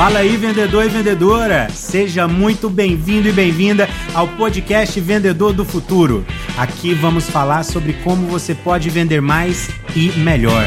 Fala aí, vendedor e vendedora! Seja muito bem-vindo e bem-vinda ao podcast Vendedor do Futuro. Aqui vamos falar sobre como você pode vender mais e melhor.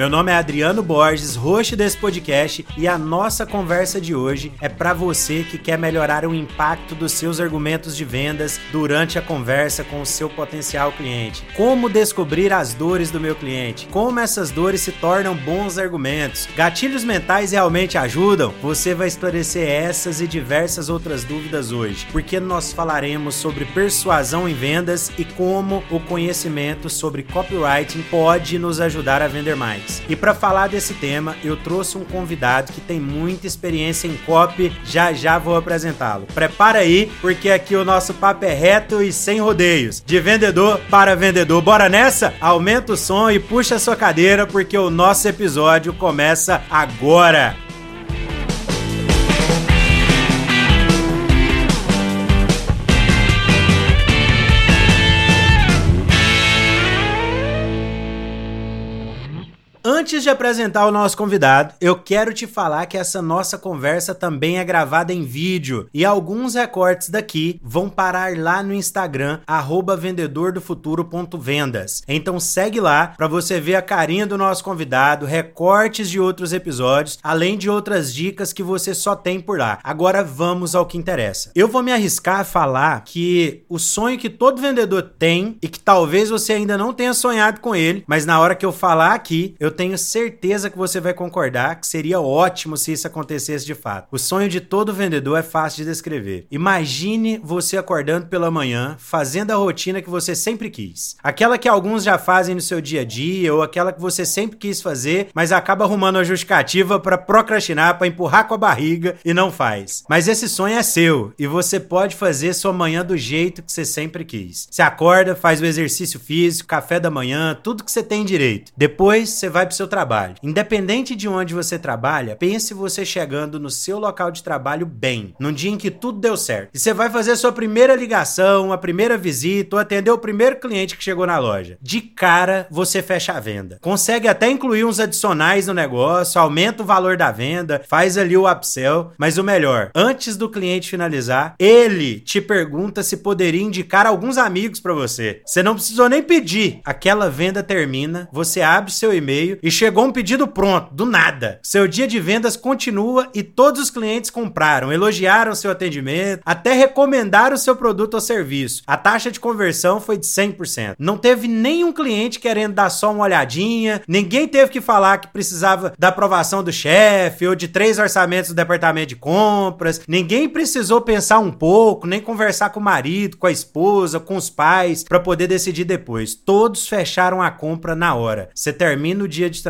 Meu nome é Adriano Borges, host desse podcast, e a nossa conversa de hoje é para você que quer melhorar o impacto dos seus argumentos de vendas durante a conversa com o seu potencial cliente. Como descobrir as dores do meu cliente? Como essas dores se tornam bons argumentos? Gatilhos mentais realmente ajudam? Você vai esclarecer essas e diversas outras dúvidas hoje, porque nós falaremos sobre persuasão em vendas e como o conhecimento sobre copywriting pode nos ajudar a vender mais. E para falar desse tema, eu trouxe um convidado que tem muita experiência em copy, já já vou apresentá-lo. Prepara aí, porque aqui o nosso papo é reto e sem rodeios. De vendedor para vendedor. Bora nessa? Aumenta o som e puxa a sua cadeira, porque o nosso episódio começa agora. Antes de apresentar o nosso convidado, eu quero te falar que essa nossa conversa também é gravada em vídeo e alguns recortes daqui vão parar lá no Instagram @vendedordofuturo.vendas. Então segue lá para você ver a carinha do nosso convidado, recortes de outros episódios, além de outras dicas que você só tem por lá. Agora vamos ao que interessa. Eu vou me arriscar a falar que o sonho que todo vendedor tem e que talvez você ainda não tenha sonhado com ele, mas na hora que eu falar aqui, eu tenho certeza que você vai concordar que seria ótimo se isso acontecesse de fato. O sonho de todo vendedor é fácil de descrever. Imagine você acordando pela manhã, fazendo a rotina que você sempre quis. Aquela que alguns já fazem no seu dia a dia, ou aquela que você sempre quis fazer, mas acaba arrumando a justificativa para procrastinar, para empurrar com a barriga e não faz. Mas esse sonho é seu e você pode fazer sua manhã do jeito que você sempre quis. Você acorda, faz o exercício físico, café da manhã, tudo que você tem direito. Depois você vai pro seu trabalho. Independente de onde você trabalha, pense você chegando no seu local de trabalho bem, num dia em que tudo deu certo. E você vai fazer sua primeira ligação, a primeira visita, ou atender o primeiro cliente que chegou na loja. De cara, você fecha a venda. Consegue até incluir uns adicionais no negócio, aumenta o valor da venda, faz ali o upsell, mas o melhor, antes do cliente finalizar, ele te pergunta se poderia indicar alguns amigos para você. Você não precisou nem pedir. Aquela venda termina, você abre seu e-mail e chegou um pedido pronto, do nada. Seu dia de vendas continua e todos os clientes compraram, elogiaram seu atendimento, até recomendaram seu produto ou serviço. A taxa de conversão foi de 100%. Não teve nenhum cliente querendo dar só uma olhadinha, ninguém teve que falar que precisava da aprovação do chefe ou de três orçamentos do departamento de compras, ninguém precisou pensar um pouco, nem conversar com o marido, com a esposa, com os pais para poder decidir depois. Todos fecharam a compra na hora. Você termina o dia de trabalho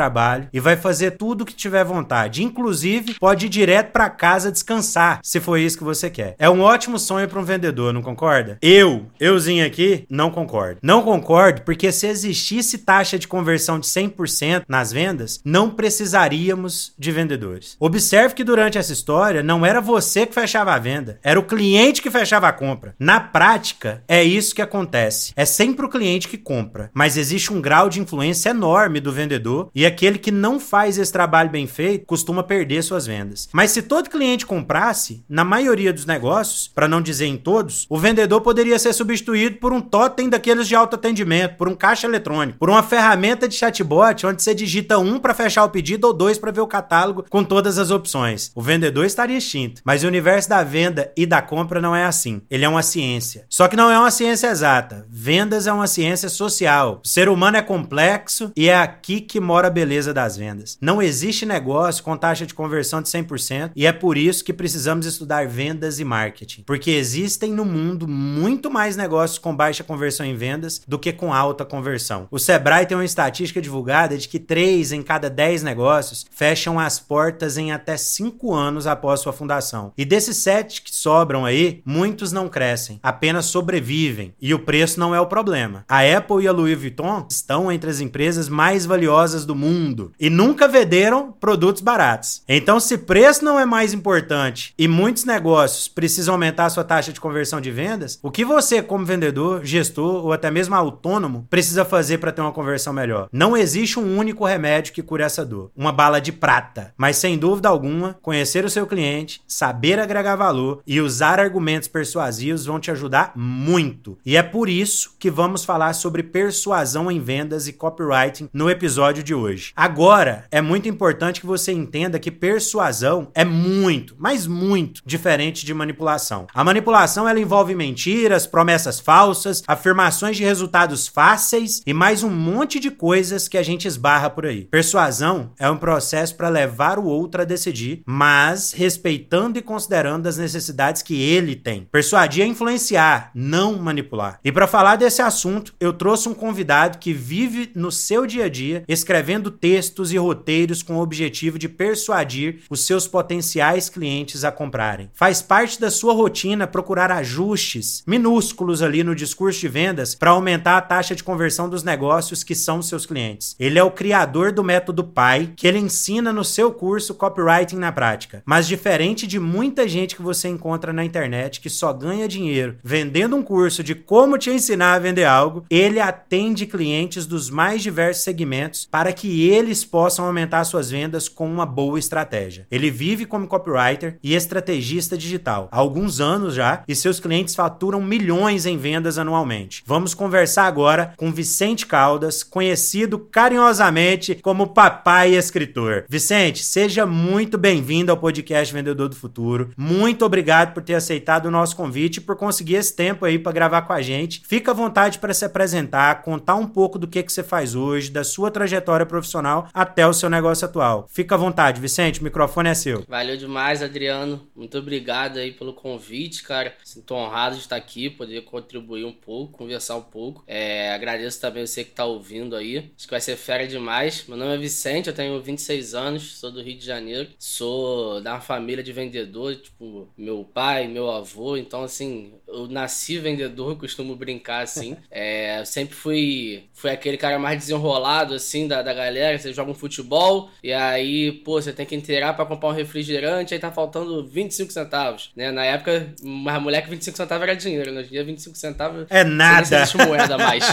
e vai fazer tudo o que tiver vontade. Inclusive, pode ir direto para casa descansar, se for isso que você quer. É um ótimo sonho para um vendedor, não concorda? Eu, euzinho aqui, não concordo. Não concordo porque se existisse taxa de conversão de 100% nas vendas, não precisaríamos de vendedores. Observe que durante essa história não era você que fechava a venda, era o cliente que fechava a compra. Na prática, é isso que acontece. É sempre o cliente que compra, mas existe um grau de influência enorme do vendedor e aquele que não faz esse trabalho bem feito costuma perder suas vendas. Mas se todo cliente comprasse, na maioria dos negócios, para não dizer em todos, o vendedor poderia ser substituído por um totem daqueles de autoatendimento, por um caixa eletrônico, por uma ferramenta de chatbot onde você digita um para fechar o pedido ou dois para ver o catálogo com todas as opções. O vendedor estaria extinto. Mas o universo da venda e da compra não é assim. Ele é uma ciência. Só que não é uma ciência exata. Vendas é uma ciência social. O ser humano é complexo e é aqui que mora a beleza das vendas. Não existe negócio com taxa de conversão de 100% e é por isso que precisamos estudar vendas e marketing, porque existem no mundo muito mais negócios com baixa conversão em vendas do que com alta conversão. O Sebrae tem uma estatística divulgada de que 3 em cada 10 negócios fecham as portas em até 5 anos após sua fundação. E desses 7 que sobram aí, muitos não crescem, apenas sobrevivem, e o preço não é o problema. A Apple e a Louis Vuitton estão entre as empresas mais valiosas do mundo e nunca venderam produtos baratos. Então, se preço não é mais importante e muitos negócios precisam aumentar a sua taxa de conversão de vendas, o que você, como vendedor, gestor ou até mesmo autônomo, precisa fazer para ter uma conversão melhor? Não existe um único remédio que cure essa dor, uma bala de prata, mas sem dúvida alguma, conhecer o seu cliente, saber agregar valor e usar argumentos persuasivos vão te ajudar muito. E é por isso que vamos falar sobre persuasão em vendas e copywriting no episódio de hoje. Agora, é muito importante que você entenda que persuasão é muito, mas muito diferente de manipulação. A manipulação ela envolve mentiras, promessas falsas, afirmações de resultados fáceis e mais um monte de coisas que a gente esbarra por aí. Persuasão é um processo para levar o outro a decidir, mas respeitando e considerando as necessidades que ele tem. Persuadir é influenciar, não manipular. E para falar desse assunto, eu trouxe um convidado que vive no seu dia a dia escrevendo textos e roteiros com o objetivo de persuadir os seus potenciais clientes a comprarem. Faz parte da sua rotina procurar ajustes minúsculos ali no discurso de vendas para aumentar a taxa de conversão dos negócios que são seus clientes. Ele é o criador do método PAI, que ele ensina no seu curso Copywriting na prática. Mas diferente de muita gente que você encontra na internet que só ganha dinheiro vendendo um curso de como te ensinar a vender algo, ele atende clientes dos mais diversos segmentos para que eles possam aumentar suas vendas com uma boa estratégia. Ele vive como copywriter e estrategista digital há alguns anos já e seus clientes faturam milhões em vendas anualmente. Vamos conversar agora com Vicente Caldas, conhecido carinhosamente como Papai Escritor. Vicente, seja muito bem-vindo ao podcast Vendedor do Futuro. Muito obrigado por ter aceitado o nosso convite e por conseguir esse tempo aí para gravar com a gente. Fica à vontade para se apresentar, contar um pouco do que, que você faz hoje, da sua trajetória profissional até o seu negócio atual. Fica à vontade, Vicente, o microfone é seu. Valeu demais, Adriano. Muito obrigado aí pelo convite, cara. Sinto honrado de estar aqui, poder contribuir um pouco, conversar um pouco. É, agradeço também você que está ouvindo aí. Acho que vai ser fera demais. Meu nome é Vicente, eu tenho 26 anos, sou do Rio de Janeiro. Sou da família de vendedor, tipo, meu pai, meu avô. Então, assim, eu nasci vendedor, costumo brincar assim. É, eu sempre fui, fui aquele cara mais desenrolado, assim, da, da galera. Você joga um futebol e aí, pô, você tem que inteirar para comprar um refrigerante, aí tá faltando 25 centavos, né? Na época, uma mulher que 25 centavos era dinheiro, né? Hoje em dia 25 centavos... É nada! Não existe moeda mais.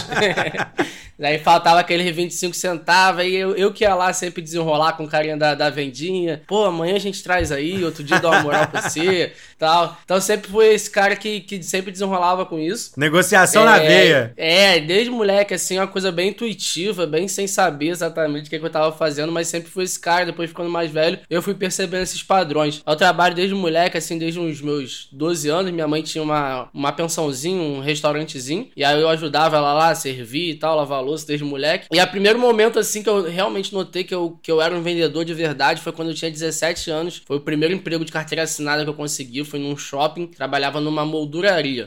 Aí faltava aquele 25 centavos, aí eu, eu que ia lá sempre desenrolar com o carinha da, da vendinha. Pô, amanhã a gente traz aí, outro dia dá uma moral pra você, tal. Então sempre fui esse cara que, que sempre desenrolava com isso. Negociação é, na veia. É, desde moleque, assim, uma coisa bem intuitiva, bem sem saber exatamente o que, que eu tava fazendo, mas sempre fui esse cara. Depois ficando mais velho, eu fui percebendo esses padrões. Eu trabalho desde moleque, assim, desde os meus 12 anos. Minha mãe tinha uma, uma pensãozinha, um restaurantezinho, e aí eu ajudava ela lá a servir e tal, lavar louça desde moleque. E a primeiro momento, assim, que eu realmente notei que eu, que eu era um vendedor de verdade foi quando eu tinha 17 anos. Foi o primeiro emprego de carteira assinada que eu consegui. Foi num shopping, trabalhava numa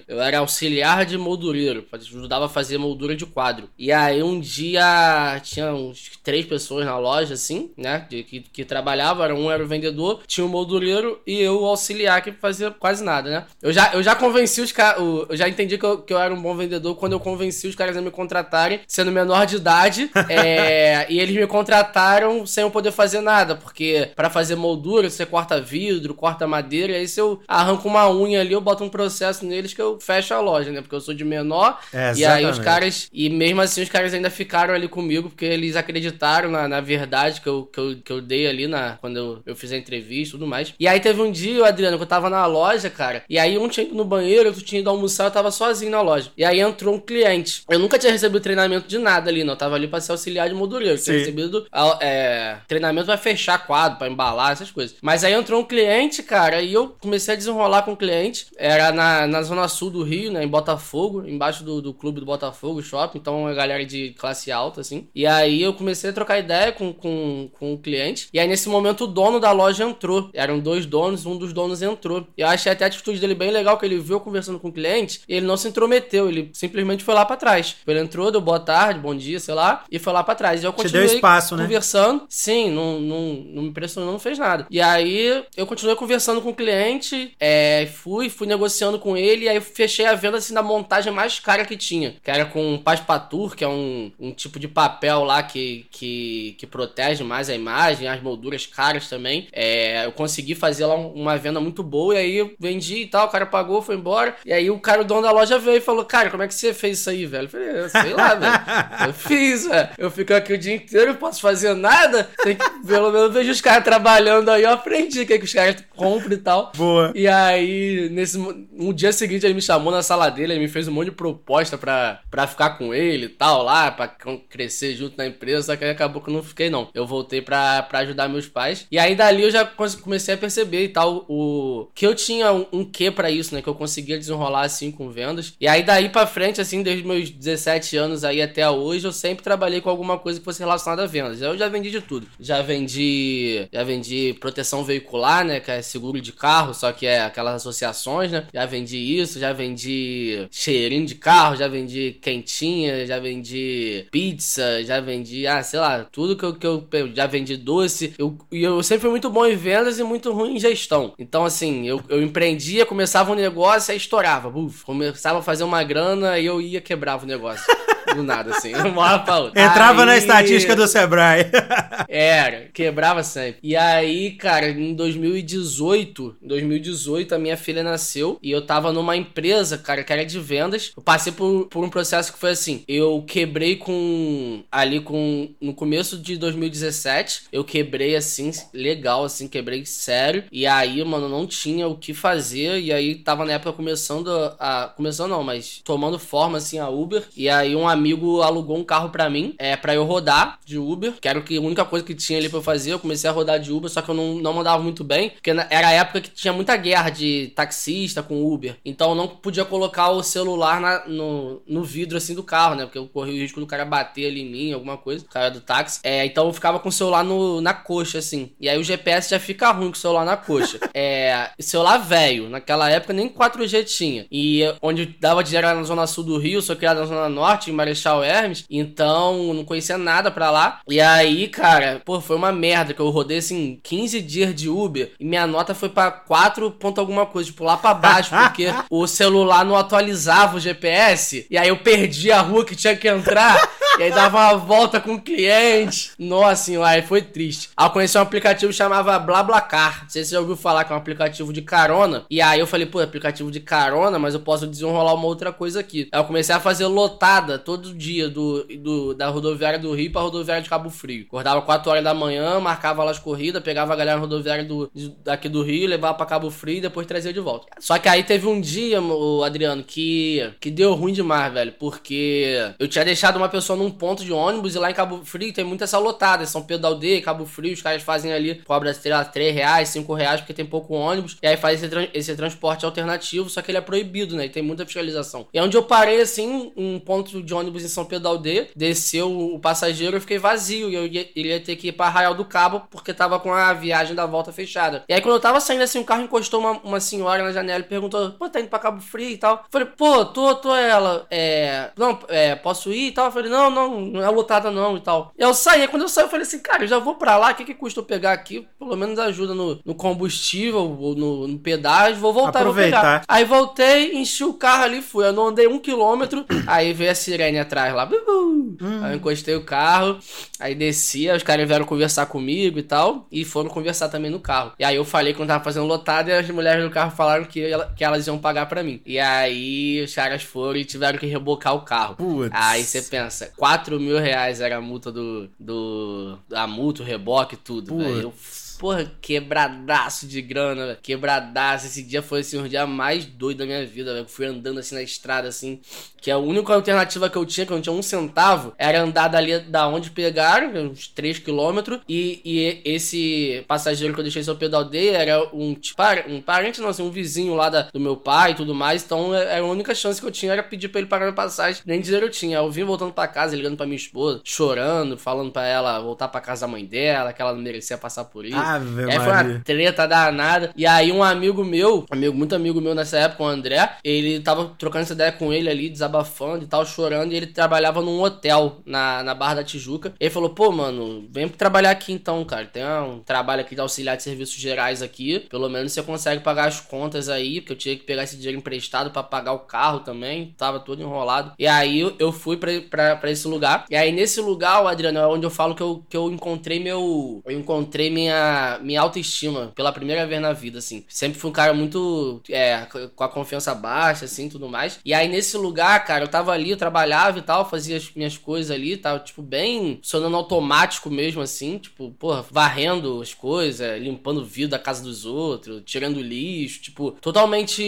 Eu era auxiliar de moldureiro, ajudava a fazer moldura de quadro. E aí um dia tinha uns três pessoas na loja, assim, né? Que, que, que trabalhavam. Era, um era o vendedor, tinha o moldureiro e eu o auxiliar que fazia quase nada, né? Eu já, eu já convenci os caras. Eu já entendi que eu, que eu era um bom vendedor quando eu convenci os caras a me contratarem, sendo menor de idade. é, e eles me contrataram sem eu poder fazer nada, porque para fazer moldura você corta vidro, corta madeira, e aí se eu arranco uma unha ali, eu boto um processo que eu fecho a loja, né? Porque eu sou de menor. É, e aí os caras. E mesmo assim os caras ainda ficaram ali comigo, porque eles acreditaram na, na verdade que eu, que, eu, que eu dei ali na, quando eu, eu fiz a entrevista e tudo mais. E aí teve um dia, Adriano, que eu tava na loja, cara, e aí um tinha ido no banheiro, outro tinha ido almoçar, eu tava sozinho na loja. E aí entrou um cliente. Eu nunca tinha recebido treinamento de nada ali, não. Eu tava ali pra ser auxiliar de moldureiro. Tinha recebido é, treinamento pra fechar quadro, pra embalar, essas coisas. Mas aí entrou um cliente, cara, e eu comecei a desenrolar com o cliente. Era na, na zona sul do Rio, né? Em Botafogo, embaixo do, do clube do Botafogo Shopping. Então, uma galera de classe alta, assim. E aí eu comecei a trocar ideia com, com, com o cliente. E aí, nesse momento, o dono da loja entrou. Eram dois donos, um dos donos entrou. E eu achei até a atitude dele bem legal, que ele viu conversando com o cliente e ele não se intrometeu. Ele simplesmente foi lá para trás. Ele entrou, deu boa tarde, bom dia, sei lá, e foi lá para trás. E eu continuei espaço, né? conversando. Né? Sim, não, não, não me impressionou, não fez nada. E aí eu continuei conversando com o cliente, é, fui, fui negociando com ele, e aí fechei a venda assim da montagem mais cara que tinha. Que era com passepartout, que é um, um tipo de papel lá que que, que, protege mais a imagem, as molduras caras também. É, eu consegui fazer lá uma venda muito boa, e aí eu vendi e tal, o cara pagou, foi embora. E aí o cara, o dono da loja veio e falou, cara, como é que você fez isso aí, velho? Eu falei, sei lá, velho. Eu fiz, velho. Eu fico aqui o dia inteiro, não posso fazer nada. Tem que, pelo menos, vejo os caras trabalhando aí, eu aprendi o que, é que os caras compram e tal. Boa. E aí, nesse um dia seguinte, ele me chamou na sala dele, ele me fez um monte de proposta pra, pra ficar com ele e tal, lá, pra crescer junto na empresa, só que acabou que eu não fiquei, não. Eu voltei pra, pra ajudar meus pais. E aí dali eu já comecei a perceber e tal, o que eu tinha um, um quê pra isso, né? Que eu conseguia desenrolar assim com vendas. E aí daí pra frente, assim, desde meus 17 anos aí até hoje, eu sempre trabalhei com alguma coisa que fosse relacionada a vendas. Eu já vendi de tudo. Já vendi. Já vendi proteção veicular, né? Que é seguro de carro, só que é aquelas associações, né? Já vendi isso, já vendi cheirinho de carro, já vendi quentinha, já vendi pizza, já vendi, ah, sei lá, tudo que eu, que eu já vendi doce. Eu, e eu sempre fui muito bom em vendas e muito ruim em gestão. Então, assim, eu, eu empreendia, começava um negócio e estourava. Uf, começava a fazer uma grana e eu ia quebrava o negócio. Do nada, assim. Uma hora pra outra. Entrava aí... na estatística do Sebrae. Era, quebrava sempre. E aí, cara, em 2018, em 2018, a minha filha nasceu e eu tava numa empresa, cara, que era de vendas. Eu passei por, por um processo que foi assim: eu quebrei com. Ali com. No começo de 2017, eu quebrei assim, legal, assim, quebrei sério. E aí, mano, não tinha o que fazer. E aí tava na época começando a. Começando não, mas tomando forma assim a Uber. E aí um amigo alugou um carro para mim, é para eu rodar de Uber, que era a única coisa que tinha ali para eu fazer. Eu comecei a rodar de Uber, só que eu não, não mandava muito bem, porque era a época que tinha muita guerra de taxista com Uber. Então eu não podia colocar o celular na, no, no vidro assim do carro, né? Porque eu corria o risco do cara bater ali em mim, alguma coisa, o cara do táxi. É, então eu ficava com o celular no, na coxa, assim. E aí o GPS já fica ruim com o celular na coxa. é, celular velho, naquela época nem 4G tinha. E onde dava dinheiro era na zona sul do Rio, sou criado na zona norte, em Marechal Hermes, então não conhecia nada pra lá. E aí, cara, pô, foi uma merda que eu rodei assim 15 dias de Uber e minha nota foi pra 4 ponto alguma coisa, tipo lá pra baixo, porque o celular não atualizava o GPS e aí eu perdi a rua que tinha que entrar. E aí dava uma volta com o cliente. Nossa senhora, aí foi triste. Aí eu conheci um aplicativo que chamava BlaBlaCar. Não sei se você já ouviu falar que é um aplicativo de carona. E aí eu falei, pô, aplicativo de carona, mas eu posso desenrolar uma outra coisa aqui. Aí eu comecei a fazer lotada todo dia do, do da rodoviária do Rio pra rodoviária de Cabo Frio. Acordava 4 horas da manhã, marcava lá as corridas, pegava a galera na rodoviária do, daqui do Rio, levava pra Cabo Frio e depois trazia de volta. Só que aí teve um dia, o Adriano, que, que deu ruim demais, velho. Porque eu tinha deixado uma pessoa num ponto de ônibus e lá em Cabo Frio tem muita essa lotada. São Pedro da Aldeia, Cabo Frio, os caras fazem ali, cobra, sei lá, 3 reais, 5 reais, porque tem pouco ônibus. E aí faz esse, esse transporte alternativo, só que ele é proibido, né? E tem muita fiscalização. E é onde eu parei, assim, um ponto de ônibus em São Pedro da Aldeia, desceu o passageiro, eu fiquei vazio. E eu ia, ia ter que ir pra Arraial do Cabo, porque tava com a viagem da volta fechada. E aí quando eu tava saindo assim, o carro encostou uma, uma senhora na janela e perguntou, pô, tá indo pra Cabo Frio e tal. Eu falei, pô, tô, tô ela. É. Não, é, posso ir e tal? Eu falei, não, não, não é lotada não e tal. E eu saí, quando eu saí, eu falei assim, cara, eu já vou pra lá, o que, que custa eu pegar aqui? Pelo menos ajuda no, no combustível ou no, no pedágio, vou voltar pegar. Aí voltei, enchi o carro ali, fui. Eu não andei um quilômetro, aí veio a sirene atrás lá. Hum. Aí eu encostei o carro, aí descia, os caras vieram conversar comigo e tal, e foram conversar também no carro. E aí eu falei quando tava fazendo lotado e as mulheres do carro falaram que, que elas iam pagar pra mim. E aí os caras foram e tiveram que rebocar o carro. Putz. Aí você pensa, 4 mil reais era a multa do. do a multa, o reboque, tudo. Aí eu porra, quebradaço de grana. Quebradaço. Esse dia foi assim, o dia mais doido da minha vida, velho. Fui andando assim na estrada, assim. Que a única alternativa que eu tinha, que eu não tinha um centavo, era andar dali da onde pegaram, uns 3 quilômetros. E, e esse passageiro que eu deixei seu pedal da aldeia era um, um parente, não, assim, um vizinho lá da, do meu pai e tudo mais. Então é, a única chance que eu tinha era pedir pra ele pagar minha passagem. Nem dizer eu tinha. Eu vim voltando pra casa, ligando pra minha esposa, chorando, falando pra ela voltar pra casa da mãe dela, que ela não merecia passar por isso. Ah, Ave aí foi uma treta danada. E aí um amigo meu, amigo, muito amigo meu nessa época, o André, ele tava trocando essa ideia com ele ali, desabafando e tal, chorando, e ele trabalhava num hotel na, na Barra da Tijuca. Ele falou, pô, mano, vem trabalhar aqui então, cara. Tem um trabalho aqui de auxiliar de serviços gerais aqui. Pelo menos você consegue pagar as contas aí, porque eu tinha que pegar esse dinheiro emprestado para pagar o carro também. Tava todo enrolado. E aí eu fui para esse lugar. E aí nesse lugar, Adriano, é onde eu falo que eu, que eu encontrei meu. Eu encontrei minha, minha autoestima pela primeira vez na vida, assim. Sempre fui um cara muito. É, com a confiança baixa, assim, tudo mais. E aí nesse lugar, cara, eu tava ali, eu trabalhava e tal, fazia as minhas coisas ali, tava, tipo, bem sonando automático mesmo, assim, tipo, porra, varrendo as coisas, limpando o vidro da casa dos outros, tirando lixo, tipo, totalmente.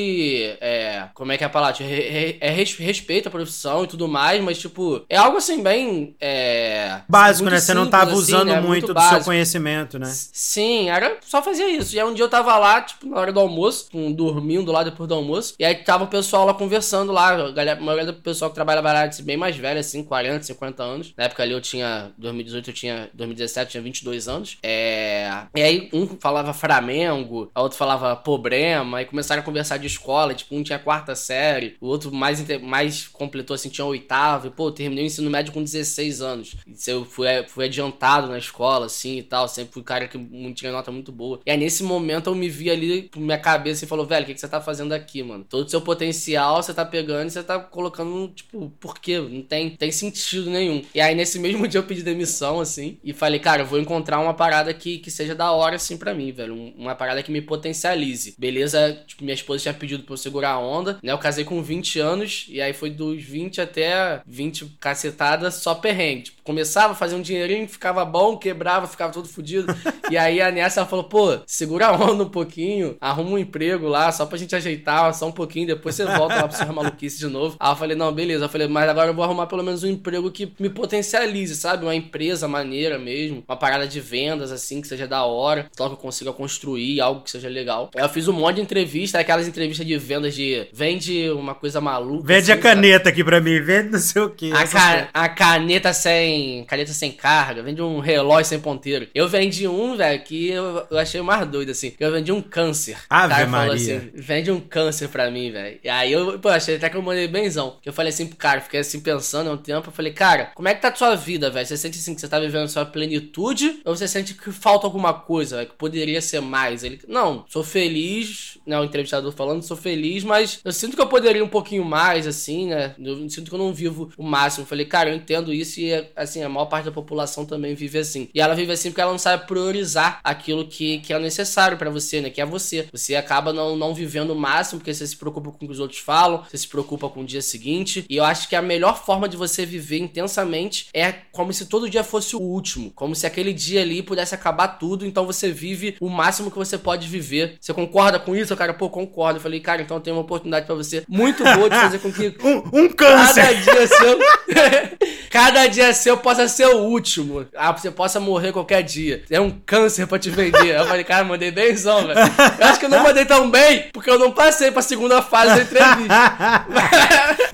É, como é que é a palavra? É, respeito à profissão e tudo mais, mas, tipo, é algo assim, bem. É, básico, né? Você não tava assim, usando né? muito, muito do seu conhecimento, né? Sim, era só fazia isso. E aí um dia eu tava lá, tipo, na hora do almoço, dormindo lá depois do almoço, e aí tava o pessoal lá conversando lá, a, galera, a maioria do pessoal que trabalha lá bem mais velho, assim, 40, 50 anos. Na época ali eu tinha, 2018 eu tinha, 2017 eu tinha 22 anos. É... E aí um falava Flamengo, a outro falava problema, e começaram a conversar de escola, tipo, um tinha quarta série, o outro mais, mais completou, assim, tinha oitavo, e pô, eu terminei o ensino médio com 16 anos. Eu fui, fui adiantado na escola, assim, e tal, sempre fui cara que tinha nota muito boa. E aí nesse momento eu me vi ali, minha cabeça, e falou, velho, o que, que você tá fazendo aqui, mano? Todo o seu potencial você tá pegando e você tá colocando, tipo, por quê? Não tem, tem sentido nenhum. E aí nesse mesmo dia eu pedi demissão, assim, e falei, cara, eu vou encontrar uma parada que, que seja da hora, assim, para mim, velho. Uma parada que me potencialize. Beleza, tipo, minha esposa tinha pedido pra eu segurar a onda, né? Eu casei com 20 anos, e aí foi dos 20 até 20 cacetadas só perrengue. Tipo, começava a fazer um dinheirinho, ficava bom, quebrava, ficava todo fodido. e aí a Nessa falou, pô, segura a onda um pouquinho, arruma um emprego lá, só pra gente ajeitar, só um pouquinho, depois você volta lá pra sua maluquice de novo. Aí eu falei, não, beleza. Eu falei, mas agora eu vou arrumar pelo menos um emprego que me potencialize, sabe? Uma empresa maneira mesmo, uma parada de vendas, assim, que seja da hora, só que eu consiga construir algo que seja legal. Aí eu fiz um monte de entrevista, aquelas entrevistas de vendas de vende uma coisa maluca. Vende assim, a caneta sabe? aqui pra mim, vende não sei o que. A, ca a caneta sem. caneta sem carga, vende um relógio sem ponteiro. Eu vendi um, velho, que eu, eu, achei mais doido, assim. Eu vendi um câncer. Ave cara Maria. assim, vende um câncer pra mim, velho. E aí eu, pô, achei até que eu mandei benzão. Eu falei assim pro cara, fiquei assim pensando há um tempo. Eu falei, cara, como é que tá a sua vida, velho? Você sente assim que você tá vivendo a sua plenitude? Ou você sente que falta alguma coisa, véio, que poderia ser mais? Ele, não, sou feliz, né? O entrevistador falando, sou feliz, mas eu sinto que eu poderia um pouquinho mais, assim, né? Eu sinto que eu não vivo o máximo. Eu falei, cara, eu entendo isso e, assim, a maior parte da população também vive assim. E ela vive assim porque ela não sabe priorizar aquilo que, que é necessário para você, né? Que é você. Você acaba não, não vivendo o máximo porque você se preocupa com o que os outros falam, você se preocupa com o dia seguinte. E eu acho que a melhor forma de você viver intensamente é como se todo dia fosse o último. Como se aquele dia ali pudesse acabar tudo, então você vive o máximo que você pode viver. Você concorda com isso? Cara, pô, concordo. Eu falei, cara, então tem uma oportunidade para você muito boa de fazer com que um, um câncer. cada dia seu cada dia seu possa ser o último. Ah, você possa morrer qualquer dia. É um câncer para te vender. Eu falei, cara, mandei bemzão, velho. Eu acho que eu não mandei tão bem, porque eu não passei pra segunda fase da entrevista.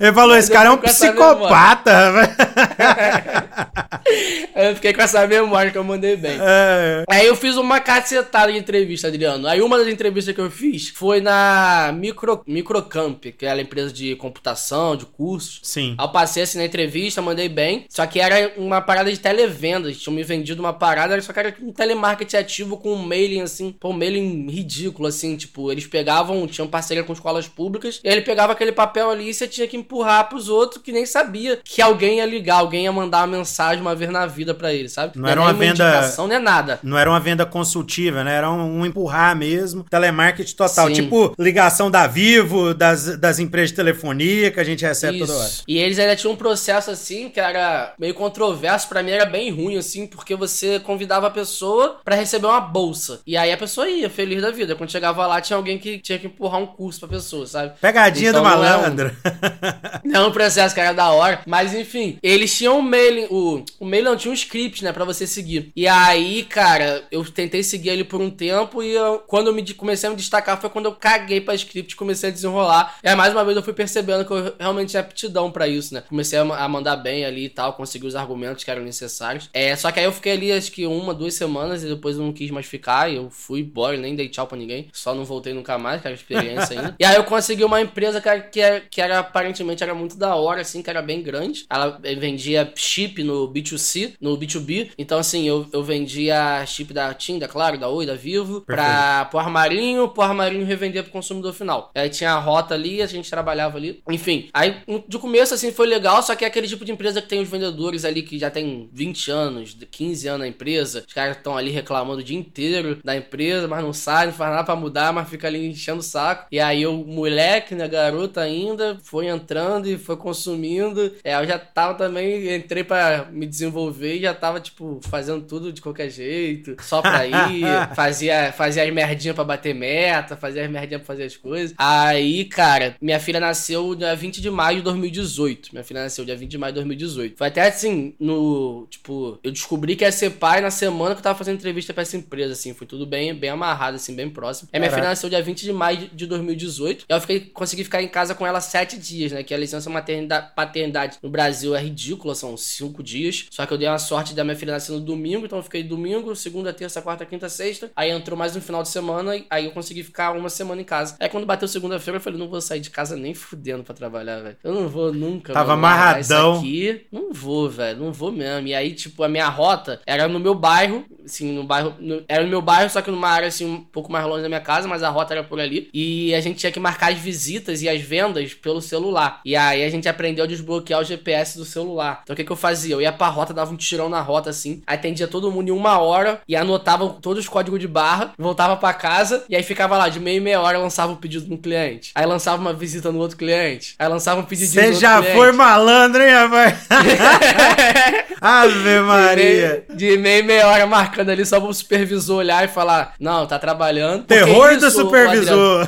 Ele falou, esse cara é um psicopata, velho. eu fiquei com essa memória que eu mandei bem. É. Aí eu fiz uma cacetada de entrevista, Adriano. Aí uma das entrevistas que eu fiz foi na Micro, Microcamp, que é a empresa de computação, de cursos. Sim. Aí eu passei assim na entrevista, mandei bem. Só que era uma parada de televendas. Tinham me vendido uma parada, só que era um telemarketing ativo com um mailing assim, pô, um mailing ridículo, assim. Tipo, eles pegavam, tinham parceria com escolas públicas, e aí ele pegava aquele papel ali e você tinha que empurrar pros outros que nem sabia que alguém ia ligar, alguém ia mandar uma mensagem uma vez na vida para ele, sabe? Não, não era uma, venda. Não é nada. Não era uma venda consultiva, né? Era um, um empurrar mesmo. Telemarketing total. Sim. Tipo ligação da Vivo, das, das empresas de telefonia que a gente recebe Isso. toda hora. E eles ainda tinham um processo assim que era meio controverso, para mim era bem ruim, assim, porque você convidava a pessoa para receber uma bolsa. E aí a pessoa ia, feliz da vida. Quando chegava lá, tinha alguém que tinha que empurrar um curso pra pessoa, sabe? Pegadinha então, do malandro. Não é, um, não é um processo que era da hora. Mas enfim, eles tinham um mailing, o, o mail não tinha um script, né, para você seguir. E aí, cara, eu tentei seguir ele por um tempo e eu, quando eu me comecei a me destacar foi quando eu caguei para script, comecei a desenrolar. E aí mais uma vez eu fui percebendo que eu realmente tinha aptidão para isso, né? Comecei a, a, mandar bem ali e tal, consegui os argumentos que eram necessários. É, só que aí eu fiquei ali acho que uma, duas semanas e depois eu não quis mais ficar, e eu fui embora, nem dei tchau para ninguém, só não voltei nunca mais, era experiência ainda. e aí eu consegui uma empresa que, que, era, que era aparentemente era muito da hora assim, que era bem grande. Ela vendia chip no B2C, no B2B. Então, assim, eu, eu vendia chip da TIM, da Claro, da Oi, da Vivo, para pro armarinho, pro armarinho revender pro consumidor final. Aí tinha a rota ali, a gente trabalhava ali. Enfim, aí de começo, assim, foi legal, só que é aquele tipo de empresa que tem os vendedores ali que já tem 20 anos, 15 anos na empresa. Os caras estão ali reclamando o dia inteiro da empresa, mas não saem, não faz nada pra mudar, mas fica ali enchendo o saco. E aí o moleque, né, garota ainda, foi entrando e foi consumindo. É, eu já tava também, entrei para me desenvolver e já tava, tipo, fazendo tudo de qualquer jeito, só pra ir, fazia, fazia as merdinhas pra bater meta, fazia as merdinhas pra fazer as coisas. Aí, cara, minha filha nasceu dia 20 de maio de 2018. Minha filha nasceu dia 20 de maio de 2018. Foi até assim, no, tipo, eu descobri que ia ser pai na semana que eu tava fazendo entrevista pra essa empresa, assim, foi tudo bem, bem amarrado, assim, bem próximo. Aí minha filha nasceu dia 20 de maio de 2018. E eu fiquei, consegui ficar em casa com ela sete dias, né? Que a licença maternidade, paternidade no Brasil é ridícula, são cinco dias. Só que eu dei uma sorte da minha filha nascer no domingo, então eu fiquei domingo, segunda, terça, quarta, quinta, sexta. Aí entrou mais um final de semana, aí eu consegui ficar uma semana em casa. Aí quando bateu segunda-feira, eu falei, não vou sair de casa nem fudendo pra trabalhar, velho. Eu não vou nunca. Tava amarradão. aqui. Não vou, velho. Não vou mesmo. E aí, tipo, a minha rota era no meu bairro, assim, no bairro. No, era no meu bairro, só que numa área, assim, um pouco mais longe da minha casa, mas a rota era por ali. E a gente tinha que marcar as visitas e as vendas pelo celular. E aí a gente aprendeu a desbloquear o GPS do celular. Então o que, que eu fazia? Eu ia pra rota, dava um tirão na rota, assim, atendia todo mundo em uma hora e anotava todos os códigos de barra, voltava para casa e aí ficava lá de meia e meia hora lançava um pedido no cliente. Aí lançava uma visita no outro cliente. Aí lançava um pedido Você já foi malandro, hein, rapaz? Ave Maria. De meia, de meia e meia hora marcando ali só pro supervisor olhar e falar: Não, tá trabalhando. Terror do supervisor.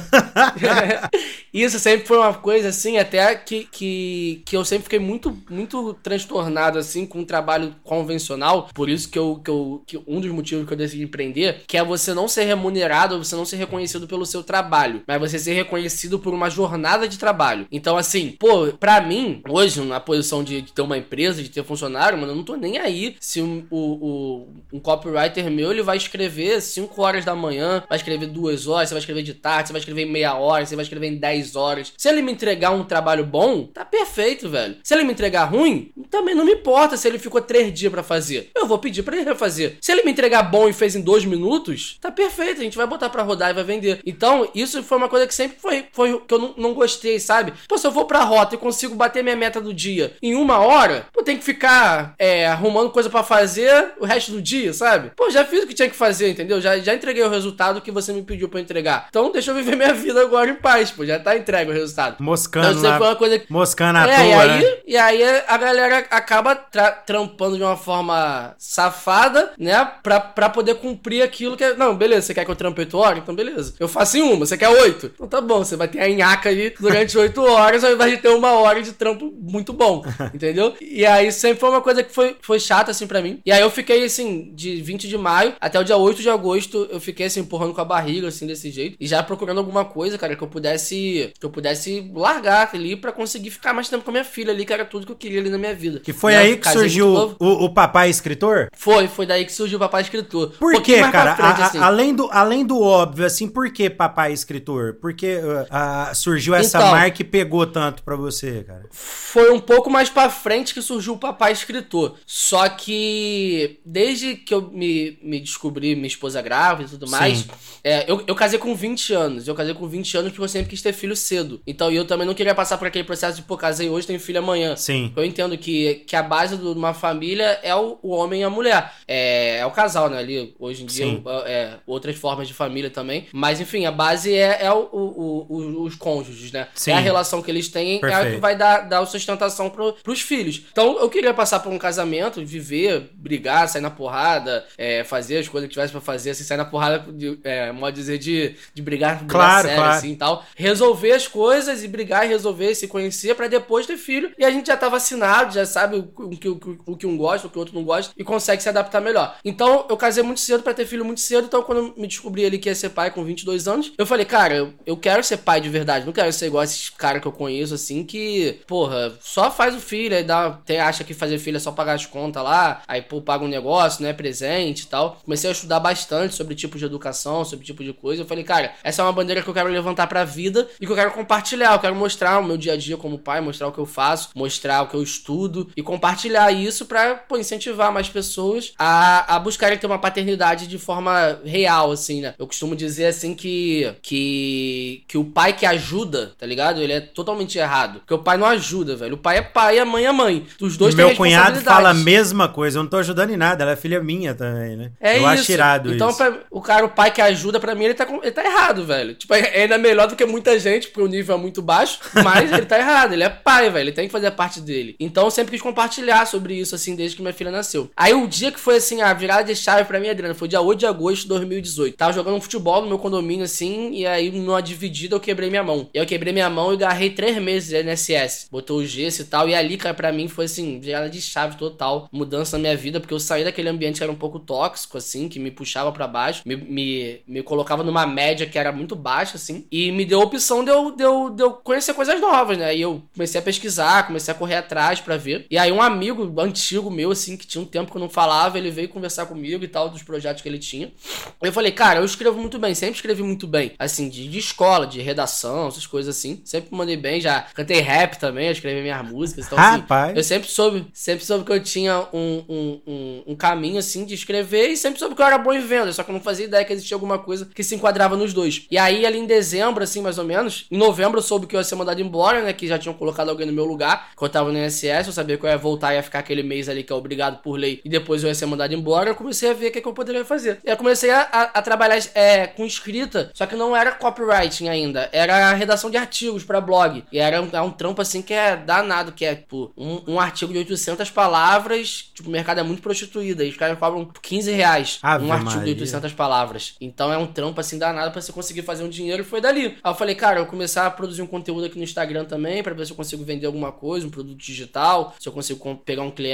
Isso sempre foi uma coisa assim, até que, que, que eu sempre fiquei muito, muito transtornado assim com o trabalho convencional. Por isso que eu, que eu que um dos motivos que eu decidi empreender, que é você não ser remunerado, você não ser reconhecido pelo seu trabalho, mas você ser reconhecido por uma jornada de trabalho. Então, assim, pô, pra mim, hoje, na posição de, de ter uma empresa, de ter funcionário, mano, eu não tô nem aí se um, o, o, um copywriter meu ele vai escrever 5 horas da manhã, vai escrever 2 horas, você vai escrever de tarde, você vai escrever em meia hora, você vai escrever em 10 10 horas. Se ele me entregar um trabalho bom, tá perfeito, velho. Se ele me entregar ruim, também não me importa se ele ficou 3 dias para fazer. Eu vou pedir para ele refazer. Se ele me entregar bom e fez em 2 minutos, tá perfeito. A gente vai botar para rodar e vai vender. Então, isso foi uma coisa que sempre foi, foi que eu não, não gostei, sabe? Pô, se eu vou pra rota e consigo bater minha meta do dia em uma hora, eu tenho que ficar é, arrumando coisa para fazer o resto do dia, sabe? Pô, já fiz o que tinha que fazer, entendeu? Já, já entreguei o resultado que você me pediu para entregar. Então, deixa eu viver minha vida agora em paz, pô. Já tá entregue o resultado. Moscando então, foi uma coisa que... Moscando à é, toa, e aí, né? E aí a galera acaba trampando de uma forma safada, né? Pra, pra poder cumprir aquilo que é... Não, beleza, você quer que eu trampe 8 horas? Então beleza. Eu faço em uma, você quer 8? Então tá bom, você vai ter a nhaca aí durante 8 horas, ao invés de ter uma hora de trampo muito bom, entendeu? E aí sempre foi uma coisa que foi, foi chata, assim, pra mim. E aí eu fiquei, assim, de 20 de maio até o dia 8 de agosto, eu fiquei, assim, empurrando com a barriga, assim, desse jeito. E já procurando alguma coisa, cara, que eu pudesse que eu pudesse largar ali para conseguir ficar mais tempo com a minha filha ali, que era tudo que eu queria ali na minha vida. Que foi aí que surgiu o, o, papai escritor? Foi, foi daí que surgiu o papai escritor. Por um quê, cara? Frente, a, assim. além, do, além do óbvio, assim, por que papai escritor? Porque uh, uh, surgiu essa então, marca e pegou tanto para você, cara? Foi um pouco mais para frente que surgiu o papai escritor. Só que desde que eu me, me descobri minha esposa grávida e tudo mais, é, eu, eu casei com 20 anos. Eu casei com 20 anos porque eu sempre quis ter filho cedo. Então eu também não queria passar por aquele processo de, pô, casei hoje, tenho filho amanhã. Sim. Eu entendo que, que a base de uma família é o, o homem e a mulher. É, é o casal, né? Ali, hoje em dia, é, outras formas de família também. Mas, enfim, a base é, é o, o, o os cônjuges, né? Sim. É a relação que eles têm, Perfeito. é a que vai dar, dar sustentação pro, pros filhos. Então, eu queria passar por um casamento, viver, brigar, sair na porrada, é, fazer as coisas que tivesse pra fazer, assim, sair na porrada, de, é, modo dizer, de, de brigar, brigar Claro, sério, claro. assim e tal. Resolver as coisas e brigar e resolver, se conhecer pra depois ter filho. E a gente já tá vacinado, já sabe o, que, o, que- o que um gosta, o que o outro não gosta e consegue se adaptar melhor. Então eu casei muito cedo pra ter filho muito cedo. Então quando eu me descobri ali que ia ser pai com 22 anos, eu falei, cara, eu, quero ser pai de verdade. Não quero ser igual esses caras que eu conheço, assim, que, porra, só faz o filho, aí dá, tem, acha que fazer filho é só pagar as contas lá, aí pô, paga um negócio, né, presente e tal. Comecei a estudar bastante sobre tipo de educação, sobre tipo de coisa. Eu falei, cara, essa é uma bandeira que eu quero levantar pra vida e que eu quero compartilhar. Eu quero mostrar o meu dia a dia como pai, mostrar o que eu faço, mostrar o que eu estudo e compartilhar isso pra, pô, incentivar mais pessoas a, a buscarem ter uma paternidade de forma real, assim, né? Eu costumo dizer, assim, que, que, que o pai que ajuda, tá ligado? Ele é totalmente errado. Porque o pai não ajuda, velho. O pai é pai e a mãe é mãe. Os dois têm Meu cunhado responsabilidades. fala a mesma coisa. Eu não tô ajudando em nada. Ela é filha minha também, né? É eu isso. acho irado então, isso. pra- o cara, o pai que ajuda, pra mim, ele tá, ele tá errado, velho. Tipo, é ainda melhor do que muita gente, porque o nível é muito baixo, mas ele tá errado. Ele é pai, velho. Ele tem que fazer a parte dele. Então, eu sempre quis compartilhar sobre isso, assim, desde que minha filha nasceu. Aí, o dia que foi, assim, a virada de chave pra mim, Adriana, foi dia 8 de agosto de 2018. Tava jogando futebol no meu condomínio, assim, e aí, numa dividida, eu quebrei minha mão. Eu quebrei minha mão e agarrei três meses de NSS. Botou o gesso e tal. E ali, cara, pra mim, foi, assim, virada de chave total. Mudança na minha vida, porque eu saí daquele ambiente que era um pouco tóxico, assim, que me puxava pra baixo, me, me, me colocava numa média que era muito baixa, assim, e me deu a opção de eu, de, eu, de eu conhecer coisas novas, né? E eu comecei a pesquisar, comecei a correr atrás pra ver. E aí, um amigo antigo meu, assim, que tinha um tempo que eu não falava, ele veio conversar comigo e tal, dos projetos que ele tinha. Eu falei, cara, eu escrevo muito bem, sempre escrevi muito bem. Assim, de, de escola, de redação, essas coisas assim. Sempre mandei bem, já cantei rap também, eu escrevi minhas músicas. Então, assim, Rapaz. eu sempre soube, sempre soube que eu tinha um, um, um, um caminho, assim, de escrever e sempre soube que eu era bom em venda, só que eu não fazia ideia que existia alguma coisa que se enquadrava nos dois. E aí, ali em dezembro, assim, mais ou menos, em novembro eu soube que eu ia ser mandado embora, né, que já tinham colocado alguém no meu lugar, que eu tava no INSS, eu sabia que eu ia voltar e ia ficar aquele mês ali que é obrigado por lei, e depois eu ia ser mandado embora, eu comecei a ver o que, que eu poderia fazer. E eu comecei a, a, a trabalhar é, com escrita, só que não era copywriting ainda, era a redação de artigos pra blog. E era um, é um trampo assim que é danado, que é, tipo, um, um artigo de 800 palavras, tipo, o mercado é muito prostituído, aí os caras cobram 15 reais Ave um artigo de Maria. 800 palavras. Então é um trampo assim danado pra você conseguir fazer um dinheiro e foi dali. Aí eu falei, cara, eu vou começar a produzir um conteúdo aqui no Instagram também, pra ver se eu consigo vender alguma coisa, um produto digital, se eu consigo pegar um cliente.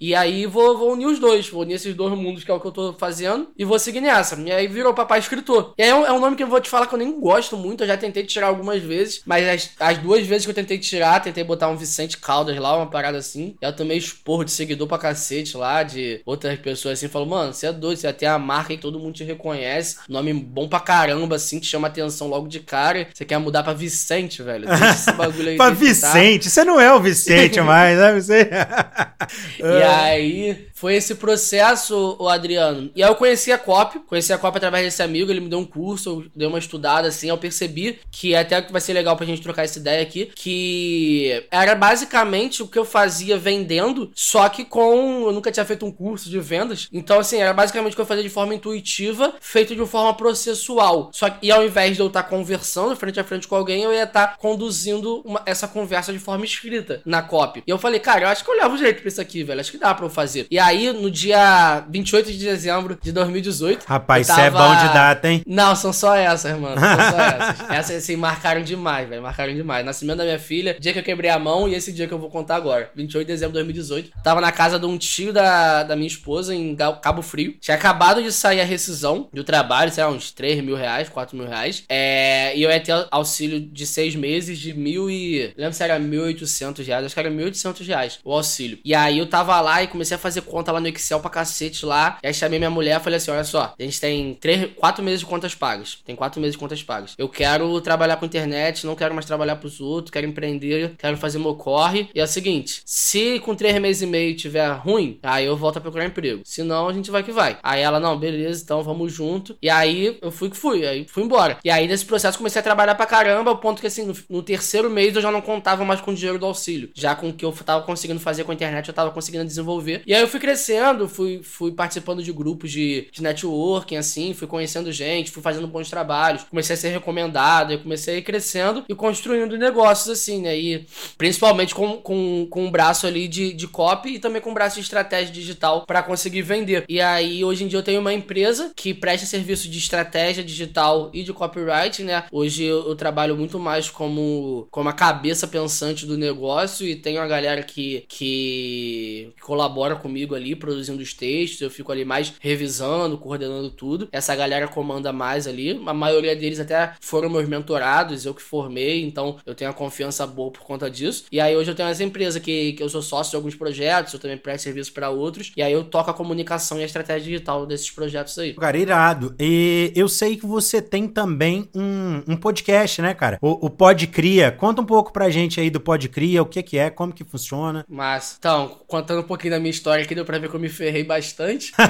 E aí vou, vou unir os dois, vou unir esses dois mundos que é o que eu tô fazendo e vou seguir nessa. E aí virou papai escritor. E aí é um, é um nome que eu vou te falar que eu nem gosto muito, eu já tentei tirar algumas vezes, mas as, as duas vezes que eu tentei tirar, tentei botar um Vicente Caldas lá, uma parada assim. E eu tomei esporro de seguidor pra cacete lá, de outras pessoas assim, falou, mano, você é doido, você tem a marca e todo mundo te reconhece. Nome bom pra caramba, assim, que chama atenção logo de cara. Você quer mudar pra Vicente, velho. Deixa esse bagulho aí. Pra tá? Vicente, você não é o Vicente mais, né? Você... E aí, foi esse processo, o Adriano. E aí eu conheci a COP, conheci a COP através desse amigo, ele me deu um curso, eu dei uma estudada assim, eu percebi que até que vai ser legal pra gente trocar essa ideia aqui, que era basicamente o que eu fazia vendendo, só que com eu nunca tinha feito um curso de vendas. Então assim, era basicamente o que eu fazia de forma intuitiva, feito de forma processual. Só que e ao invés de eu estar conversando frente a frente com alguém, eu ia estar conduzindo uma- essa conversa de forma escrita na copy. E eu falei, cara, eu acho que eu levo jeito pra isso aqui, velho. Acho que dá pra eu fazer. E aí, no dia 28 de dezembro de 2018. Rapaz, isso é bom de data, hein? Não, são só essas, mano. São só essas. Essas, assim, marcaram demais, velho. Marcaram demais. Nascimento da minha filha, dia que eu quebrei a mão e esse dia que eu vou contar agora. 28 de dezembro de 2018. Tava na casa de um tio da, da minha esposa em Cabo Frio. Tinha acabado de sair a rescisão do trabalho, sei lá, uns 3 mil reais, 4 mil reais. É, e eu ia ter auxílio de seis meses de mil e. Lembro se era 1.800 reais. Acho que era 1.800 reais o auxílio. E aí eu tava lá e comecei a fazer conta lá no Excel pra cacete lá. E aí chamei minha mulher e falei assim: olha só, a gente tem três, quatro meses de contas pagas. Tem quatro meses de contas pagas. Eu quero trabalhar com internet, não quero mais trabalhar pros outros, quero empreender, quero fazer meu corre. E é o seguinte: se com três meses e meio tiver ruim, aí eu volto a procurar emprego. Se não, a gente vai que vai. Aí ela, não, beleza, então vamos junto. E aí eu fui que fui, aí fui embora. E aí nesse processo comecei a trabalhar pra caramba, ao ponto que assim, no, no terceiro mês eu já não contava mais com o dinheiro do auxílio. Já com o que eu tava conseguindo fazer com a internet, eu tava conseguindo desenvolver. E aí eu fui crescendo, fui, fui participando de grupos de, de networking, assim, fui conhecendo gente, fui fazendo bons trabalhos, comecei a ser recomendado, eu comecei a ir crescendo e construindo negócios, assim, né? E principalmente com, com, com um braço ali de, de copy e também com um braço de estratégia digital para conseguir vender. E aí, hoje em dia, eu tenho uma empresa que presta serviço de estratégia digital e de copyright, né? Hoje eu, eu trabalho muito mais como, como a cabeça pensante do negócio e tenho a galera que, que colabora comigo ali, produzindo os textos, eu fico ali mais revisando, coordenando tudo. Essa galera comanda mais ali. A maioria deles até foram meus mentorados, eu que formei, então eu tenho a confiança boa por conta disso. E aí hoje eu tenho essa empresa que, que eu sou sócio de alguns projetos, eu também presto serviço para outros, e aí eu toco a comunicação e a estratégia digital desses projetos aí. Cara, irado. E eu sei que você tem também um, um podcast, né, cara? O, o Pod Cria. Conta um pouco pra gente aí do Pod Cria, o que que é, como que funciona. Mas, então, contando um pouquinho da minha história aqui, deu pra ver que eu me ferrei bastante.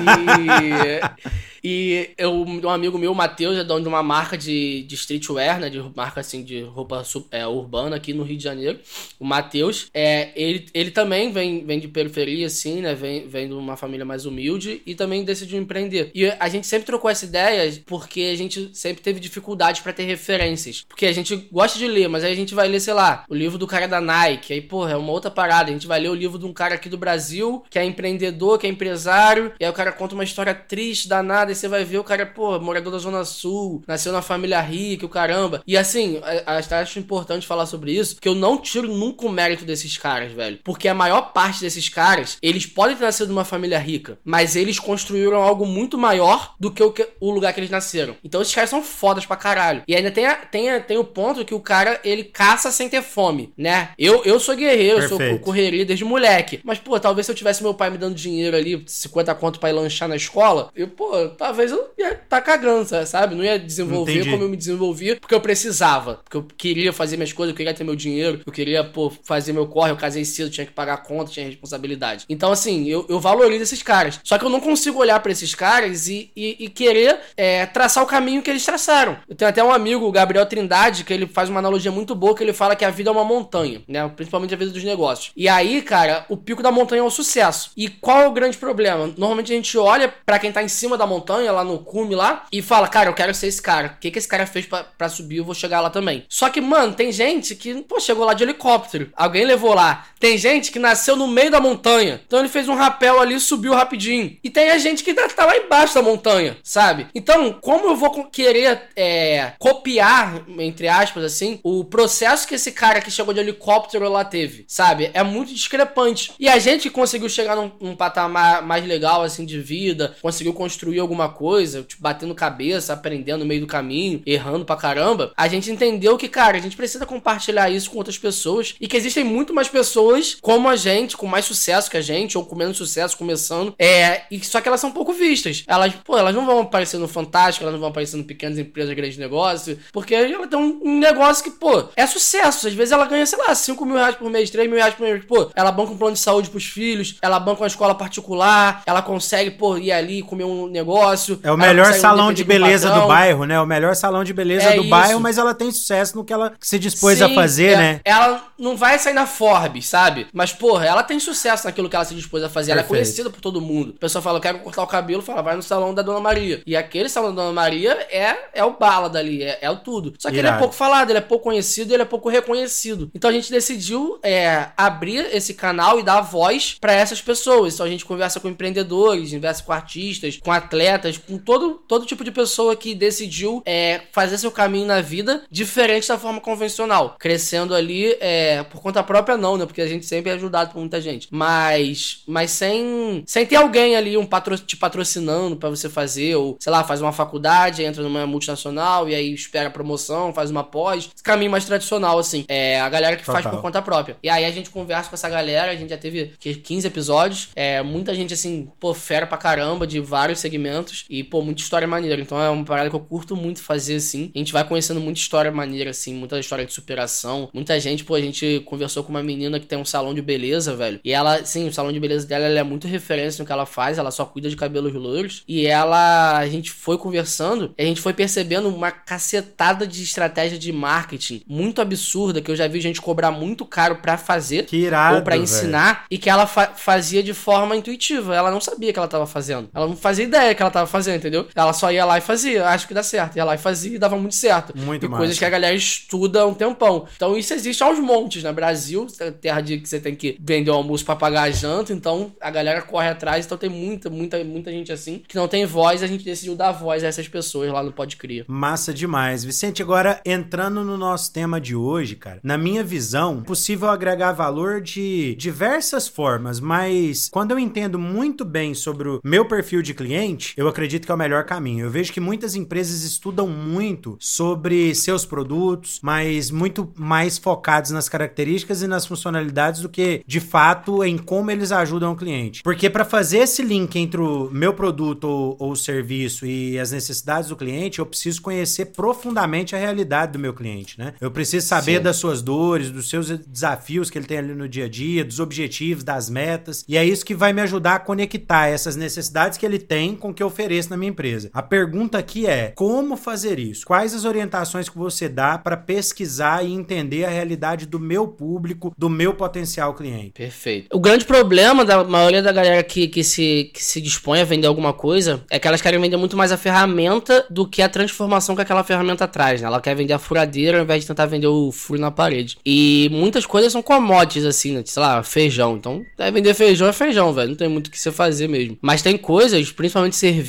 E, e eu, um amigo meu, o Matheus, é dono de uma marca de, de streetwear, né? De marca, assim, de roupa é, urbana aqui no Rio de Janeiro. O Matheus, é, ele, ele também vem, vem de periferia, assim, né? Vem, vem de uma família mais humilde e também decidiu empreender. E a gente sempre trocou essa ideia porque a gente sempre teve dificuldade para ter referências. Porque a gente gosta de ler, mas aí a gente vai ler, sei lá, o livro do cara da Nike. Aí, porra, é uma outra parada. A gente vai ler o livro de um cara aqui do Brasil, que é empreendedor, que é empresário. E aí o cara conta uma história triste, danada. E você vai ver o cara, pô, morador da Zona Sul, nasceu na família rica, o caramba. E assim, acho importante falar sobre isso, que eu não tiro nunca o mérito desses caras, velho. Porque a maior parte desses caras, eles podem ter nascido numa família rica, mas eles construíram algo muito maior do que o, que, o lugar que eles nasceram. Então esses caras são fodas pra caralho. E ainda tem, a, tem, a, tem o ponto que o cara, ele caça sem ter fome, né? Eu, eu sou guerreiro, Perfeito. eu sou correria desde moleque. Mas, pô, talvez se eu tivesse meu pai me dando dinheiro ali, 50 conto pra ir lanchar na escola, eu, pô, talvez eu ia tá cagando, sabe? Não ia desenvolver Entendi. como eu me desenvolvia, porque eu precisava. Porque eu queria fazer minhas coisas, eu queria ter meu dinheiro, eu queria, pô, fazer meu corre, eu casei cedo, tinha que pagar conta, tinha responsabilidade. Então, assim, eu, eu valorizo esses caras. Só que eu não consigo olhar para esses caras e, e, e querer é, traçar o caminho que eles traçaram. Eu tenho até um amigo, o Gabriel Trindade, que ele faz uma analogia muito boa, que ele fala que a vida é uma montanha, né? Principalmente a vida dos negócios. E aí, cara, o pico da montanha é o sucesso. E qual é o grande problema? Normalmente a gente olha para quem tá em cima da montanha, lá no cume lá, e fala, cara, eu quero ser esse cara. O que, que esse cara fez para subir? Eu vou chegar lá também. Só que, mano, tem gente que, pô, chegou lá de helicóptero. Alguém levou lá. Tem gente que nasceu no meio da montanha. Então ele fez um rapel ali subiu rapidinho. E tem a gente que tá, tá lá embaixo da montanha, sabe? Então, como eu vou querer é, copiar, entre aspas, assim, o processo que esse cara que chegou de helicóptero lá teve, sabe? É muito discrepante. E a gente conseguiu chegar num, num patamar mais legal, assim, de vida, conseguiu construir alguma coisa, tipo, batendo cabeça, aprendendo no meio do caminho, errando pra caramba, a gente entendeu que, cara, a gente precisa compartilhar isso com outras pessoas e que existem muito mais pessoas como a gente, com mais sucesso que a gente, ou com menos sucesso começando, é, e só que elas são pouco vistas. Elas, pô, elas não vão aparecer no Fantástico, elas não vão aparecer no Pequenas Empresas, Grandes Negócios, porque ela tem um, negócio que, pô, é sucesso. Às vezes ela ganha, sei lá, 5 mil reais por mês, 3 mil reais por mês, pô, ela banca um plano de saúde pros filhos, ela banca uma escola particular, ela consegue, pô, ir ali comer um negócio. É o melhor salão de beleza do bairro, né? O melhor salão de beleza é do isso. bairro, mas ela tem sucesso no que ela se dispôs Sim, a fazer, é, né? Ela não vai sair na Forbes, sabe? Mas, porra, ela tem sucesso naquilo que ela se dispôs a fazer. Perfeito. Ela é conhecida por todo mundo. O pessoal fala, eu quero cortar o cabelo, fala, vai no salão da Dona Maria. E aquele salão da Dona Maria é, é o bala dali, é, é o tudo. Só que Irado. ele é pouco falado, ele é pouco conhecido, ele é pouco reconhecido. Então a gente decidiu é, abrir esse canal e dar voz para essas pessoas. Então a gente conversa com empreendedores, conversa com artistas, com atletas, com todo, todo tipo de pessoa que decidiu é, fazer seu caminho na vida diferente da forma convencional. Crescendo ali é, por conta própria, não, né? Porque a gente sempre é ajudado por muita gente. Mas, mas sem, sem ter alguém ali um patro, te patrocinando para você fazer, ou sei lá, faz uma faculdade, entra numa multinacional e aí espera a promoção, faz uma pós. Esse caminho mais tradicional, assim. É a galera que Total. faz por conta própria. E aí a gente conversa com essa galera, a gente já teve 15 episódios. É, muita gente, assim, pô, fera pra caramba de vários segmentos eventos e, pô, muita história maneira. Então é uma parada que eu curto muito fazer, assim. A gente vai conhecendo muita história maneira, assim, muita história de superação. Muita gente, pô, a gente conversou com uma menina que tem um salão de beleza, velho. E ela, sim, o salão de beleza dela, ela é muito referência no que ela faz, ela só cuida de cabelos loiros. E ela, a gente foi conversando, a gente foi percebendo uma cacetada de estratégia de marketing muito absurda que eu já vi gente cobrar muito caro para fazer que irado, ou para ensinar e que ela fa fazia de forma intuitiva. Ela não sabia que ela tava fazendo. Ela não fazia ideia que ela tava fazendo, entendeu? Ela só ia lá e fazia, acho que dá certo. Ia lá e fazia e dava muito certo. Muito e coisas que a galera estuda há um tempão. Então isso existe aos montes, né? Brasil, terra de que você tem que vender o almoço para pagar a janta, então a galera corre atrás, então tem muita, muita, muita gente assim que não tem voz, a gente decidiu dar voz a essas pessoas lá no Pode Cria. Massa demais. Vicente, agora entrando no nosso tema de hoje, cara, na minha visão, possível agregar valor de diversas formas, mas quando eu entendo muito bem sobre o meu perfil de cliente, eu acredito que é o melhor caminho. Eu vejo que muitas empresas estudam muito sobre seus produtos, mas muito mais focados nas características e nas funcionalidades do que de fato em como eles ajudam o cliente. Porque para fazer esse link entre o meu produto ou, ou serviço e as necessidades do cliente, eu preciso conhecer profundamente a realidade do meu cliente, né? Eu preciso saber Sim. das suas dores, dos seus desafios que ele tem ali no dia a dia, dos objetivos, das metas, e é isso que vai me ajudar a conectar essas necessidades que ele tem com o que eu ofereço na minha empresa. A pergunta aqui é: como fazer isso? Quais as orientações que você dá para pesquisar e entender a realidade do meu público, do meu potencial cliente? Perfeito. O grande problema da maioria da galera que, que, se, que se dispõe a vender alguma coisa é que elas querem vender muito mais a ferramenta do que a transformação que aquela ferramenta traz, né? Ela quer vender a furadeira ao invés de tentar vender o furo na parede. E muitas coisas são commodities, assim, né? Sei lá, feijão. Então, é vender feijão é feijão, velho. Não tem muito o que você fazer mesmo. Mas tem coisas, principalmente serviços,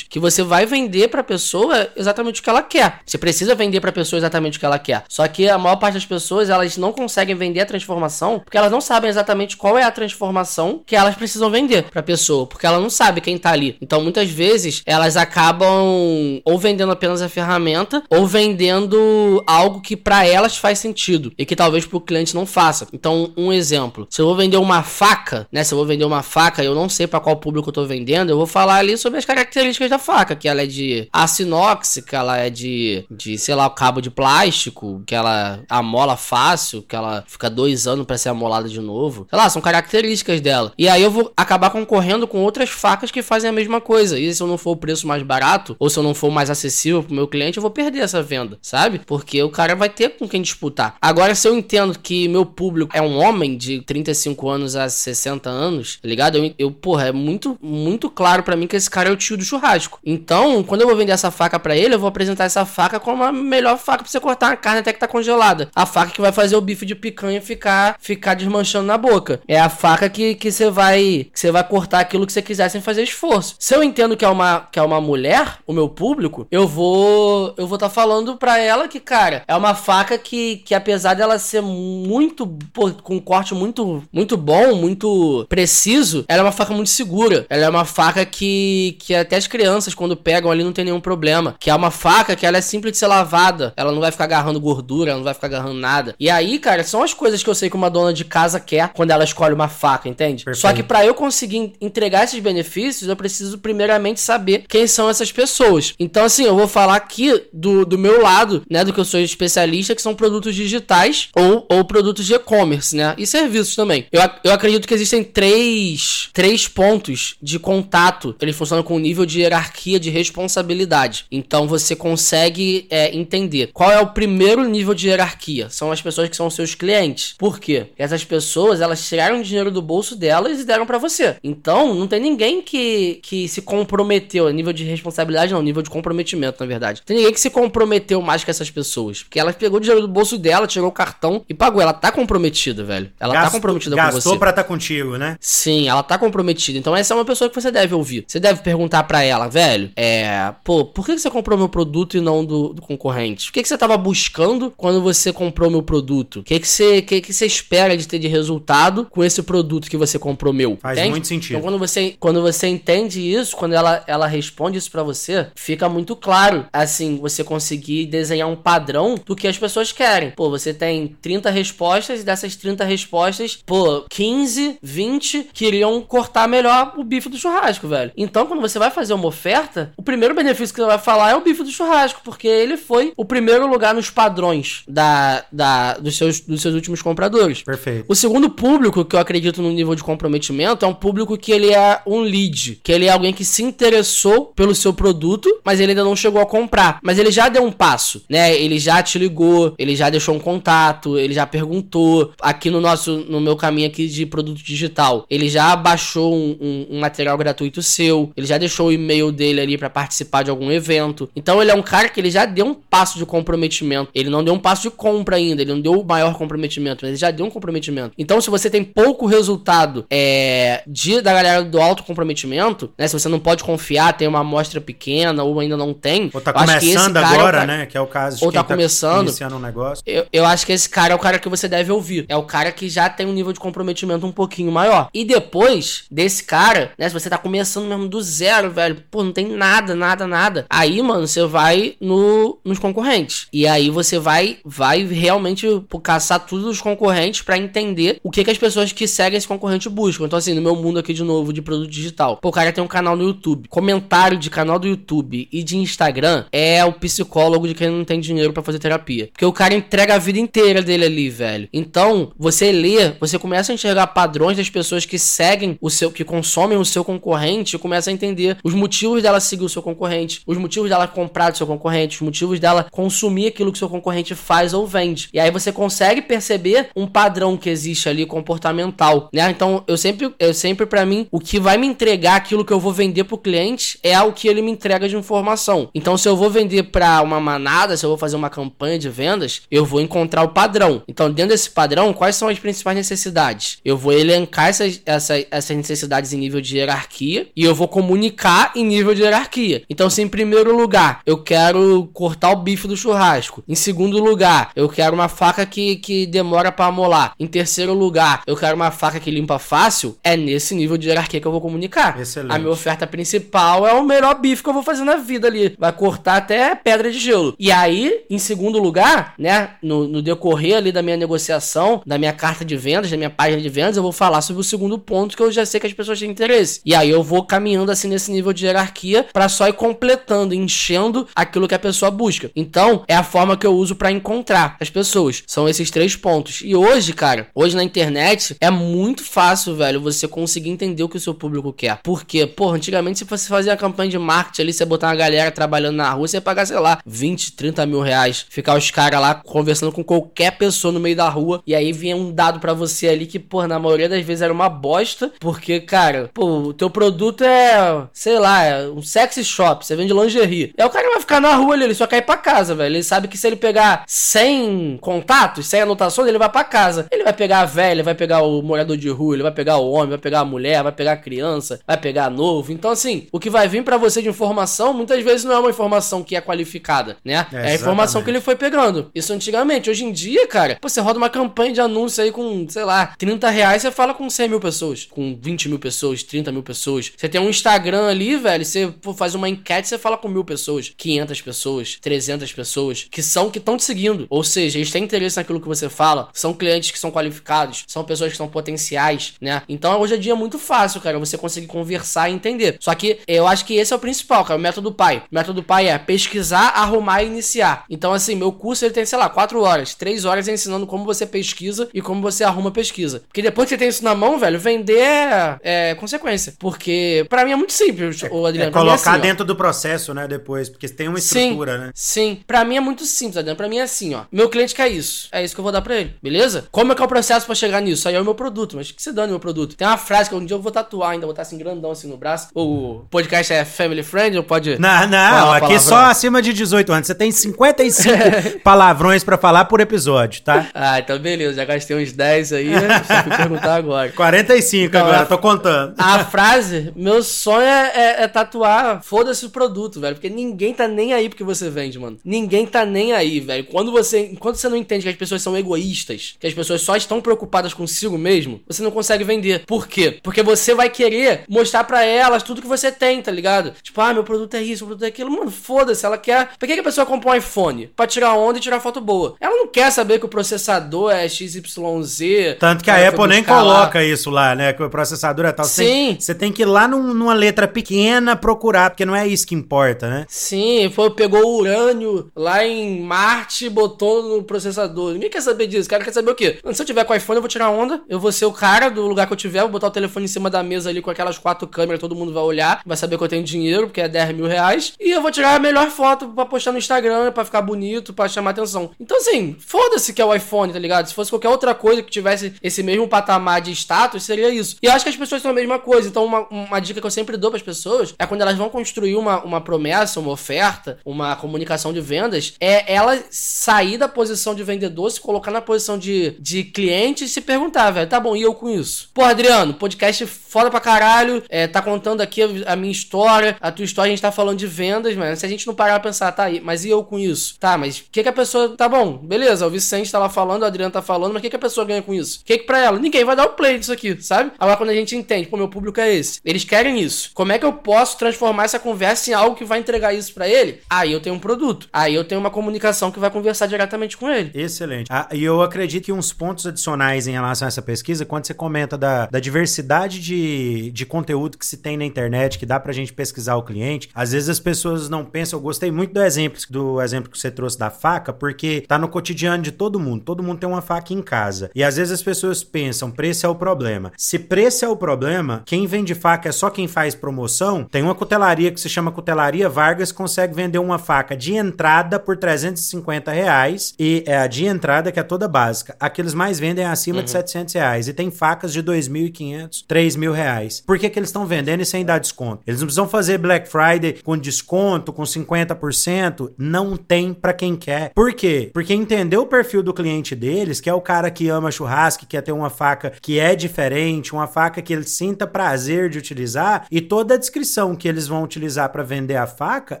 que você vai vender pra pessoa exatamente o que ela quer. Você precisa vender pra pessoa exatamente o que ela quer. Só que a maior parte das pessoas, elas não conseguem vender a transformação porque elas não sabem exatamente qual é a transformação que elas precisam vender pra pessoa. Porque ela não sabe quem tá ali. Então, muitas vezes, elas acabam ou vendendo apenas a ferramenta ou vendendo algo que para elas faz sentido e que talvez pro cliente não faça. Então, um exemplo. Se eu vou vender uma faca, né? Se eu vou vender uma faca e eu não sei para qual público eu tô vendendo, eu vou falar ali sobre as características da faca, que ela é de aço inox, que ela é de, de sei lá, cabo de plástico, que ela amola fácil, que ela fica dois anos para ser amolada de novo. Sei lá, são características dela. E aí eu vou acabar concorrendo com outras facas que fazem a mesma coisa. E se eu não for o preço mais barato, ou se eu não for mais acessível pro meu cliente, eu vou perder essa venda, sabe? Porque o cara vai ter com quem disputar. Agora, se eu entendo que meu público é um homem de 35 anos a 60 anos, tá ligado? Eu, eu porra, é muito, muito claro para mim que esse cara é o tio do churrasco. Então, quando eu vou vender essa faca para ele, eu vou apresentar essa faca como a melhor faca pra você cortar a carne até que tá congelada. A faca que vai fazer o bife de picanha ficar, ficar desmanchando na boca. É a faca que, que você vai que você vai cortar aquilo que você quiser sem fazer esforço. Se eu entendo que é uma, que é uma mulher, o meu público, eu vou eu vou estar tá falando para ela que, cara, é uma faca que, que apesar dela ser muito pô, com um corte muito muito bom, muito preciso, ela é uma faca muito segura. Ela é uma faca que que até as crianças quando pegam ali não tem nenhum problema, que é uma faca que ela é simples de ser lavada. Ela não vai ficar agarrando gordura, ela não vai ficar agarrando nada. E aí, cara, são as coisas que eu sei que uma dona de casa quer quando ela escolhe uma faca, entende? Perfeito. Só que para eu conseguir entregar esses benefícios, eu preciso primeiramente saber quem são essas pessoas. Então, assim, eu vou falar aqui do, do meu lado, né, do que eu sou especialista, que são produtos digitais ou, ou produtos de e-commerce, né, e serviços também. Eu, eu acredito que existem três, três pontos de contato. Eles funcionam com um nível de hierarquia de responsabilidade. Então, você consegue é, entender qual é o primeiro nível de hierarquia. São as pessoas que são seus clientes. Por quê? Essas pessoas, elas tiraram dinheiro do bolso delas e deram para você. Então, não tem ninguém que, que se comprometeu a nível de responsabilidade, não, nível de comprometimento, na verdade. Tem ninguém que se comprometeu mais que essas pessoas. Porque ela pegou o dinheiro do bolso dela, tirou o cartão e pagou. Ela tá comprometida, velho. Ela tá comprometida com você. Gastou pra estar tá contigo, né? Sim, ela tá comprometida. Então essa é uma pessoa que você deve ouvir. Você deve perguntar para ela, velho, é... Pô, por que você comprou meu produto e não do, do concorrente? O que, que você tava buscando quando você comprou meu produto? O que, que, você, que, que você espera de ter de resultado com esse produto que você comprou meu? Faz entende? muito sentido. Então quando você, quando você entende isso, quando ela, ela responde isso para você, fica muito claro, assim, você conseguir desenhar um padrão do que as pessoas querem. Pô, você tem 30 respostas e dessas 30 respostas, pô, 15, 20 queriam cortar melhor o bife do churrasco, velho. Então, quando você vai fazer uma oferta, o primeiro benefício que você vai falar é o bife do churrasco, porque ele foi o primeiro lugar nos padrões da, da, dos, seus, dos seus últimos compradores. Perfeito. O segundo público que eu acredito no nível de comprometimento é um público que ele é um lead, que ele é alguém que se interessou pelo seu produto, mas ele ainda não chegou a comprar. Mas ele já deu um passo, né? Ele já te ligou, ele já deixou um contato, ele já perguntou. Aqui no nosso, no meu caminho aqui de produto digital, ele já baixou um, um, um material gratuito seu, ele já deixou o e-mail dele ali para participar de algum evento. Então ele é um cara que ele já deu um passo de comprometimento. Ele não deu um passo de compra ainda, ele não deu o maior comprometimento, mas ele já deu um comprometimento. Então se você tem pouco resultado é, de, da galera do alto comprometimento, né? Se você não pode confiar, tem uma amostra pequena ou ainda não tem. Ou tá começando agora, é cara, né? Que é o caso de ou tá, tá começando. iniciando um negócio. Eu, eu acho que esse cara é o cara que você deve ouvir. É o cara que já tem um nível de comprometimento um pouquinho maior. E depois desse cara, né? Se você tá começando mesmo do zero, velho, pô, não tem nada, nada, nada. Aí, mano, você vai no, nos concorrentes. E aí você vai, vai realmente pô, caçar tudo dos concorrentes para entender o que, que as pessoas que seguem esse concorrente buscam. Então, assim, no meu mundo aqui de novo de produto digital, pô, o cara tem um canal no YouTube. Comentário de canal do YouTube e de Instagram é o psicólogo de quem não tem dinheiro para fazer terapia. Porque o cara entrega a vida inteira dele ali, velho. Então, você lê, você começa a enxergar padrões das pessoas que seguem o seu, que consomem o seu concorrente e começa a entender os motivos dela seguir o seu concorrente, os motivos dela comprar do seu concorrente, os motivos dela consumir aquilo que o seu concorrente faz ou vende. E aí você consegue perceber um padrão que existe ali comportamental, né? Então, eu sempre, eu sempre para mim, o que vai me entregar aquilo que eu vou vender pro cliente é o que ele me entrega de informação. Então, se eu vou vender para uma manada, se eu vou fazer uma campanha de vendas, eu vou encontrar o padrão. Então, dentro desse padrão, quais são as principais necessidades? Eu vou elencar essas, essas necessidades em nível de hierarquia e eu vou comunicar em nível de hierarquia. Então, se em primeiro lugar eu quero cortar o bife do churrasco, em segundo lugar eu quero uma faca que, que demora para amolar, em terceiro lugar eu quero uma faca que limpa fácil, é nesse nível de hierarquia que eu vou comunicar. Excelente. A minha oferta principal é o melhor bife que eu vou fazer na vida ali. Vai cortar até pedra de gelo. E aí, em segundo lugar, né, no, no decorrer ali da minha negociação, da minha carta de vendas, da minha página de vendas, eu vou falar sobre o segundo ponto que eu já sei que as pessoas têm interesse. E aí eu vou caminhando assim nesse nível de hierarquia para só ir completando, enchendo aquilo que a pessoa busca. Então, é a forma que eu uso para encontrar as pessoas. São esses três pontos. E hoje, cara, hoje na internet é muito fácil, velho, você conseguir entender o que o seu público quer. Porque, pô, antigamente se você fazia uma campanha de marketing ali, você botar uma galera trabalhando na rua, você ia pagar, sei lá, 20, 30 mil reais. Ficar os caras lá conversando com qualquer pessoa no meio da rua. E aí vinha um dado para você ali que, pô, na maioria das vezes era uma bosta. Porque, cara, pô, o teu produto é, sei lá, é um sexy shop. Você vende lingerie. Aí o cara vai ficar na rua ali, ele só quer ir pra casa, velho. Ele sabe que se ele pegar 100 contatos, 100 anotações, ele vai pra casa. Ele vai pegar a velha, vai pegar o morador de rua, ele vai pegar o homem, vai pegar a mulher, vai pegar a criança, vai pegar novo. Então, assim, o que vai vir para você de informação, muitas vezes não é uma informação que é qualificada, né? É, é a informação que ele foi pegando. Isso antigamente. Hoje em dia, cara, você roda uma campanha de anúncio aí com, sei lá, 30 reais, você fala com 100 mil pessoas, com 20 mil pessoas, 30 mil pessoas. Você tem um Instagram ali, velho, você faz uma enquete, você fala com mil pessoas, 500 pessoas, 300 pessoas, que são que estão te seguindo. Ou seja, eles têm interesse naquilo que você fala, são clientes que são qualificados, são pessoas que são potenciais, né? Então hoje em dia é muito fácil, cara, você conseguir conversar e entender. Só que eu acho que esse é o principal, cara, o método pai. O método pai é pesquisar, arrumar e iniciar. Então, assim, meu curso ele tem, sei lá, 4 horas, 3 horas ensinando como você pesquisa e como você arruma pesquisa. Porque depois que você tem isso na mão, velho, vender é, é consequência. Porque, para mim, é muito simples, é, o Adriano. É colocar assim, dentro ó. do processo, né, depois, porque tem uma estrutura, sim, né? Sim, pra mim é muito simples, Adriano. Pra mim é assim, ó. Meu cliente quer isso. É isso que eu vou dar pra ele, beleza? Como é que é o processo para chegar nisso? Aí é o meu produto, mas que se dane o meu produto. Tem uma frase que um dia eu vou tatuar ainda, vou botar assim grandão assim no braço. O podcast é family friend ou pode. Não, não, aqui só acima de 18 anos. Você tem 55 palavrões para falar por episódio, tá? Ah, então beleza. Já gastei uns 10 aí, só fui perguntar agora. 45 então, agora, a, tô contando. A frase, meu sonho é, é, é tatuar, foda-se o produto, velho. Porque ninguém tá nem aí porque você vende, mano. Ninguém tá nem aí, velho. Quando você, enquanto você não entende que as pessoas são egoístas, que as pessoas só estão preocupadas consigo mesmo, você não consegue vender. Por quê? Porque você vai querer mostrar para elas tudo que você tem, tá ligado? Tipo, ah, meu produto é isso, meu produto é aquilo. Mano, foda-se, ela quer. Por que, que a pessoa compra um iPhone? Pra tirar onda e tirar foto boa. Ela não quer saber que o processador é XYZ. Tanto que a Apple nem coloca lá. isso lá, né? Que o processador é tal. Sim. Você tem, tem, que ir lá num, numa letra pequena procurar, porque não é isso que importa, né? Sim, foi, pegou o urânio lá em Marte e botou no processador. Ninguém quer saber disso. Cara quer saber o quê? Se eu tiver com o iPhone, eu vou tirar onda. Eu vou ser o cara do lugar que eu tiver, vou botar o telefone em cima da mesa ali com aquelas quatro câmeras, todo mundo vai olhar, vai saber que eu tenho dinheiro, porque é 10 mil reais. E eu vou tirar a melhor foto pra postar no Instagram, pra ficar bonito, pra chamar atenção. Então, assim, foda-se que é o iPhone, tá ligado? Se fosse qualquer outra coisa que tivesse esse mesmo patamar de status, seria isso. E eu acho que as pessoas são a mesma coisa. Então, uma, uma dica que eu sempre dou pras pessoas é quando elas vão construir uma, uma promessa, uma oferta, uma comunicação de vendas, é ela sair da posição de vendedor, se colocar na posição de, de cliente e se perguntar, velho, tá bom, e eu com isso? Pô, Adriano, podcast foda pra caralho, é, tá contando aqui a, a, minha história, a tua história, a gente tá falando de vendas, mano. Se a gente não parar pra pensar, tá, mas e eu com isso? Tá, mas o que, que a pessoa. Tá bom, beleza, o Vicente tá lá falando, o Adriano tá falando, mas o que, que a pessoa ganha com isso? O que, que pra ela? Ninguém vai dar o play disso aqui, sabe? Agora quando a gente entende, pô, meu público é esse, eles querem isso. Como é que eu posso transformar essa conversa em algo que vai entregar isso para ele? Aí eu tenho um produto. Aí eu tenho uma comunicação que vai conversar diretamente com ele. Excelente. Ah, e eu acredito que uns pontos adicionais em relação a essa pesquisa, quando você comenta da, da diversidade de, de conteúdo que se tem na internet, que dá pra gente pesquisar o cliente, às vezes as pessoas não pensam. Eu gostei muito do exemplo, do exemplo que você trouxe da faca, porque tá no cotidiano de todo mundo. Todo mundo tem uma faca em casa. E às vezes as pessoas pensam, preço é o problema. Se preço é o problema, quem vende faca é só quem faz promoção. Tem uma cutelaria que se chama Cutelaria Vargas, consegue vender uma faca de entrada por 350 reais. E é a de entrada que é toda básica. Aqueles mais vendem acima uhum. de 700 reais. E tem facas de 2.500, 3 mil reais. Por que, que eles estão vendendo e sem dar desconto? Eles não precisam fazer Black Friday com desconto, com 50%. Não tem para quem quer. Por quê? Porque entendeu o perfil do cliente deles, que é o cara que ama churrasco, que quer ter uma faca que é diferente, uma faca que ele sinta prazer de utilizar. E toda a descrição que eles vão utilizar para vender a faca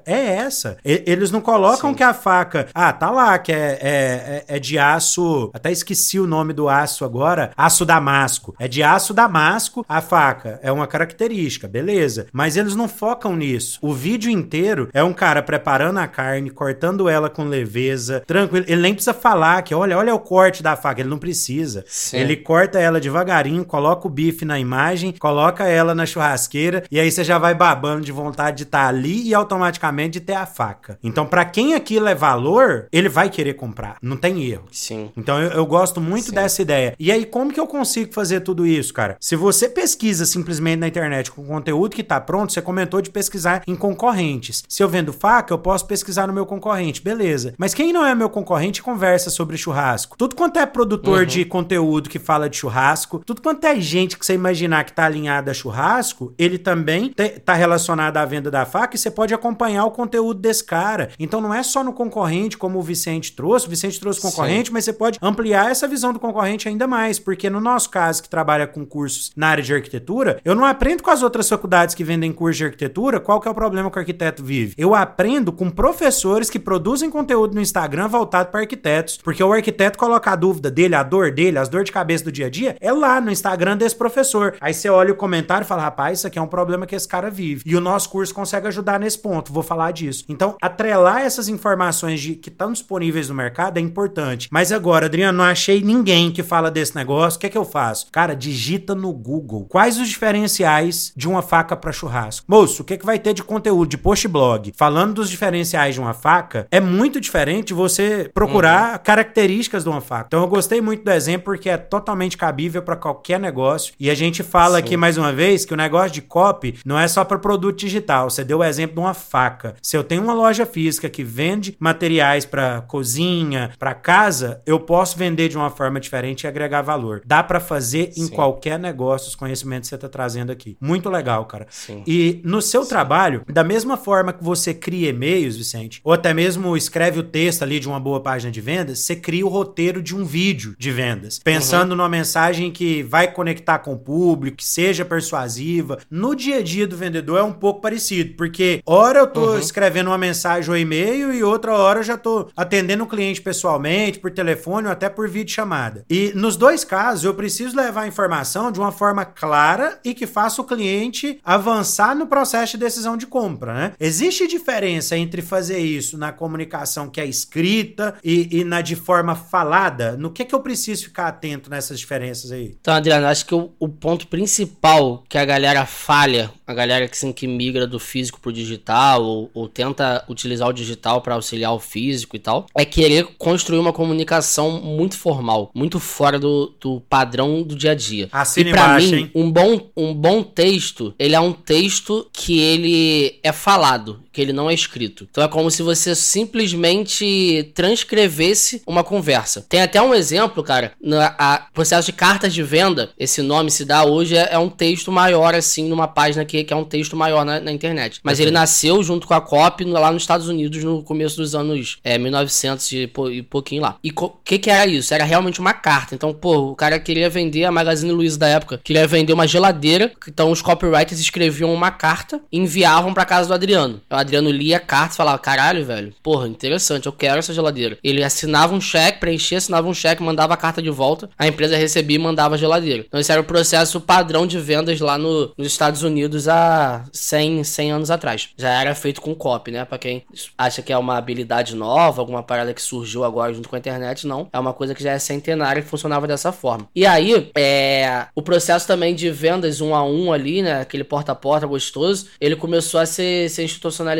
é essa. E, eles não colocam Sim. que a faca. Ah, tá lá, que é, é, é, é de aço. Até esqueci o nome do aço agora. Aço damasco. É de aço damasco a faca. É uma característica, beleza. Mas eles não focam nisso. O vídeo inteiro é um cara preparando a carne, cortando ela com leveza, tranquilo. Ele nem precisa falar que, olha, olha o corte da faca. Ele não precisa. Sim. Ele corta ela devagarinho, coloca o bife na imagem, coloca ela na churrasqueira e aí você já vai babando de vontade de estar tá ali e automaticamente de ter a faca. Então, para quem aquilo é valor, ele vai querer comprar. Não tem erro. Sim. Então, eu, eu gosto muito Sim. dessa ideia. E aí, como que eu consigo fazer tudo isso, cara? Se você pesquisa simplesmente na internet com conteúdo que tá pronto, você comentou de pesquisar em concorrentes. Se eu vendo faca, eu posso pesquisar no meu concorrente, beleza. Mas quem não é meu concorrente conversa sobre churrasco. Tudo quanto é produtor uhum. de conteúdo que fala de churrasco, tudo quanto é gente que você imaginar que tá alinhada a churrasco, ele também te, tá relacionado à venda da faca e você pode acompanhar o conteúdo desse cara. Então não é só no concorrente, como o Vicente trouxe. O Vicente trouxe concorrente, Sim. mas você pode ampliar essa visão do concorrente ainda mais, porque no nosso caso, que trabalha com cursos na área de arquitetura, eu não aprendo com as outras faculdades que vendem curso de arquitetura qual que é o problema que o arquiteto vive. Eu aprendo com professores que produzem conteúdo no Instagram voltado para arquitetos, porque o arquiteto coloca a dúvida dele, a dor dele, as dores de cabeça do dia a dia, é lá no Instagram desse professor. Aí você olha o comentário e fala, rapaz, isso aqui é um problema que esse cara vive. E o nosso curso consegue ajudar nesse ponto, vou falar disso. Então, atrelar essas informações de, que estão disponíveis no mercado é importante. Mas agora, Adriano, não achei ninguém que fala desse negócio. O que é que eu faço? Cara, digita no Google. Quais os diferenciais de uma faca para churrasco? Moço, o que, é que vai ter de conteúdo de post blog falando dos diferenciais de uma faca? É muito diferente você procurar uhum. características de uma faca. Então, eu gostei muito do exemplo porque é totalmente cabível para qualquer negócio. E a gente fala Sim. aqui mais uma vez que o negócio de copy não é só para produto digital. Você deu o exemplo de uma faca. Se eu tenho uma loja física que vende materiais para cozinha, para casa, eu posso vender de uma forma diferente e agregar valor. Dá para fazer Sim. em qualquer negócio os conhecimentos que você está trazendo aqui. Muito legal, cara. Sim. E no seu Sim. trabalho, da mesma forma que você cria e-mails, Vicente, ou até mesmo escreve o texto ali de uma boa página de vendas, você cria o roteiro de um vídeo de vendas, pensando uhum. numa mensagem que vai conectar com o público, que seja persuasiva. No dia a dia do vendedor é um pouco parecido, porque hora eu tô uhum. escrevendo uma mensagem ou e-mail e outra hora eu já tô atendendo o cliente pessoalmente, por telefone ou até por vídeo chamada. E nos dois casos eu preciso levar a informação de uma forma clara e que faça o cliente avançar no processo de decisão de compra, né? Existe diferença entre fazer isso na comunicação que é escrita e, e na de forma falada? No que que eu preciso ficar atento nessas diferenças aí? Então, Adriano, acho que o, o ponto principal que a galera falha a galera que, assim, que migra do físico pro digital ou, ou tenta utilizar o digital para auxiliar o físico e tal, é querer construir uma comunicação muito formal, muito fora do, do padrão do dia a dia. Assine e pra mim, hein? um bom, um bom texto, ele é um texto que ele é falado, que ele não é escrito. Então é como se você simplesmente transcrevesse uma conversa. Tem até um exemplo, cara, no a, processo de cartas de venda, esse nome se dá hoje, é, é um texto maior, assim, numa página que, que é um texto maior na, na internet. Mas ele nasceu junto com a COP lá nos Estados Unidos no começo dos anos é, 1900 e, e pouquinho lá. E o que que era isso? Era realmente uma carta. Então, pô, o cara queria vender, a Magazine Luiza da época, queria vender uma geladeira, então os copywriters escreviam uma carta e enviavam pra casa do Adriano. O Adriano lia a carta e falava, caralho, velho, porra, interessante, eu quero essa geladeira. Ele assinava um cheque, preenchia, assinava um cheque, mandava a carta de volta, a empresa recebia e mandava a geladeira. Então esse era o processo padrão de vendas lá no, nos Estados Unidos há 100, 100 anos atrás. Já era feito com copy, né? Pra quem acha que é uma habilidade nova, alguma parada que surgiu agora junto com a internet, não. É uma coisa que já é centenária e funcionava dessa forma. E aí, é, o processo também de vendas um a um ali, né? Aquele porta a porta gostoso, ele começou a ser, ser institucionalizado,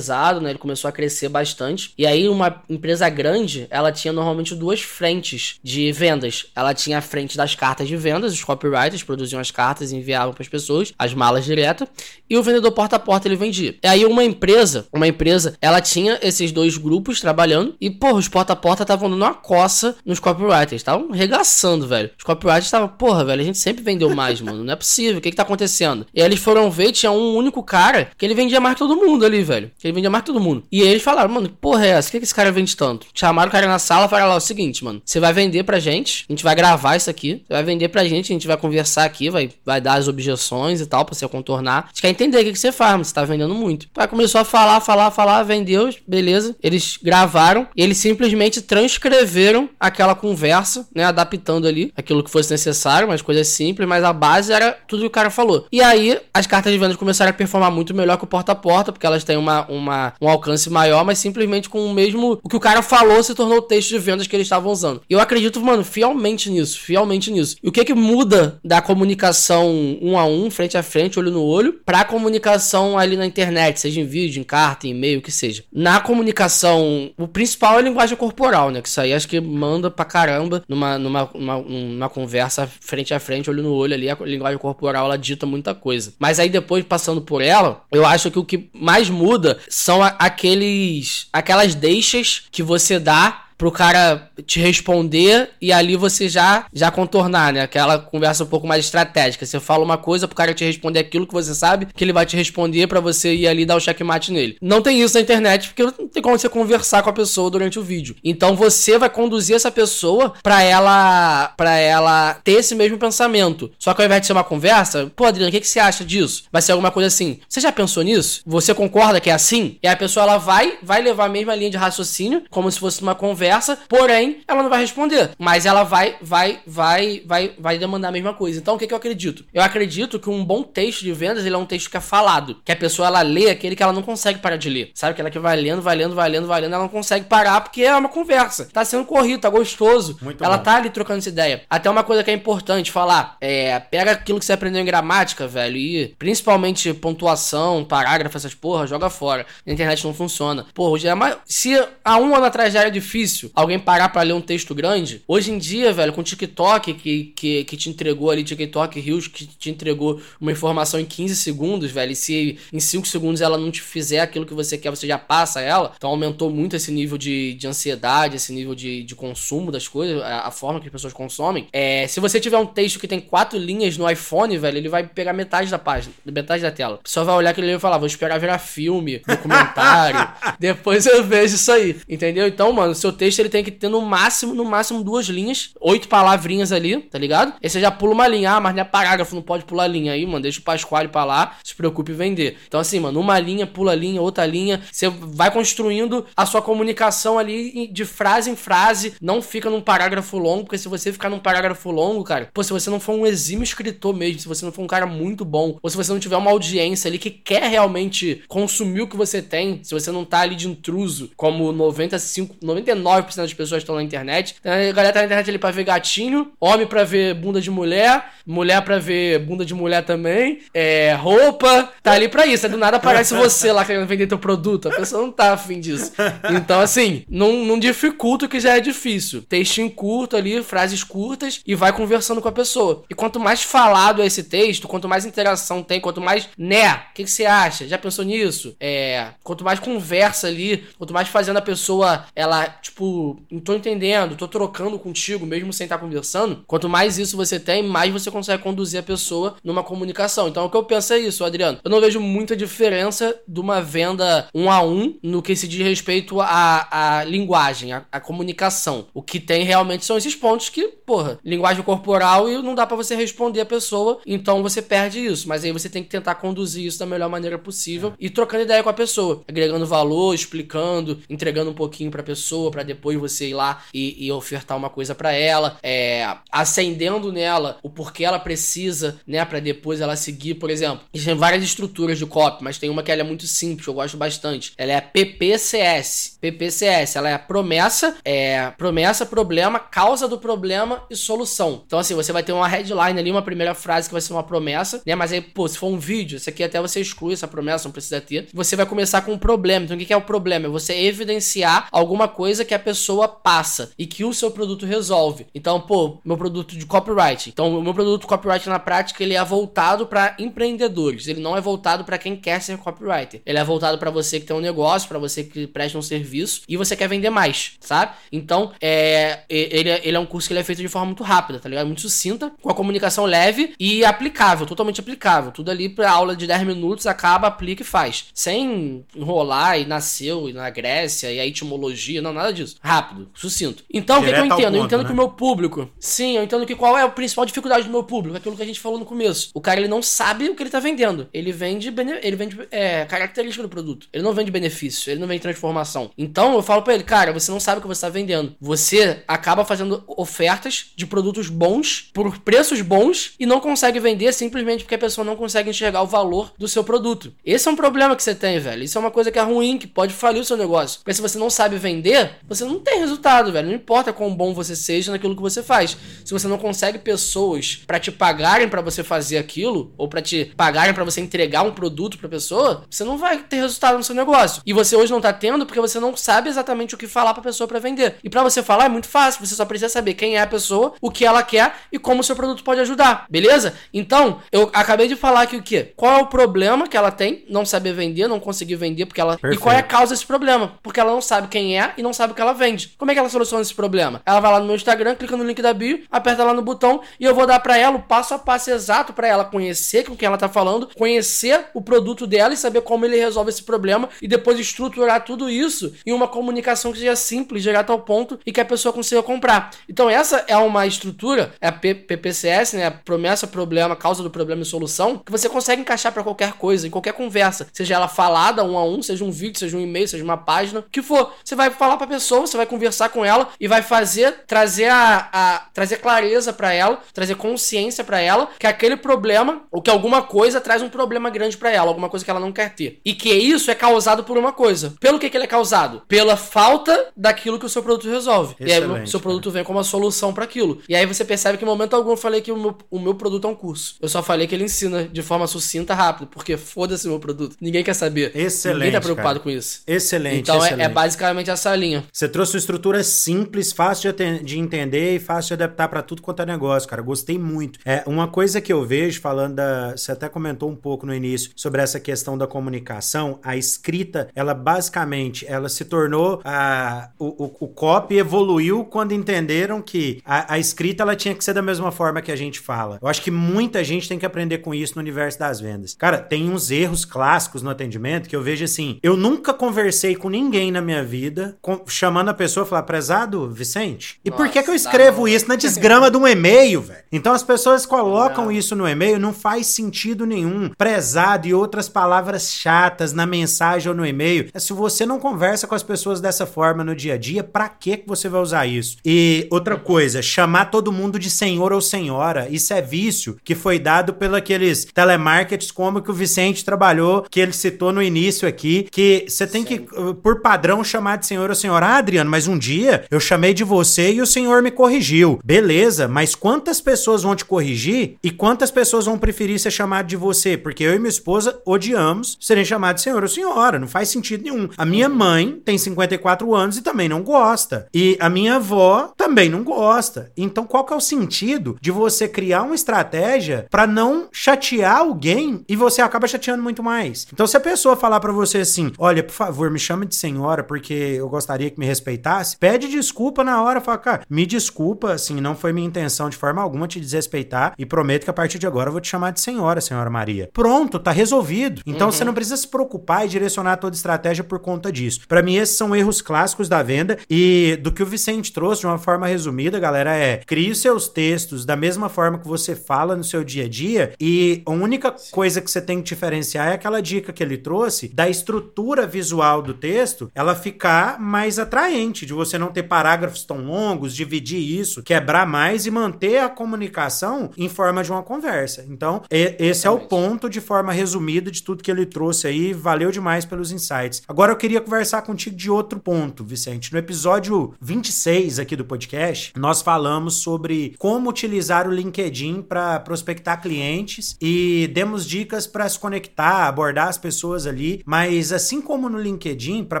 né? Ele começou a crescer bastante. E aí, uma empresa grande, ela tinha normalmente duas frentes de vendas. Ela tinha a frente das cartas de vendas, os copywriters produziam as cartas e enviavam para as pessoas, as malas diretas, e o vendedor porta a porta ele vendia. E aí, uma empresa, uma empresa, ela tinha esses dois grupos trabalhando, e, porra, os porta a porta estavam dando uma coça nos copywriters, estavam regaçando, velho. Os copywriters estavam, porra, velho, a gente sempre vendeu mais, mano, não é possível, o que que tá acontecendo? E aí eles foram ver, tinha um único cara que ele vendia mais que todo mundo ali, velho. Que ele vendia mais que todo mundo. E eles falaram, mano, porra é essa? Por que, que esse cara vende tanto? Chamaram o cara na sala e falaram lá o seguinte, mano, você vai vender pra gente, a gente vai gravar isso aqui, você vai vender pra gente, a gente vai conversar aqui, vai, vai dar as objeções e tal, pra você contornar. A gente quer entender o que, que você faz, mano, você tá vendendo muito. Aí começou a falar, falar, falar, vendeu, beleza. Eles gravaram e eles simplesmente transcreveram aquela conversa, né, adaptando ali aquilo que fosse necessário, umas coisas simples, mas a base era tudo que o cara falou. E aí, as cartas de vendas começaram a performar muito melhor que o porta a porta, porque elas têm uma, uma, um alcance maior, mas simplesmente com o mesmo. O que o cara falou se tornou o texto de vendas que eles estavam usando. Eu acredito, mano, fielmente nisso, fielmente nisso. E o que que muda da comunicação um a um, frente a frente, olho no olho, pra comunicação ali na internet, seja em vídeo, em carta, em e-mail, o que seja. Na comunicação, o principal é a linguagem corporal, né? Que isso aí acho que manda pra caramba numa, numa, numa, numa conversa frente a frente, olho no olho ali, a linguagem corporal ela dita muita coisa. Mas aí depois, passando por ela, eu acho que o que mais muda são aqueles aquelas deixas que você dá pro cara te responder e ali você já já contornar, né? Aquela conversa um pouco mais estratégica. Você fala uma coisa pro cara te responder aquilo que você sabe que ele vai te responder para você ir ali dar o checkmate nele. Não tem isso na internet porque não tem como você conversar com a pessoa durante o vídeo. Então você vai conduzir essa pessoa para ela para ela ter esse mesmo pensamento. Só que ao invés de ser uma conversa, pô, Adriano, o que, que você acha disso? Vai ser alguma coisa assim. Você já pensou nisso? Você concorda que é assim? E a pessoa ela vai vai levar a mesma linha de raciocínio como se fosse uma conversa conversa, porém, ela não vai responder. Mas ela vai, vai, vai, vai, vai demandar a mesma coisa. Então, o que, que eu acredito? Eu acredito que um bom texto de vendas, ele é um texto que é falado. Que a pessoa, ela lê aquele que ela não consegue parar de ler. Sabe? Que ela que vai lendo, vai lendo, vai lendo, vai lendo, ela não consegue parar porque é uma conversa. Tá sendo corrido, tá gostoso. Muito ela bom. tá ali trocando essa ideia. Até uma coisa que é importante falar, é, pega aquilo que você aprendeu em gramática, velho, e principalmente pontuação, parágrafo, essas porra, joga fora. A internet não funciona. Porra, hoje é mais... se há um ano atrás já era difícil, difícil alguém parar para ler um texto grande. Hoje em dia, velho, com o TikTok que, que, que te entregou ali, TikTok Rios, que te entregou uma informação em 15 segundos, velho, e se em 5 segundos ela não te fizer aquilo que você quer, você já passa ela. Então aumentou muito esse nível de, de ansiedade, esse nível de, de consumo das coisas, a, a forma que as pessoas consomem. É, se você tiver um texto que tem quatro linhas no iPhone, velho, ele vai pegar metade da página, metade da tela. Só vai olhar aquele livro e falar, vou esperar virar filme, documentário, depois eu vejo isso aí, entendeu? Então, mano, seu texto texto ele tem que ter no máximo, no máximo duas linhas, oito palavrinhas ali, tá ligado? Aí você já pula uma linha, ah, mas não é parágrafo, não pode pular linha aí, mano, deixa o Pasquale pra lá, se preocupe em vender. Então assim, mano, uma linha, pula linha, outra linha, você vai construindo a sua comunicação ali de frase em frase, não fica num parágrafo longo, porque se você ficar num parágrafo longo, cara, pô, se você não for um exímio escritor mesmo, se você não for um cara muito bom, ou se você não tiver uma audiência ali que quer realmente consumir o que você tem, se você não tá ali de intruso, como 95, 99 99% das pessoas estão na internet. A galera tá na internet ali pra ver gatinho, homem pra ver bunda de mulher, mulher pra ver bunda de mulher também, é, roupa, tá ali pra isso. Do nada aparece você lá querendo vender teu produto. A pessoa não tá afim disso. Então, assim, não, não dificulta o que já é difícil. Textinho curto ali, frases curtas e vai conversando com a pessoa. E quanto mais falado é esse texto, quanto mais interação tem, quanto mais, né, o que, que, você acha? Já pensou nisso? É, quanto mais conversa ali, quanto mais fazendo a pessoa, ela, tipo, não tô entendendo, tô trocando contigo, mesmo sem estar tá conversando, quanto mais isso você tem, mais você consegue conduzir a pessoa numa comunicação. Então, o que eu penso é isso, Adriano. Eu não vejo muita diferença de uma venda um a um no que se diz respeito à, à linguagem, à, à comunicação. O que tem realmente são esses pontos que, porra, linguagem corporal e não dá para você responder a pessoa, então você perde isso. Mas aí você tem que tentar conduzir isso da melhor maneira possível e trocando ideia com a pessoa, agregando valor, explicando, entregando um pouquinho pra pessoa, para depois você ir lá e, e ofertar uma coisa para ela, é, acendendo nela o porquê ela precisa, né, para depois ela seguir, por exemplo. Tem várias estruturas de copy, mas tem uma que é muito simples, eu gosto bastante. Ela é PPCS. PPCS, ela é promessa, é promessa, problema, causa do problema e solução. Então assim, você vai ter uma headline ali, uma primeira frase que vai ser uma promessa, né? Mas aí, pô, se for um vídeo, isso aqui até você exclui essa promessa, não precisa ter. Você vai começar com um problema. Então o que é o problema? É você evidenciar alguma coisa que a pessoa passa e que o seu produto resolve. Então, pô, meu produto de copyright. Então, o meu produto copyright na prática, ele é voltado para empreendedores. Ele não é voltado para quem quer ser copywriter. Ele é voltado para você que tem um negócio, para você que presta um serviço e você quer vender mais, sabe? Então, é, ele, é, ele é um curso que ele é feito de forma muito rápida, tá ligado? Muito sucinta, com a comunicação leve e aplicável, totalmente aplicável. Tudo ali pra aula de 10 minutos, acaba, aplica e faz. Sem enrolar e nasceu e na Grécia e a etimologia, não, nada disso. Rápido, sucinto. Então, o que, que, eu entendo? Ponto, eu entendo né? que o meu público. Sim, eu entendo que qual é a principal dificuldade do meu público? Aquilo que a gente falou no começo. O cara ele não sabe o que ele tá vendendo. Ele vende, ele vende é, característica do produto. Ele não vende benefício, ele não vende transformação. Então eu falo para ele, cara, você não sabe o que você tá vendendo. Você acaba fazendo ofertas de produtos bons por preços bons e não consegue vender simplesmente porque a pessoa não consegue enxergar o valor do seu produto. Esse é um problema que você tem, velho. Isso é uma coisa que é ruim, que pode falir o seu negócio. Porque se você não sabe vender, você não tem resultado, velho. Não importa quão bom você seja naquilo que você faz. Se você não consegue pessoas para te pagarem para você fazer aquilo, ou para te pagarem para você entregar um produto pra pessoa, você não vai ter resultado no seu negócio. E você hoje não tá tendo porque você não sabe exatamente o que falar pra pessoa para vender. E para você falar é muito fácil, você só precisa saber quem é a pessoa, o que ela quer e como o seu produto pode ajudar, beleza? Então, eu acabei de falar aqui o que? Qual é o problema que ela tem? Não saber vender, não conseguir vender porque ela. Perfeito. E qual é a causa desse problema? Porque ela não sabe quem é e não sabe o que ela vende. Como é que ela soluciona esse problema? Ela vai lá no meu Instagram, clica no link da bio, aperta lá no botão e eu vou dar para ela o passo a passo exato para ela conhecer com quem ela tá falando, conhecer o produto dela e saber como ele resolve esse problema e depois estruturar tudo isso em uma comunicação que seja simples, direto ao ponto e que a pessoa consiga comprar. Então essa é uma estrutura, é a PPCS, né? Promessa, problema, causa do problema e solução, que você consegue encaixar para qualquer coisa, em qualquer conversa, seja ela falada um a um, seja um vídeo, seja um e-mail, seja uma página, que for. Você vai falar para a pessoa, você vai conversar com ela e vai fazer trazer a, a trazer clareza para ela, trazer consciência para ela que aquele problema ou que alguma coisa traz um problema grande para ela, alguma coisa que ela não quer ter. E que isso é causado por uma coisa. Pelo que, que ele é causado? Pela falta daquilo que o seu produto resolve. Excelente, e aí o seu produto vem como uma solução para aquilo. E aí você percebe que em momento algum eu falei que o meu, o meu produto é um curso. Eu só falei que ele ensina de forma sucinta, rápido, porque foda-se meu produto. Ninguém quer saber. Excelente. Ninguém tá preocupado cara. com isso. Excelente. Então excelente. É, é, basicamente essa linha. Você trouxe uma estrutura simples, fácil de, de entender e fácil de adaptar para tudo quanto é negócio, cara. Gostei muito. É uma coisa que eu vejo falando da, você até comentou um pouco no início sobre essa questão da comunicação, a escrita, ela basicamente, ela se tornou a o, o, o copy evoluiu quando entenderam que a, a escrita ela tinha que ser da mesma forma que a gente fala. Eu acho que muita gente tem que aprender com isso no universo das vendas. Cara, tem uns erros clássicos no atendimento que eu vejo assim. Eu nunca conversei com ninguém na minha vida com, chamando a pessoa e falar, prezado Vicente, e Nossa, por que, que eu escrevo isso na desgrama de um e-mail, velho? Então as pessoas colocam não. isso no e-mail, não faz sentido nenhum. Prezado e outras palavras chatas na mensagem ou no e-mail. É, se você não conversa com as pessoas dessa forma no dia a dia, pra que você vai usar isso? E outra coisa, chamar todo mundo de senhor ou senhora, isso é vício que foi dado pelos aqueles telemarketers como que o Vicente trabalhou, que ele citou no início aqui, que você tem Sim. que, por padrão, chamar de senhor ou senhora. Ah, Adriano, mas um dia eu chamei de você e o senhor me corrigiu. Beleza, mas quantas pessoas vão te corrigir e quantas pessoas vão preferir ser chamado de você? Porque eu e minha esposa odiamos serem chamados de senhor ou senhora. Não faz sentido nenhum. A minha mãe tem 54 anos e também não gosta. E a minha avó também não gosta. Então qual que é o sentido de você criar uma estratégia para não chatear alguém e você acaba chateando muito mais? Então se a pessoa falar para você assim, olha, por favor, me chame de senhora porque eu gostaria que me respeitasse, pede desculpa na hora, fala, cara, me desculpa, assim, não foi minha intenção de forma alguma te desrespeitar e prometo que a partir de agora eu vou te chamar de senhora, senhora Maria. Pronto, tá resolvido. Então uhum. você não precisa se preocupar e direcionar toda estratégia por conta disso. Para mim esses são erros clássicos da venda e do que o Vicente trouxe de uma forma resumida, galera, é crie os seus textos da mesma forma que você fala no seu dia a dia e a única coisa que você tem que diferenciar é aquela dica que ele trouxe da estrutura visual do texto, ela ficar mais atraente, de você não ter parágrafos tão longos, dividir isso, quebrar mais e manter a comunicação em forma de uma conversa. Então, esse é o ponto de forma resumida de tudo que ele trouxe aí. Valeu demais pelos insights. Agora eu queria conversar contigo de outro ponto, Vicente. No episódio 26 aqui do podcast, nós falamos sobre como utilizar o LinkedIn para prospectar clientes e demos dicas para se conectar, abordar as pessoas ali. Mas assim como no LinkedIn, para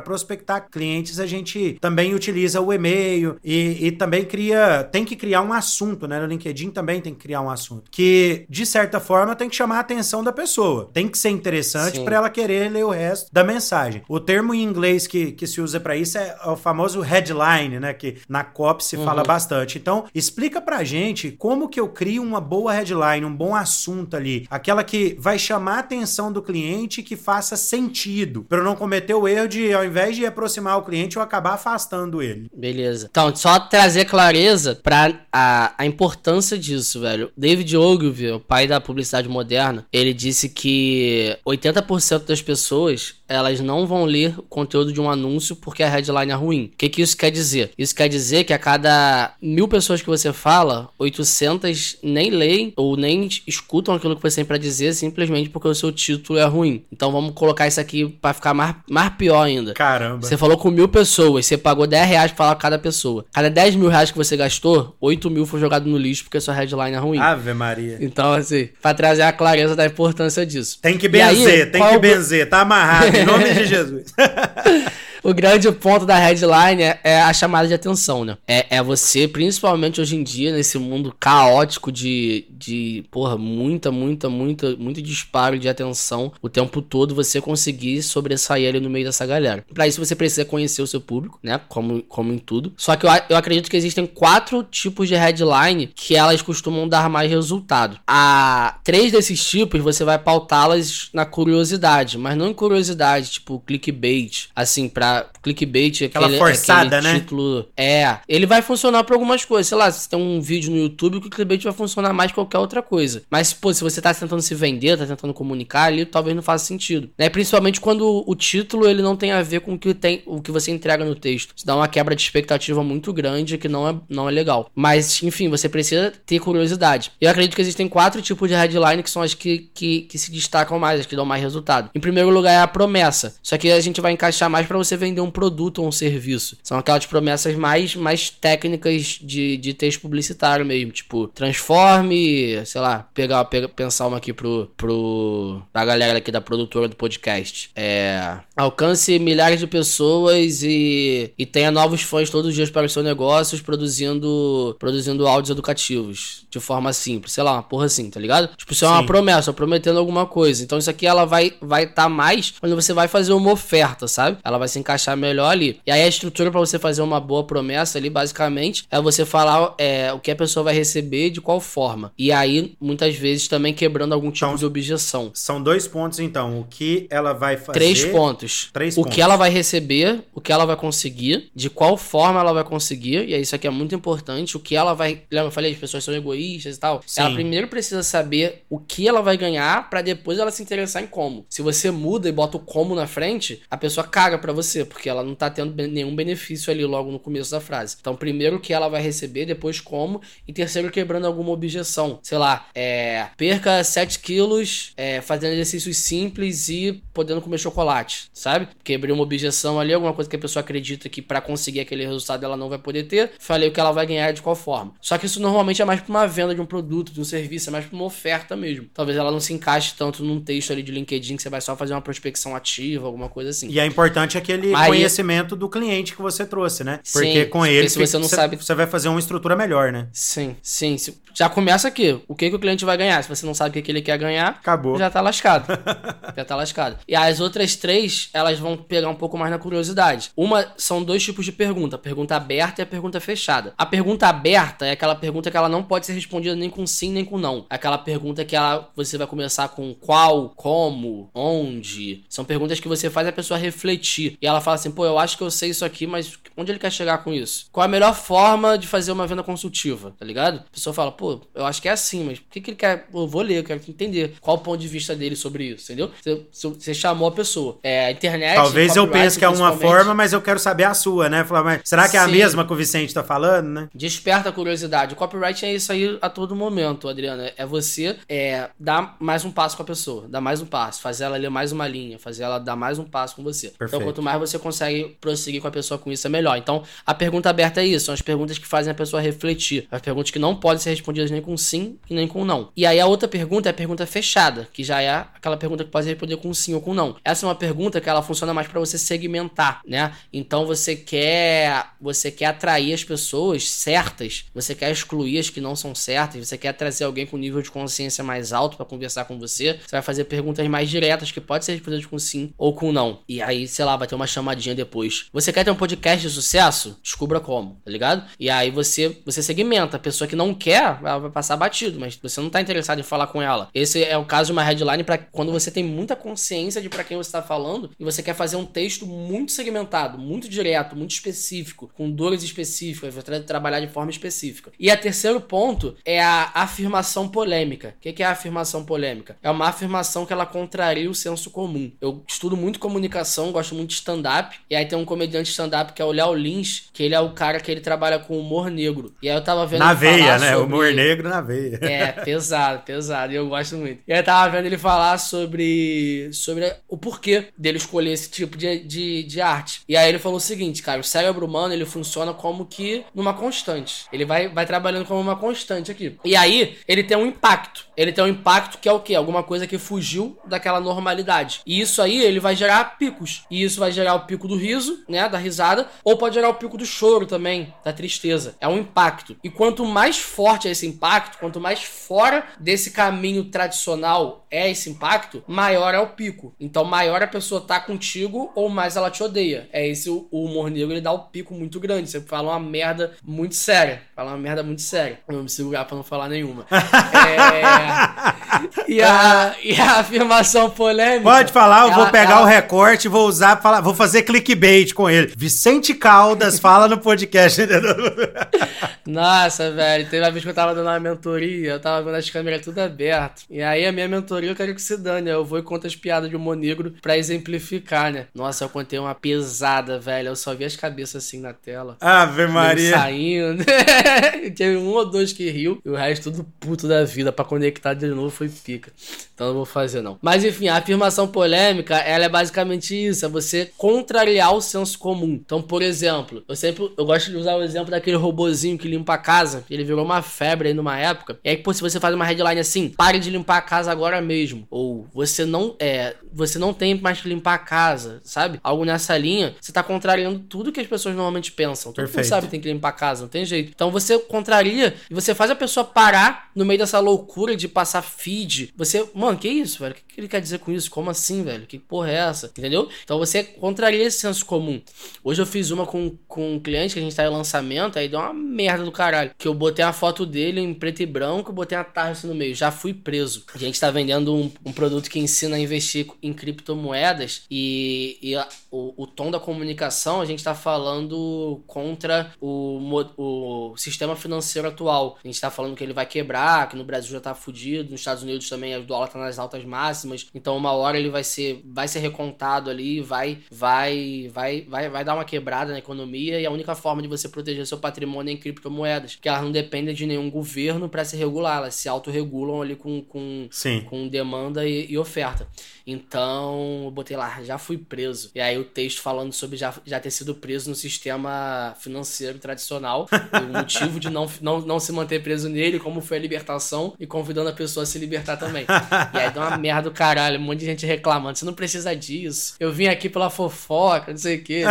prospectar clientes, a gente também utiliza o e-mail e, e, também cria, tem que criar um assunto, né? No LinkedIn também tem que criar um assunto que, de certa forma, tem que chamar a atenção da pessoa. Tem que ser interessante para ela querer ler o resto da mensagem. O termo em inglês que, que se usa para isso é o famoso headline, né? Que na copy se uhum. fala bastante. Então, explica pra gente como que eu crio uma boa headline, um bom assunto ali, aquela que vai chamar a atenção do cliente que faça sentido, para eu não cometer o erro de, ao invés de aproximar o cliente, eu acabar afastando ele. Beleza. Então, só trazer clareza para a, a importância disso, velho. David Ogilvy, o pai da publicidade moderna, ele disse que 80% das pessoas elas não vão ler o conteúdo de um anúncio porque a headline é ruim. O que, que isso quer dizer? Isso quer dizer que a cada mil pessoas que você fala, 800 nem leem ou nem escutam aquilo que você tem para dizer simplesmente porque o seu título é ruim. Então vamos colocar isso aqui para ficar mais, mais pior ainda. Caramba. Você falou com mil pessoas, você pagou 10 reais pra falar com cada pessoa. Cada 10 mil reais que você gastou, 8 mil foi jogado no lixo porque a sua headline é ruim. Ave Maria. Então, assim, pra trazer a clareza da importância disso. Tem que benzer, aí, tem que benzer, tá amarrado. Em nome de Jesus. o grande ponto da headline é, é, a chamada de atenção, né? É, é você, principalmente hoje em dia, nesse mundo caótico de, de, porra, muita, muita, muita, muito disparo de atenção o tempo todo, você conseguir sobressair ali no meio dessa galera. Para isso você precisa conhecer o seu público, né? Como, como em tudo. Só que eu, eu acredito que existem quatro tipos de headline que elas costumam dar mais resultado. A três desses tipos você vai pautá-las na curiosidade, mas não em curiosidade, tipo clickbait, assim, pra clickbait, aquela aquele, forçada, aquele né? Título, é, ele vai funcionar para algumas coisas. Sei lá, se tem um vídeo no YouTube, o clickbait vai funcionar mais que qualquer outra coisa. Mas, pô, se você tá tentando se vender, tá tentando comunicar ali, talvez não faça sentido. Né? Principalmente quando o título ele não tem a ver com o que, tem, o que você entrega no texto. Isso dá uma quebra de expectativa muito grande que não é, não é legal. Mas, enfim, você precisa ter curiosidade. Eu acredito que existem quatro tipos de headline que são as que, que, que se destacam mais, as que dão mais resultado. Em primeiro lugar é a promessa. Isso aqui a gente vai encaixar mais para você vender um produto ou um serviço. São aquelas promessas mais, mais técnicas de, de texto publicitário mesmo. Tipo, transforme, sei lá, pegar, pegar pensar uma aqui pro, pro, pra galera aqui da produtora do podcast. É, alcance milhares de pessoas e, e tenha novos fãs todos os dias para os seus negócios produzindo, produzindo áudios educativos de forma simples. Sei lá, uma porra assim, tá ligado? Tipo, isso é uma promessa, prometendo alguma coisa. Então isso aqui ela vai vai estar tá mais quando você vai fazer uma oferta, sabe? Ela vai se encaixar melhor ali. E aí a estrutura para você fazer uma boa promessa ali, basicamente, é você falar é, o que a pessoa vai receber de qual forma. E aí, muitas vezes, também quebrando algum tipo então, de objeção. São dois pontos, então. O que ela vai fazer. Três pontos. Três o pontos. que ela vai receber, o que ela vai conseguir, de qual forma ela vai conseguir. E aí, isso aqui é muito importante. O que ela vai. Lembra, eu falei, as pessoas são egoístas e tal. Sim. Ela primeiro precisa saber o que ela vai ganhar para depois ela se interessar em como. Se você muda e bota o como na frente, a pessoa caga para você, porque ela não tá tendo nenhum benefício ali logo no começo da frase. Então, primeiro o que ela vai receber, depois como, e terceiro quebrando alguma objeção. Sei lá, é, perca 7 quilos é, fazendo exercícios simples e podendo comer chocolate, sabe? Quebrei uma objeção ali, alguma coisa que a pessoa acredita que para conseguir aquele resultado ela não vai poder ter. Falei o que ela vai ganhar de qual forma. Só que isso normalmente é mais pra uma venda de um produto, de um serviço, é mais pra uma oferta mesmo. Talvez ela não se encaixe tanto num texto ali de LinkedIn que você vai só fazer uma prospecção ativa, alguma coisa assim. E é importante aquele Aí, conhecimento do cliente que você trouxe, né? Porque sim, com ele se você não você, sabe, você vai fazer uma estrutura melhor, né? Sim, sim. Já começa aqui. O que, que o cliente vai ganhar? Se você não sabe o que, que ele quer ganhar, acabou. Já tá lascado. já tá lascado. E as outras três, elas vão pegar um pouco mais na curiosidade. Uma são dois tipos de pergunta: a pergunta aberta e a pergunta fechada. A pergunta aberta é aquela pergunta que ela não pode ser respondida nem com sim nem com não. Aquela pergunta que ela, você vai começar com qual, como, onde. São perguntas que você faz a pessoa refletir. E ela fala assim: pô, eu acho que eu sei isso aqui, mas onde ele quer chegar com isso? Qual a melhor forma de fazer uma venda consultiva? Tá ligado? A pessoa fala, pô, eu acho que é assim, mas o que, que ele quer? Eu vou ler, eu quero entender qual o ponto de vista dele sobre isso, entendeu? Você, você chamou a pessoa. É, a internet. Talvez eu pense que é uma forma, mas eu quero saber a sua, né? Falar, mas será que é Sim. a mesma que o Vicente tá falando, né? Desperta a curiosidade. O copyright é isso aí a todo momento, Adriana. É você é, dar mais um passo com a pessoa, dar mais um passo, fazer ela ler mais uma linha, fazer ela dar mais um passo com você. Então, Perfeito. Então, quanto mais você consegue prosseguir com a pessoa com isso, é melhor. Então, a pergunta aberta é isso, são as perguntas que fazem a pessoa refletir. As perguntas que não podem ser respondidas nem com sim e nem com não. E aí a outra pergunta é a pergunta fechada, que já é aquela pergunta que pode responder com sim ou com não. Essa é uma pergunta que ela funciona mais para você segmentar, né? Então você quer você quer atrair as pessoas certas, você quer excluir as que não são certas, você quer trazer alguém com nível de consciência mais alto para conversar com você. Você vai fazer perguntas mais diretas que pode ser respondidas com sim ou com não. E aí, sei lá, vai ter uma chamadinha depois. Você quer ter um podcast de sucesso? Descubra como, tá ligado? E aí você você segmenta. A pessoa que não quer, ela vai passar batido, mas você não tá interessado em falar com ela. Esse é o caso de uma headline para quando você tem muita consciência de para quem você tá falando e você quer fazer um texto muito segmentado, muito direto, muito específico, com dores específicas, você trabalhar de forma específica. E a terceiro ponto é a afirmação polêmica. O que é a afirmação polêmica? É uma afirmação que ela contraria o senso comum. Eu estudo muito comunicação, gosto muito de stand-up, e aí tem um comediante stand-up que é o Léo Lins, que ele é o cara que ele trabalha com humor negro. E aí eu tava vendo Na veia, né? Sobre... Humor negro na veia. É, pesado, pesado. E eu gosto muito. E aí tava vendo ele falar sobre, sobre o porquê dele escolher esse tipo de, de, de arte. E aí ele falou o seguinte, cara, o cérebro humano ele funciona como que numa constante. Ele vai, vai trabalhando como uma constante aqui. E aí ele tem um impacto. Ele tem um impacto que é o quê? Alguma coisa que fugiu daquela normalidade. E isso aí ele vai gerar picos. E isso vai gerar o pico do riso, né? Da risada. Ou pode gerar o pico do choro também, da tristeza. É um impacto. E quanto mais forte é esse impacto, quanto mais fora desse caminho tradicional é esse impacto, maior é o pico. Então, maior a pessoa tá contigo ou mais ela te odeia. É esse o, humor negro, ele dá o um pico muito grande. Você fala uma merda muito séria. Fala uma merda muito séria. Eu vou me segurar pra não falar nenhuma. é... e, a, e a afirmação polêmica. Pode falar, eu ela, vou pegar ela... o recorte, vou usar, falar, vou fazer clickbait com ele. Vicente Caldas fala no podcast. Nossa, velho. Teve uma vez que eu tava dando uma mentoria, eu tava vendo as câmeras tudo aberto. E aí a minha mentoria eu quero que se dane. Eu vou e conto as piadas de humor negro pra exemplificar, né? Nossa, eu contei uma pesada, velho. Eu só vi as cabeças assim na tela. Ave Maria. Saindo. Teve um ou dois que riu e o resto tudo puto da vida. Pra conectar de novo foi pica. Então não vou fazer, não. Mas enfim, a afirmação polêmica, ela é basicamente isso. É você contrariar o senso comum. Então, por exemplo, eu sempre eu gosto de usar o exemplo daquele robozinho que limpa a casa. Ele virou uma febre aí numa época. E aí, pô, se você faz uma headline assim, pare de limpar a casa agora mesmo. Ou você não é. Você não tem mais que limpar a casa, sabe? Algo nessa linha, você tá contrariando tudo que as pessoas normalmente pensam. Todo Perfeito. mundo sabe que tem que limpar a casa, não tem jeito. Então você contraria e você faz a pessoa parar no meio dessa loucura de passar feed. Você, mano, que isso, velho? O que ele quer dizer com isso? Como assim, velho? Que porra é essa? Entendeu? Então você contraria esse senso comum. Hoje eu fiz uma com, com um cliente que a gente tá em lançamento, aí deu uma merda do caralho. Que eu botei a foto dele em preto e branco, botei a tarde no meio. Já fui preso. A gente tá vendendo um, um produto que ensina a investir em criptomoedas e, e a, o, o, tom da comunicação a gente tá falando contra o, o sistema financeiro atual. A gente tá falando que ele vai quebrar, que no Brasil já tá fudido, nos Estados Unidos também o dólar tá nas altas máximas, então uma hora ele vai ser vai ser recontado ali, vai vai vai vai vai dar uma quebrada na economia e a única forma de você proteger seu patrimônio é em criptomoedas, que elas não dependem de nenhum governo para se regular, elas se autorregulam ali com com, Sim. com demanda e, e oferta. Então, eu botei lá, já fui preso. E aí o texto falando sobre já, já ter sido preso no sistema financeiro tradicional. o motivo de não, não, não se manter preso nele, como foi a libertação, e convidando a pessoa a se libertar também. e aí deu uma merda do caralho, um monte de gente reclamando. Você não precisa disso. Eu vim aqui pela fofoca, não sei o quê.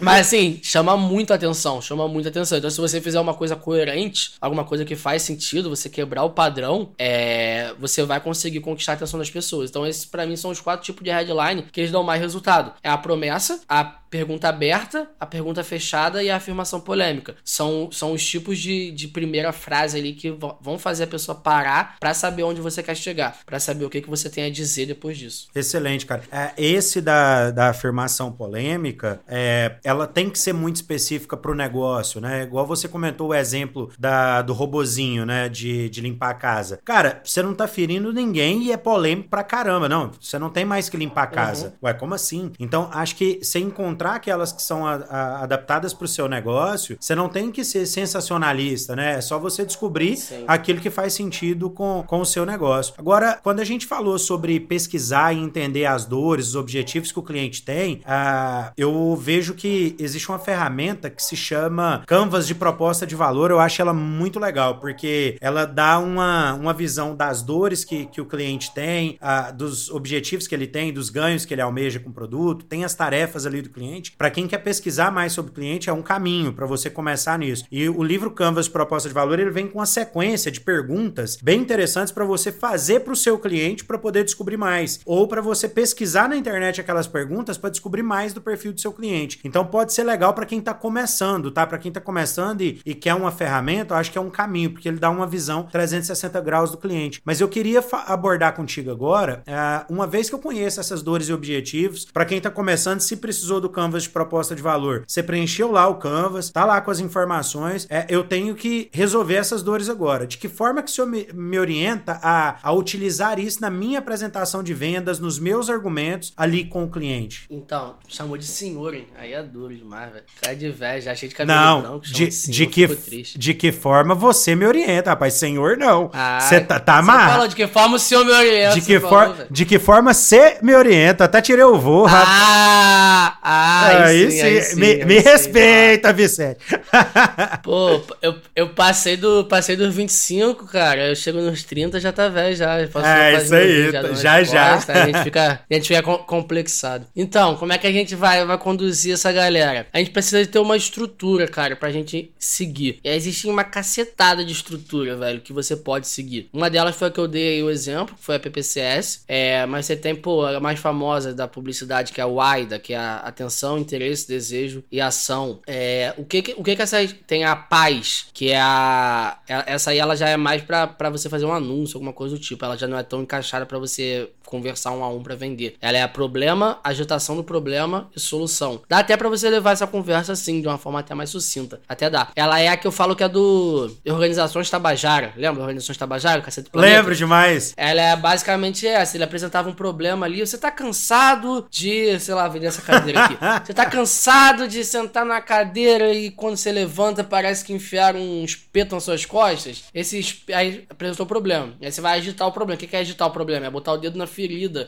Mas assim, chama muito atenção, chama muito atenção. Então, se você fizer uma coisa coerente, alguma coisa que faz sentido, você quebrar o padrão, é, você vai conseguir conquistar a atenção das pessoas. Então, esses para mim são os quatro tipos de headline que eles dão mais resultado. É a promessa, a pergunta aberta, a pergunta fechada e a afirmação polêmica. São, são os tipos de, de primeira frase ali que vão fazer a pessoa parar para saber onde você quer chegar, para saber o que, que você tem a dizer depois disso. Excelente, cara. É, esse da, da afirmação polêmica, é, ela tem que ser muito específica para o negócio, né? Igual você comentou o exemplo da, do robozinho, né? De, de limpar a casa. Cara, você não tá ferindo ninguém e é polêmico pra caramba. Não, você não tem mais que limpar a casa. Uhum. Ué, como assim? Então, acho que você encontrar aquelas que são a, a, adaptadas para o seu negócio, você não tem que ser sensacionalista, né? É só você descobrir Sim. aquilo que faz sentido com, com o seu negócio. Agora, quando a gente falou sobre pesquisar e entender as dores, os objetivos que o cliente tem, uh, eu vejo que existe uma ferramenta que se chama Canvas de Proposta de Valor. Eu acho ela muito legal, porque ela dá uma, uma visão das dores que, que o cliente tem, uh, dos objetivos que ele tem, dos ganhos que ele almeja com o produto, tem as tarefas ali do cliente cliente. Para quem quer pesquisar mais sobre o cliente, é um caminho para você começar nisso. E o livro Canvas Proposta de Valor, ele vem com uma sequência de perguntas bem interessantes para você fazer para o seu cliente para poder descobrir mais. Ou para você pesquisar na internet aquelas perguntas para descobrir mais do perfil do seu cliente. Então pode ser legal para quem está começando, tá? Para quem está começando e, e, quer uma ferramenta, eu acho que é um caminho, porque ele dá uma visão 360 graus do cliente. Mas eu queria abordar contigo agora, uh, uma vez que eu conheço essas dores e objetivos, para quem está começando, se precisou do Canvas de proposta de valor. Você preencheu lá o Canvas, tá lá com as informações. É, eu tenho que resolver essas dores agora. De que forma que o senhor me, orienta a, a utilizar isso na minha apresentação de vendas, nos meus argumentos ali com o cliente? Então, chamou de senhor, hein? Aí é duro demais, velho. Cara de velho, já achei de cabelo não, branco, de, de, senhor, de que De que forma você me orienta, rapaz? Senhor, não. Você tá, tá amarrado. fala de que forma o senhor me orienta. De que, for, de que forma você me orienta? Até tirei o voo, rapaz. Ah, ah aí, sim, aí sim, me, aí me sim, respeita, Vicente. Pô, eu, eu passei, do, passei dos 25, cara. Eu chego nos 30, já tá velho já. Posso é, isso aí, já já. já. A gente fica, a gente fica complexado. Então, como é que a gente vai, vai conduzir essa galera? A gente precisa de ter uma estrutura, cara, pra gente seguir. E existe uma cacetada de estrutura, velho, que você pode seguir. Uma delas foi a que eu dei aí o exemplo, foi a PPCS. É, mas você tem, pô, a mais famosa da publicidade, que é a WIDA, que é a atenção interesse, desejo e ação. É, o que, o que que essa tem a paz, que é a é, essa aí ela já é mais para você fazer um anúncio, alguma coisa do tipo. Ela já não é tão encaixada para você conversar um a um para vender. Ela é a problema, agitação do problema e solução. Dá até para você levar essa conversa assim, de uma forma até mais sucinta. Até dá. Ela é a que eu falo que é do Organizações Tabajara. Lembra Organizações Tabajara? Cacete Lembro demais. Ela é basicamente essa. Ele apresentava um problema ali. Você tá cansado de, sei lá, vender essa cadeira aqui. Você tá cansado de sentar na cadeira e quando você levanta parece que enfiaram um espeto nas suas costas? Esse aí apresentou o problema. E aí você vai agitar o problema. O que é agitar o problema? É botar o dedo na ferida,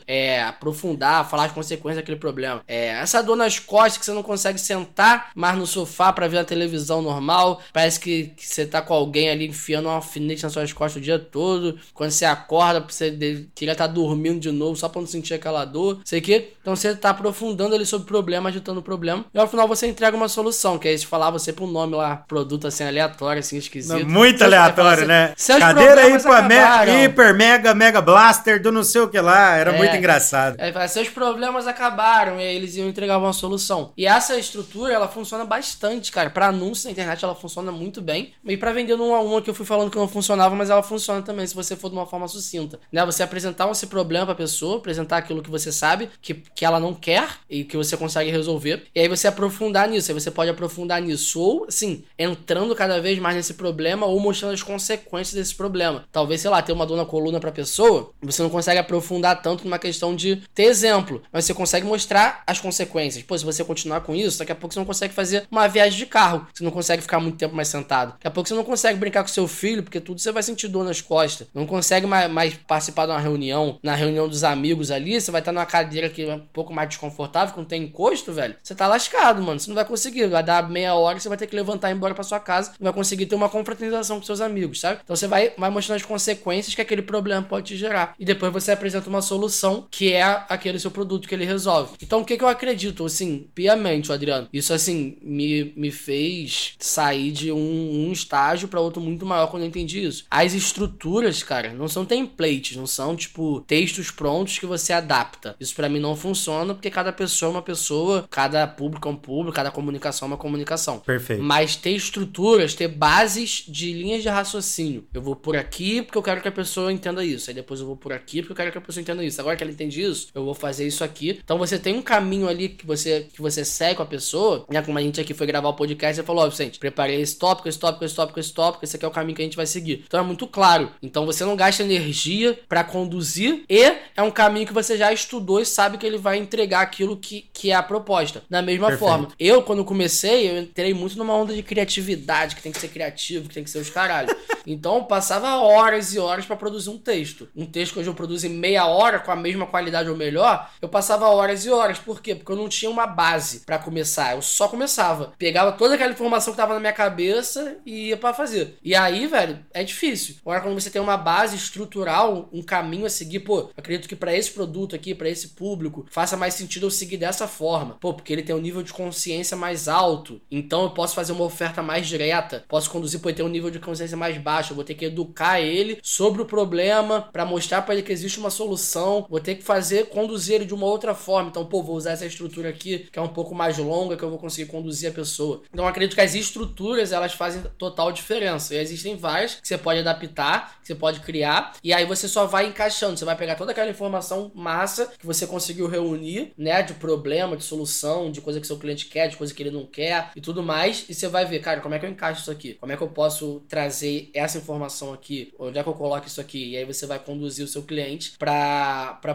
é aprofundar, falar as consequências daquele problema. É essa dor nas costas que você não consegue sentar mais no sofá para ver a televisão normal. Parece que, que, você tá com alguém ali enfiando um alfinete nas suas costas o dia todo. Quando você acorda, você queria estar tá dormindo de novo só pra não sentir aquela dor. Sei que. Então você tá aprofundando ali sobre o problema, agitando o problema. E ao final você entrega uma solução, que é se falar você um nome lá, produto assim, aleatório, assim, esquisito. Não, muito aleatório, né? Cadeira hiper, hiper, mega, mega blaster do não sei o que lá Ah, era é, muito engraçado. Aí fala, seus problemas acabaram, e aí eles iam entregar uma solução. E essa estrutura, ela funciona bastante, cara. Pra anúncio na internet, ela funciona muito bem. E pra vender no 1 a 1 que eu fui falando que não funcionava, mas ela funciona também, se você for de uma forma sucinta. Né? Você apresentar esse problema pra pessoa, apresentar aquilo que você sabe, que, que ela não quer, e que você consegue resolver. E aí você aprofundar nisso. Aí você pode aprofundar nisso. Ou, assim, entrando cada vez mais nesse problema, ou mostrando as consequências desse problema. Talvez, sei lá, ter uma dor na coluna pra pessoa, você não consegue aprofundar tanto numa questão de ter exemplo, mas você consegue mostrar as consequências. Pô, se você continuar com isso, daqui a pouco você não consegue fazer uma viagem de carro, você não consegue ficar muito tempo mais sentado. Daqui a pouco você não consegue brincar com seu filho, porque tudo você vai sentir dor nas costas. Não consegue mais, mais participar de uma reunião, na reunião dos amigos ali, você vai estar numa cadeira que é um pouco mais desconfortável, que não tem encosto, velho. Você tá lascado, mano. Você não vai conseguir. Vai dar meia hora, você vai ter que levantar e ir embora pra sua casa, não vai conseguir ter uma confraternização com seus amigos, sabe? Então você vai, vai mostrando as consequências que aquele problema pode te gerar. E depois você apresenta uma solução que é aquele seu produto que ele resolve. Então o que, que eu acredito, assim, piamente, Adriano? Isso, assim, me, me fez sair de um, um estágio para outro muito maior quando eu entendi isso. As estruturas, cara, não são templates, não são, tipo, textos prontos que você adapta. Isso para mim não funciona porque cada pessoa é uma pessoa, cada público é um público, cada comunicação é uma comunicação. Perfeito. Mas ter estruturas, ter bases de linhas de raciocínio. Eu vou por aqui porque eu quero que a pessoa entenda isso. Aí depois eu vou por aqui porque eu quero que a pessoa entenda isso. Agora que ela entende isso, eu vou fazer isso aqui. Então você tem um caminho ali que você, que você segue com a pessoa, né? Como a gente aqui foi gravar o podcast, você falou, ó, oh, Vicente, preparei esse tópico, esse tópico, esse tópico, esse tópico, esse aqui é o caminho que a gente vai seguir. Então é muito claro. Então você não gasta energia para conduzir e é um caminho que você já estudou e sabe que ele vai entregar aquilo que, que é a proposta. Da mesma Perfeito. forma, eu, quando comecei, eu entrei muito numa onda de criatividade, que tem que ser criativo, que tem que ser os caralho. Então eu passava horas e horas para produzir um texto. Um texto que hoje eu produzo em meia hora, com a mesma qualidade ou melhor, eu passava horas e horas. Por quê? Porque eu não tinha uma base para começar. Eu só começava. Pegava toda aquela informação que tava na minha cabeça e ia para fazer. E aí, velho, é difícil. Agora, quando você tem uma base estrutural, um caminho a seguir, pô, acredito que para esse produto aqui, para esse público, faça mais sentido eu seguir dessa forma. Pô, porque ele tem um nível de consciência mais alto. Então eu posso fazer uma oferta mais direta. Posso conduzir, ele tem um nível de consciência mais baixo. Eu vou ter que educar ele sobre o problema para mostrar para ele que existe uma solução. Vou ter que fazer, conduzir ele de uma outra forma. Então, pô, vou usar essa estrutura aqui, que é um pouco mais longa, que eu vou conseguir conduzir a pessoa. Então, acredito que as estruturas, elas fazem total diferença. E existem várias que você pode adaptar, que você pode criar, e aí você só vai encaixando. Você vai pegar toda aquela informação massa que você conseguiu reunir, né, de problema, de solução, de coisa que seu cliente quer, de coisa que ele não quer e tudo mais, e você vai ver, cara, como é que eu encaixo isso aqui? Como é que eu posso trazer essa informação aqui? Onde é que eu coloco isso aqui? E aí você vai conduzir o seu cliente para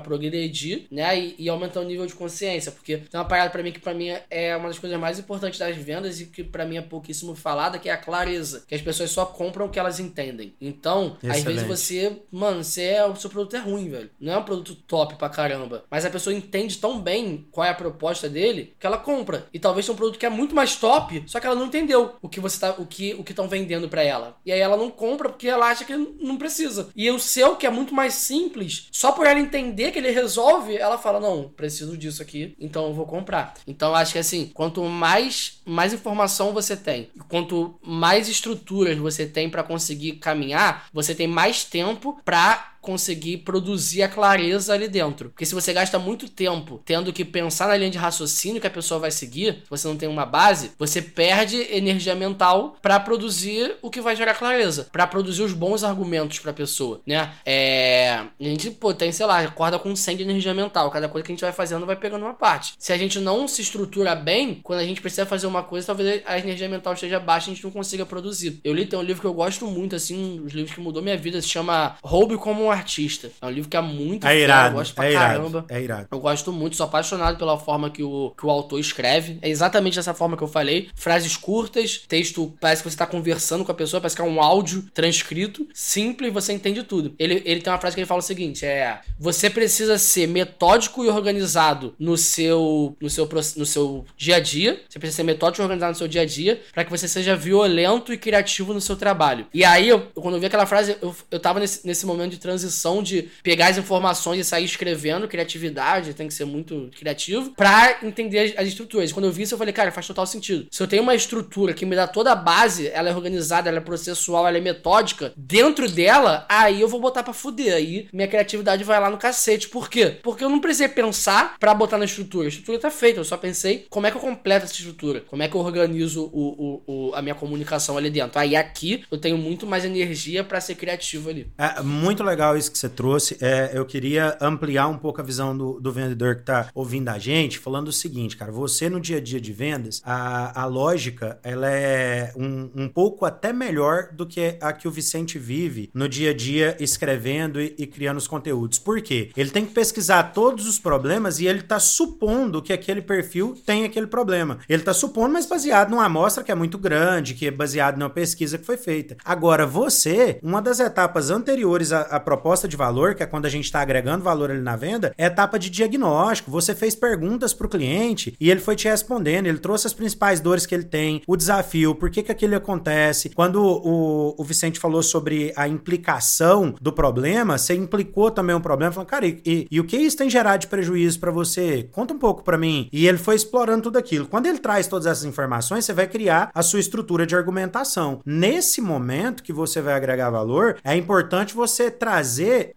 progredir, né, e, e aumentar o nível de consciência, porque tem uma parada para mim que para mim é uma das coisas mais importantes das vendas e que para mim é pouquíssimo falada, que é a clareza, que as pessoas só compram o que elas entendem. Então, Excelente. às vezes você, mano, você é, o seu produto é ruim, velho. Não é um produto top pra caramba, mas a pessoa entende tão bem qual é a proposta dele que ela compra. E talvez seja um produto que é muito mais top, só que ela não entendeu o que você tá, o que o que estão vendendo para ela. E aí ela não compra porque ela acha que não precisa. E o seu que é muito mais simples, só por ela entender que ele resolve, ela fala: "Não, preciso disso aqui, então eu vou comprar". Então acho que assim, quanto mais mais informação você tem, quanto mais estruturas você tem para conseguir caminhar, você tem mais tempo para conseguir produzir a clareza ali dentro. Porque se você gasta muito tempo tendo que pensar na linha de raciocínio que a pessoa vai seguir, se você não tem uma base, você perde energia mental para produzir o que vai gerar clareza, para produzir os bons argumentos para a pessoa, né? É, a gente, pô, tem, sei lá, acorda com 100 de energia mental, cada coisa que a gente vai fazendo vai pegando uma parte. Se a gente não se estrutura bem, quando a gente precisa fazer uma coisa, talvez a energia mental esteja baixa e a gente não consiga produzir. Eu li tem um livro que eu gosto muito assim, um dos livros que mudou minha vida, se chama Roube como um artista. É um livro que é muito é irado, eu gosto pra é caramba. Irado, é irado. Eu gosto muito, sou apaixonado pela forma que o, que o autor escreve. É exatamente dessa forma que eu falei. Frases curtas, texto, parece que você tá conversando com a pessoa, parece que é um áudio transcrito, simples, você entende tudo. Ele, ele tem uma frase que ele fala o seguinte: é. Você precisa ser metódico e organizado no seu, no seu, no seu dia a dia. Você precisa ser metódico e organizado no seu dia a dia para que você seja violento e criativo no seu trabalho. E aí, eu, quando eu vi aquela frase, eu, eu tava nesse, nesse momento de transição transição de pegar as informações e sair escrevendo, criatividade, tem que ser muito criativo, pra entender as, as estruturas. Quando eu vi isso, eu falei, cara, faz total sentido. Se eu tenho uma estrutura que me dá toda a base, ela é organizada, ela é processual, ela é metódica, dentro dela, aí eu vou botar pra fuder. Aí minha criatividade vai lá no cacete. Por quê? Porque eu não precisei pensar para botar na estrutura. A estrutura tá feita, eu só pensei como é que eu completo essa estrutura, como é que eu organizo o, o, o a minha comunicação ali dentro. Aí aqui eu tenho muito mais energia para ser criativo ali. É muito legal isso que você trouxe. É, eu queria ampliar um pouco a visão do, do vendedor que tá ouvindo a gente, falando o seguinte, cara, você no dia a dia de vendas, a, a lógica, ela é um, um pouco até melhor do que a que o Vicente vive no dia a dia escrevendo e, e criando os conteúdos. Por quê? Ele tem que pesquisar todos os problemas e ele tá supondo que aquele perfil tem aquele problema. Ele tá supondo, mas baseado numa amostra que é muito grande, que é baseado numa pesquisa que foi feita. Agora, você, uma das etapas anteriores à, à proposta de valor, que é quando a gente está agregando valor ali na venda, é etapa de diagnóstico. Você fez perguntas para o cliente e ele foi te respondendo. Ele trouxe as principais dores que ele tem, o desafio, por que, que aquilo acontece. Quando o, o Vicente falou sobre a implicação do problema, você implicou também um problema, falando, cara, e, e, e o que isso tem gerado de prejuízo para você? Conta um pouco para mim. E ele foi explorando tudo aquilo. Quando ele traz todas essas informações, você vai criar a sua estrutura de argumentação. Nesse momento que você vai agregar valor, é importante você trazer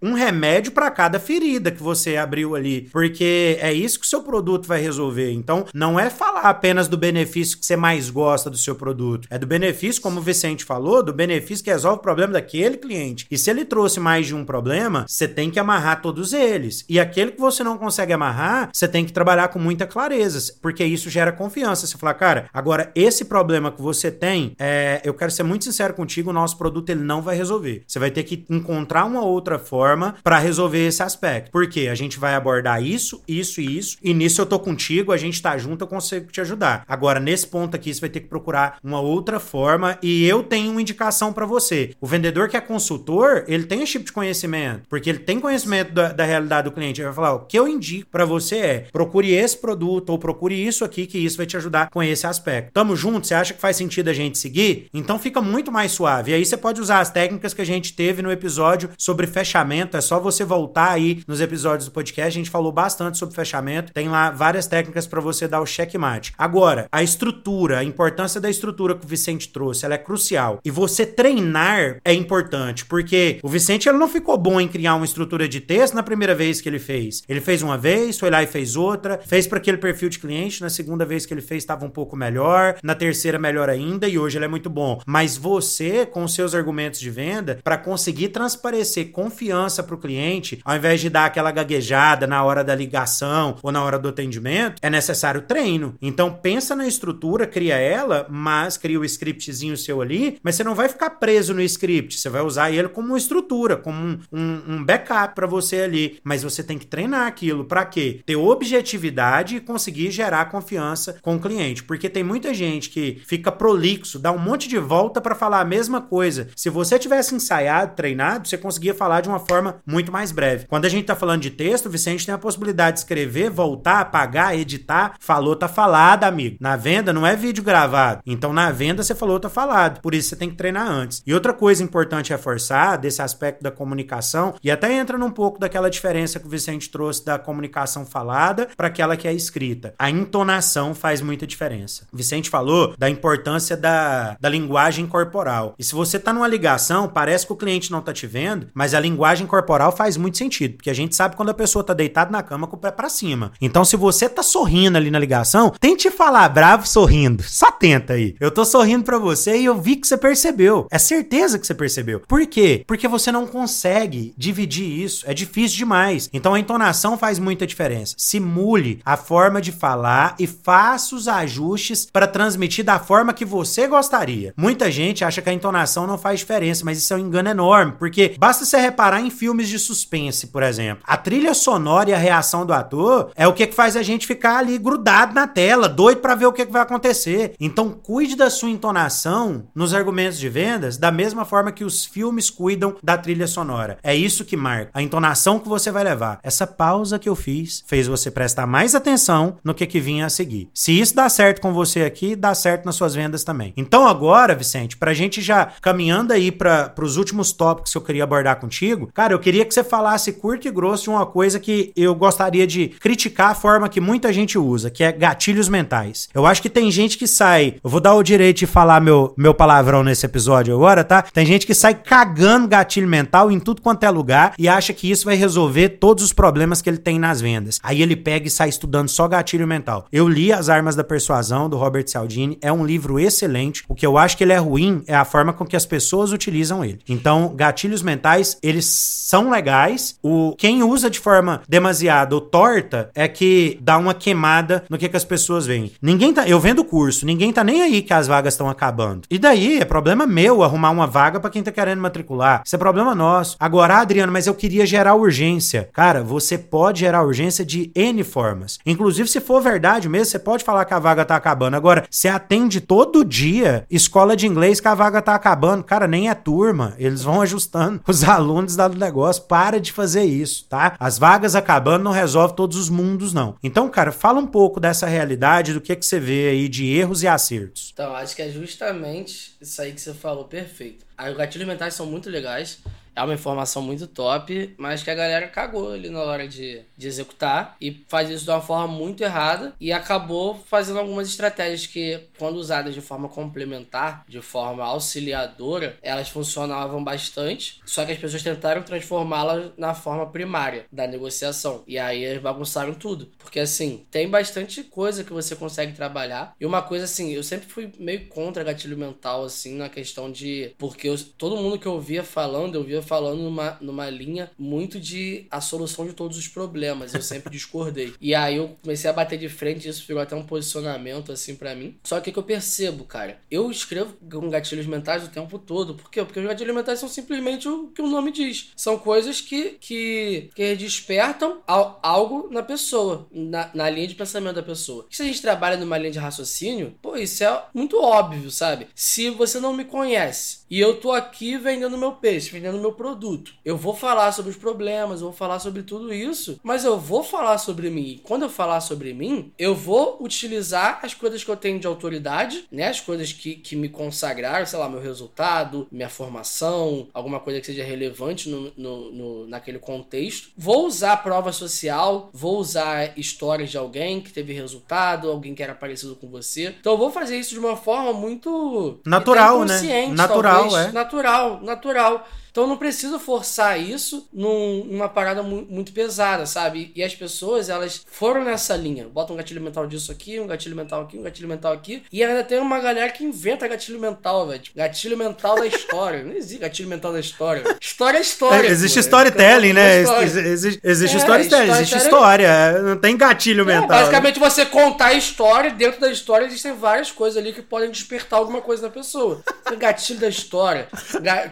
um remédio para cada ferida que você abriu ali, porque é isso que o seu produto vai resolver. Então, não é falar apenas do benefício que você mais gosta do seu produto, é do benefício, como o Vicente falou, do benefício que resolve o problema daquele cliente. E se ele trouxe mais de um problema, você tem que amarrar todos eles. E aquele que você não consegue amarrar, você tem que trabalhar com muita clareza, porque isso gera confiança. Você fala, cara, agora esse problema que você tem, é, eu quero ser muito sincero contigo, o nosso produto ele não vai resolver. Você vai ter que encontrar uma outra forma para resolver esse aspecto. Porque a gente vai abordar isso, isso e isso, e nisso eu tô contigo, a gente tá junto, eu consigo te ajudar. Agora, nesse ponto aqui, você vai ter que procurar uma outra forma e eu tenho uma indicação para você. O vendedor que é consultor, ele tem esse tipo de conhecimento, porque ele tem conhecimento da, da realidade do cliente. Ele vai falar: o que eu indico para você é procure esse produto ou procure isso aqui, que isso vai te ajudar com esse aspecto. Tamo junto? Você acha que faz sentido a gente seguir? Então fica muito mais suave. E aí você pode usar as técnicas que a gente teve no episódio sobre fechamento. É só você voltar aí nos episódios do podcast. A gente falou bastante sobre fechamento. Tem lá várias técnicas para você dar o checkmate. Agora, a estrutura, a importância da estrutura que o Vicente trouxe, ela é crucial. E você treinar é importante, porque o Vicente ele não ficou bom em criar uma estrutura de texto na primeira vez que ele fez. Ele fez uma vez, foi lá e fez outra, fez para aquele perfil de cliente, na segunda vez que ele fez estava um pouco melhor, na terceira melhor ainda e hoje ele é muito bom. Mas você, com seus argumentos de venda, para conseguir transparecer confiança para o cliente, ao invés de dar aquela gaguejada na hora da ligação ou na hora do atendimento, é necessário treino. Então pensa na estrutura, cria ela, mas cria o scriptzinho seu ali, mas você não vai ficar preso no script, você vai usar ele como uma estrutura, como um, um, um backup para você ali. Mas você tem que treinar aquilo para quê? Ter objetividade e conseguir gerar confiança com o cliente, porque tem muita gente que fica prolixo, dá um monte de volta para falar a mesma coisa. Se você tivesse ensaiado, treinado, você conseguia falar de uma forma muito mais breve. Quando a gente tá falando de texto, o Vicente tem a possibilidade de escrever, voltar, apagar, editar. Falou, tá falado, amigo. Na venda não é vídeo gravado. Então na venda você falou, tá falado. Por isso você tem que treinar antes. E outra coisa importante reforçar desse aspecto da comunicação, e até entra num pouco daquela diferença que o Vicente trouxe da comunicação falada para aquela que é escrita. A entonação faz muita diferença. O Vicente falou da importância da, da linguagem corporal. E se você tá numa ligação, parece que o cliente não tá te vendo, mas a linguagem corporal faz muito sentido, porque a gente sabe quando a pessoa tá deitada na cama com o pé para cima. Então, se você tá sorrindo ali na ligação, tente falar bravo sorrindo. Só tenta aí. Eu tô sorrindo para você e eu vi que você percebeu. É certeza que você percebeu. Por quê? Porque você não consegue dividir isso. É difícil demais. Então, a entonação faz muita diferença. Simule a forma de falar e faça os ajustes para transmitir da forma que você gostaria. Muita gente acha que a entonação não faz diferença, mas isso é um engano enorme, porque basta você reparar em filmes de suspense, por exemplo. A trilha sonora e a reação do ator é o que faz a gente ficar ali grudado na tela, doido para ver o que vai acontecer. Então, cuide da sua entonação nos argumentos de vendas da mesma forma que os filmes cuidam da trilha sonora. É isso que marca a entonação que você vai levar. Essa pausa que eu fiz fez você prestar mais atenção no que, que vinha a seguir. Se isso dá certo com você aqui, dá certo nas suas vendas também. Então, agora, Vicente, pra gente já caminhando aí para os últimos tópicos que eu queria abordar contigo contigo, cara, eu queria que você falasse curto e grosso de uma coisa que eu gostaria de criticar a forma que muita gente usa, que é gatilhos mentais. Eu acho que tem gente que sai. Eu vou dar o direito de falar meu, meu palavrão nesse episódio agora, tá? Tem gente que sai cagando gatilho mental em tudo quanto é lugar e acha que isso vai resolver todos os problemas que ele tem nas vendas. Aí ele pega e sai estudando só gatilho mental. Eu li As Armas da Persuasão, do Robert Cialdini. É um livro excelente. O que eu acho que ele é ruim é a forma com que as pessoas utilizam ele. Então, gatilhos mentais, eles são legais. O Quem usa de forma demasiada ou torta é que dá uma queimada no que, que as pessoas veem. Ninguém tá. Eu vendo curso, ninguém tá nem aí que as vagas estão acabando. E daí é problema meu arrumar uma vaga para quem tá querendo matricular. Isso é problema nosso. Agora, Adriano, mas eu queria gerar urgência. Cara, você pode gerar urgência de N formas. Inclusive, se for verdade mesmo, você pode falar que a vaga tá acabando. Agora, você atende todo dia escola de inglês que a vaga tá acabando. Cara, nem é turma. Eles vão ajustando os alunos do negócio. Para de fazer isso, tá? As vagas acabando não resolve todos os mundos, não. Então, cara, fala um pouco dessa realidade, do que, que você vê aí de erros e acertos. Então, acho que é justamente isso aí que você falou, perfeito. Aí, os gatilhos mentais são muito legais é uma informação muito top, mas que a galera cagou ali na hora de, de executar e faz isso de uma forma muito errada e acabou fazendo algumas estratégias que, quando usadas de forma complementar, de forma auxiliadora, elas funcionavam bastante, só que as pessoas tentaram transformá-las na forma primária da negociação. E aí eles bagunçaram tudo, porque assim, tem bastante coisa que você consegue trabalhar. E uma coisa assim, eu sempre fui meio contra gatilho mental, assim, na questão de, porque eu, todo mundo que eu via falando, eu via falando numa, numa linha muito de a solução de todos os problemas. Eu sempre discordei. E aí eu comecei a bater de frente, isso virou até um posicionamento assim para mim. Só que o que eu percebo, cara, eu escrevo com gatilhos mentais o tempo todo. Por quê? Porque os gatilhos mentais são simplesmente o que o nome diz. São coisas que, que, que despertam algo na pessoa, na, na linha de pensamento da pessoa. se a gente trabalha numa linha de raciocínio, pô, isso é muito óbvio, sabe? Se você não me conhece e eu tô aqui vendendo meu peixe, vendendo meu produto. Eu vou falar sobre os problemas, eu vou falar sobre tudo isso, mas eu vou falar sobre mim. E quando eu falar sobre mim, eu vou utilizar as coisas que eu tenho de autoridade, né? As coisas que, que me consagraram, sei lá, meu resultado, minha formação, alguma coisa que seja relevante no, no, no naquele contexto. Vou usar prova social, vou usar histórias de alguém que teve resultado, alguém que era parecido com você. Então eu vou fazer isso de uma forma muito natural, né? Natural, talvez. é. Natural, natural. Então não preciso forçar isso num, numa parada mu muito pesada, sabe? E as pessoas, elas foram nessa linha. Bota um gatilho mental disso aqui, um gatilho mental aqui, um gatilho mental aqui. E ainda tem uma galera que inventa gatilho mental, velho. Tipo, gatilho mental da história. não existe gatilho mental da história. História é história. É, existe pô, storytelling, né? Existe, existe é, storytelling, existe história. Não tem gatilho é, mental. Basicamente, você contar a história, dentro da história existem várias coisas ali que podem despertar alguma coisa na pessoa. Tem gatilho da história.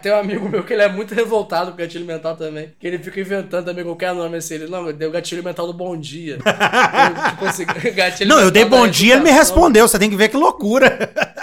Tem um amigo meu que ele é muito revoltado com o gatilho mental também. Que ele fica inventando também qualquer nome assim. Ele, não, deu gatilho mental do bom dia. eu, tipo assim, gatilho não, eu dei bom dia, ele me respondeu. Você tem que ver que loucura.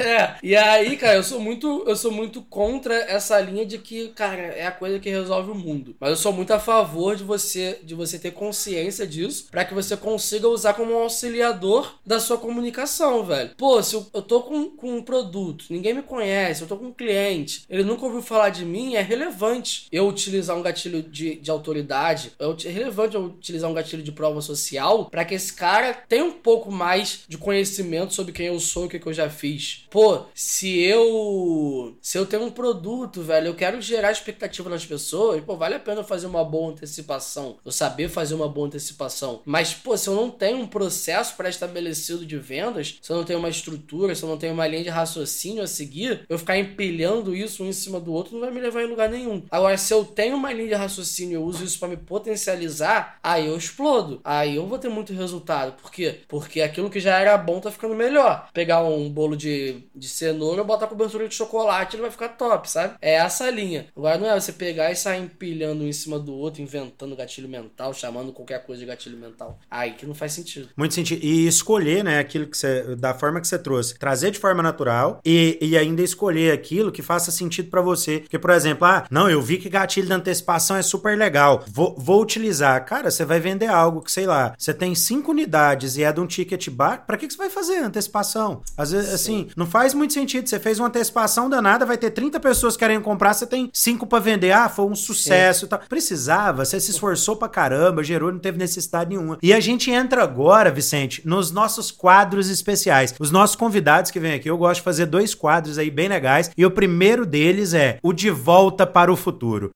É, e aí, cara, eu sou muito, eu sou muito contra essa linha de que, cara, é a coisa que resolve o mundo. Mas eu sou muito a favor de você, de você ter consciência disso, para que você consiga usar como um auxiliador da sua comunicação, velho. Pô, se eu, eu tô com, com um produto, ninguém me conhece, eu tô com um cliente, ele nunca ouviu falar de mim, é relevante eu utilizar um gatilho de, de autoridade, é relevante eu utilizar um gatilho de prova social para que esse cara tenha um pouco mais de conhecimento sobre quem eu sou e o que, que eu já fiz Pô, se eu. Se eu tenho um produto, velho, eu quero gerar expectativa nas pessoas, pô, vale a pena fazer uma boa antecipação. Eu saber fazer uma boa antecipação. Mas, pô, se eu não tenho um processo pré-estabelecido de vendas, se eu não tenho uma estrutura, se eu não tenho uma linha de raciocínio a seguir, eu ficar empilhando isso um em cima do outro não vai me levar em lugar nenhum. Agora, se eu tenho uma linha de raciocínio e eu uso isso para me potencializar, aí eu explodo. Aí eu vou ter muito resultado. Por quê? Porque aquilo que já era bom tá ficando melhor. Pegar um bolo de de, cenoura, botar cobertura de chocolate, ele vai ficar top, sabe? É essa linha. Agora não é você pegar e sair empilhando um em cima do outro, inventando gatilho mental, chamando qualquer coisa de gatilho mental. Aí que não faz sentido. Muito sentido. E escolher, né, aquilo que você. da forma que você trouxe. Trazer de forma natural e, e ainda escolher aquilo que faça sentido para você. Porque, por exemplo, ah, não, eu vi que gatilho de antecipação é super legal. Vou, vou utilizar. Cara, você vai vender algo que, sei lá, você tem cinco unidades e é de um ticket bar. Pra que, que você vai fazer antecipação? Às vezes, Sim. assim, assim, não faz muito sentido. Você fez uma antecipação danada, vai ter 30 pessoas querendo comprar, você tem 5 para vender. Ah, foi um sucesso e tal. Precisava, você se esforçou pra caramba, gerou, não teve necessidade nenhuma. E a gente entra agora, Vicente, nos nossos quadros especiais. Os nossos convidados que vêm aqui, eu gosto de fazer dois quadros aí bem legais. E o primeiro deles é o De Volta para o Futuro.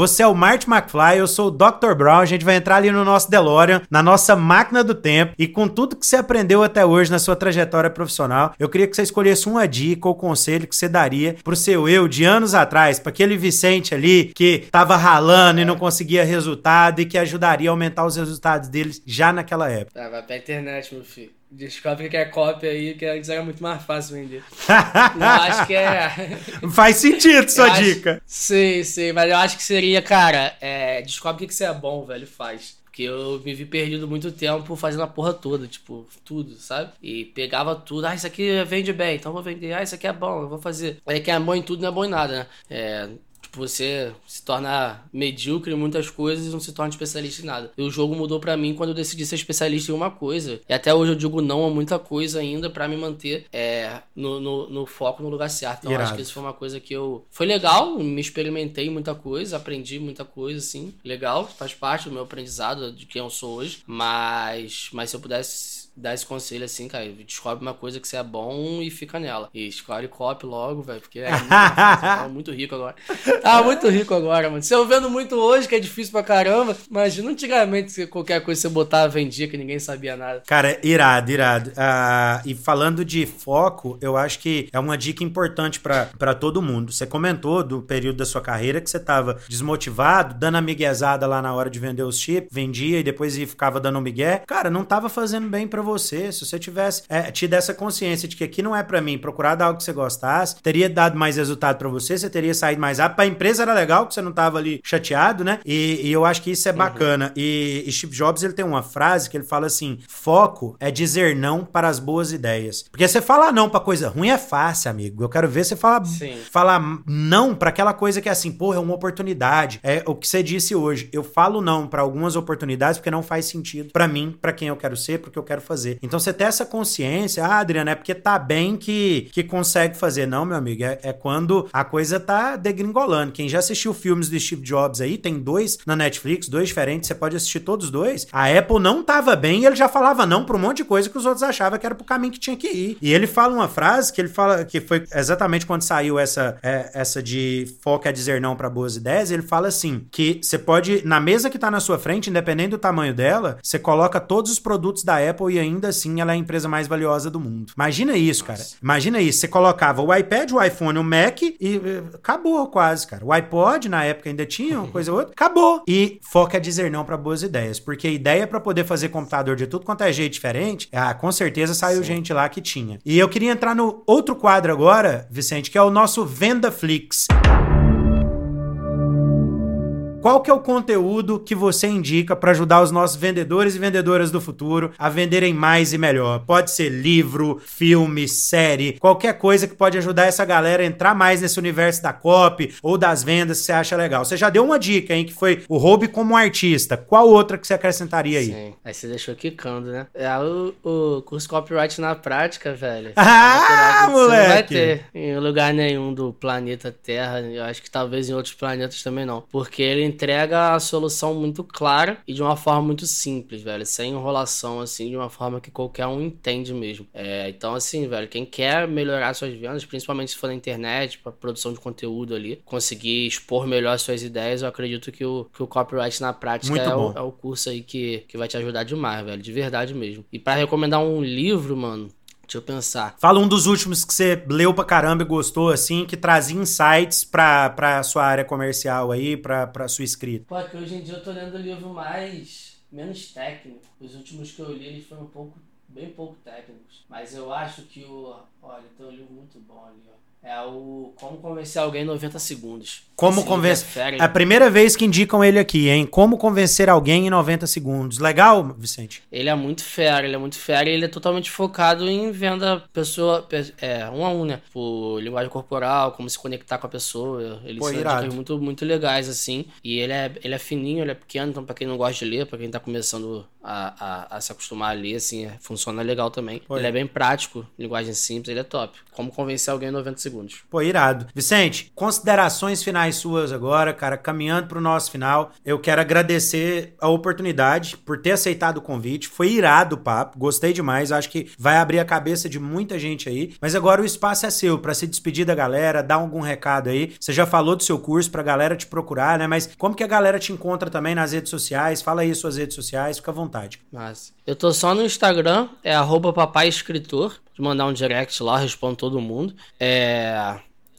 Você é o Marty McFly, eu sou o Dr. Brown. A gente vai entrar ali no nosso DeLorean, na nossa máquina do tempo, e com tudo que você aprendeu até hoje na sua trajetória profissional, eu queria que você escolhesse uma dica ou conselho que você daria pro seu eu de anos atrás, para aquele Vicente ali que tava ralando e não conseguia resultado e que ajudaria a aumentar os resultados deles já naquela época. Ah, vai pra internet, meu filho. Descobre que é cópia aí, que antes era muito mais fácil vender. Não, acho que é. Faz sentido sua Eu acho- dica. Sim, sim, mas eu acho que seria, cara, é, descobre o que, você é bom, velho, faz. Porque eu me vi perdido muito tempo fazendo a porra toda, tipo, tudo, sabe? E pegava tudo, ah, isso aqui vende bem, então eu vou vender, ah, isso aqui é bom, eu vou fazer. Aí quem é bom em tudo não é bom em nada, né? É. Tipo, você se torna medíocre em muitas coisas e não se torna especialista em nada. E o jogo mudou pra mim quando eu decidi ser especialista em uma coisa. E até hoje eu digo não a muita coisa ainda pra me manter é, no, no, no foco, no lugar certo. Então eu acho que isso foi uma coisa que eu. Foi legal, me experimentei em muita coisa, aprendi muita coisa, assim. Legal, faz parte do meu aprendizado, de quem eu sou hoje. Mas, mas se eu pudesse dar esse conselho assim, cara, descobre uma coisa que você é bom e fica nela. E escolhe copy logo, velho, porque é muito, fácil, muito rico agora. Tava muito rico agora, mano. Se eu vendo muito hoje, que é difícil pra caramba, imagina antigamente se qualquer coisa você botava, vendia, que ninguém sabia nada. Cara, irado, irado. Ah, e falando de foco, eu acho que é uma dica importante pra pra todo mundo. Você comentou do período da sua carreira que você tava desmotivado, dando a miguezada lá na hora de vender os chips, vendia e depois ficava dando um migué. Cara, não tava fazendo bem pra você. Se você tivesse é, tido essa consciência de que aqui não é pra mim, procurado algo que você gostasse, teria dado mais resultado pra você, você teria saído mais rápido. Pra empresa era legal, que você não tava ali chateado, né? E, e eu acho que isso é bacana. E, e Steve Jobs, ele tem uma frase que ele fala assim: foco é dizer não para as boas ideias. Porque você falar não pra coisa ruim é fácil, amigo. Eu quero ver você falar, Sim. falar não pra aquela coisa que é assim, porra, é uma oportunidade. É o que você disse hoje. Eu falo não pra algumas oportunidades porque não faz sentido pra mim, pra quem eu quero ser, porque eu quero fazer. Então você ter essa consciência, ah, Adriana, é porque tá bem que, que consegue fazer. Não, meu amigo, é, é quando a coisa tá degringolando. Quem já assistiu filmes do Steve Jobs aí, tem dois na Netflix, dois diferentes, você pode assistir todos os dois. A Apple não tava bem e ele já falava não pra um monte de coisa que os outros achavam que era pro caminho que tinha que ir. E ele fala uma frase que ele fala que foi exatamente quando saiu essa, é, essa de foco é dizer não pra boas ideias, ele fala assim, que você pode, na mesa que tá na sua frente, independente do tamanho dela, você coloca todos os produtos da Apple e ainda assim ela é a empresa mais valiosa do mundo. Imagina isso, cara. Imagina isso. Você colocava o iPad, o iPhone, o Mac e eh, acabou quase, cara. O iPod, na época, ainda tinha uma coisa ou outra. Acabou. E foca é dizer não pra boas ideias. Porque ideia pra poder fazer computador de tudo quanto é jeito diferente, ah, com certeza saiu gente lá que tinha. E eu queria entrar no outro quadro agora, Vicente, que é o nosso Venda Flix. Qual que é o conteúdo que você indica para ajudar os nossos vendedores e vendedoras do futuro a venderem mais e melhor? Pode ser livro, filme, série, qualquer coisa que pode ajudar essa galera a entrar mais nesse universo da copy ou das vendas que você acha legal. Você já deu uma dica, hein, que foi o Hobby como artista. Qual outra que você acrescentaria aí? Sim. Aí você deixou quicando, né? É o, o curso copyright na prática, velho. Ah, É uma coisa que Você não vai moleque! ter em lugar nenhum do planeta Terra. Eu acho que talvez em outros planetas também não. Porque ele entrega a solução muito clara e de uma forma muito simples, velho. Sem enrolação, assim, de uma forma que qualquer um entende mesmo. É, então, assim, velho, quem quer melhorar suas vendas, principalmente se for na internet, pra produção de conteúdo ali, conseguir expor melhor suas ideias, eu acredito que o, que o copyright na prática é o, é o curso aí que, que vai te ajudar demais, velho. De verdade mesmo. E pra recomendar um livro, mano, deixa eu pensar. Fala um dos últimos que você leu pra caramba e gostou, assim, que trazia insights pra, pra sua área comercial aí, pra, pra sua escrita. Pô, que hoje em dia eu tô lendo livro mais. menos técnico. Os últimos que eu li, eles foram um pouco. bem pouco técnicos. Mas eu acho que o. Olha, tem um livro muito bom ali, ó. É o Como Convencer Alguém em 90 Segundos. Como convencer. É a primeira vez que indicam ele aqui, hein? Como convencer alguém em 90 segundos. Legal, Vicente? Ele é muito fera, ele é muito fera e ele é totalmente focado em venda pessoa, é, um a um, né? Por linguagem corporal, como se conectar com a pessoa. Ele dicas muito, muito legais, assim. E ele é, ele é fininho, ele é pequeno, então pra quem não gosta de ler, pra quem tá começando a, a, a se acostumar a ler, assim, é, funciona legal também. Ele é bem prático, linguagem simples, ele é top. Como convencer alguém em 90 segundos. Pô, irado. Vicente, considerações finais suas agora, cara, caminhando pro nosso final. Eu quero agradecer a oportunidade por ter aceitado o convite. Foi irado o papo, gostei demais. Acho que vai abrir a cabeça de muita gente aí. Mas agora o espaço é seu para se despedir da galera, dar algum recado aí. Você já falou do seu curso pra galera te procurar, né? Mas como que a galera te encontra também nas redes sociais? Fala aí suas redes sociais, fica à vontade. Mas eu tô só no Instagram, é arroba papaescritor. De mandar um direct lá, respondo todo mundo. É.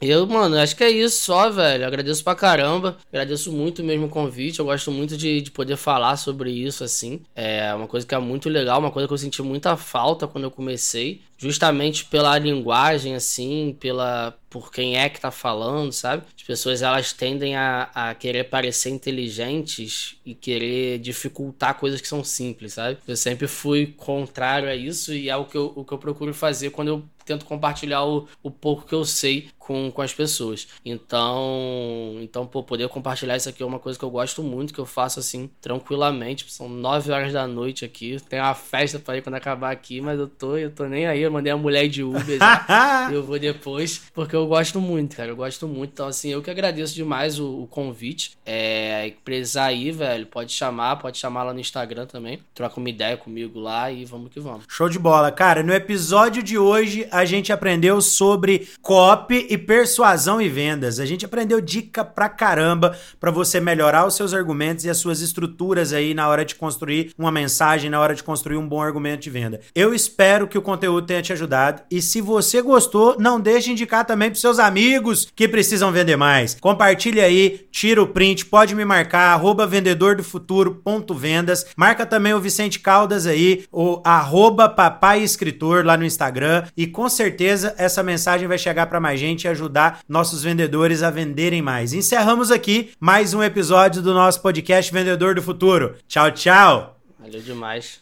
Eu, mano, acho que é isso só, velho. Agradeço pra caramba. Agradeço muito mesmo o convite. Eu gosto muito de, de poder falar sobre isso, assim. É uma coisa que é muito legal, uma coisa que eu senti muita falta quando eu comecei. Justamente pela linguagem, assim, pela por quem é que tá falando, sabe? As pessoas elas tendem a, a querer parecer inteligentes e querer dificultar coisas que são simples, sabe? Eu sempre fui contrário a isso e é o que eu, o que eu procuro fazer quando eu tento compartilhar o, o pouco que eu sei com, com as pessoas. Então, então, pô, poder compartilhar isso aqui é uma coisa que eu gosto muito, que eu faço assim, tranquilamente. São 9 horas da noite aqui. Tem uma festa pra ir quando acabar aqui, mas eu tô, eu tô nem aí. Eu mandei a mulher de Uber já. eu vou depois, porque eu gosto muito, cara. Eu gosto muito. Então, assim, eu que agradeço demais o, o convite. É, empresa aí, velho, pode chamar, pode chamar lá no Instagram também. Troca uma ideia comigo lá e vamos que vamos. Show de bola. Cara, no episódio de hoje a gente aprendeu sobre copy e persuasão e vendas. A gente aprendeu dica pra caramba para você melhorar os seus argumentos e as suas estruturas aí na hora de construir uma mensagem, na hora de construir um bom argumento de venda. Eu espero que o conteúdo tenha te ajudado e se você gostou, não deixe de indicar também pros seus amigos que precisam vender mais. Compartilhe aí, tira o print, pode me marcar, arroba vendedordofuturo.vendas. Marca também o Vicente Caldas aí, o arroba papai escritor lá no Instagram e com certeza essa mensagem vai chegar para mais gente ajudar nossos vendedores a venderem mais. Encerramos aqui mais um episódio do nosso podcast Vendedor do Futuro. Tchau, tchau. Valeu demais.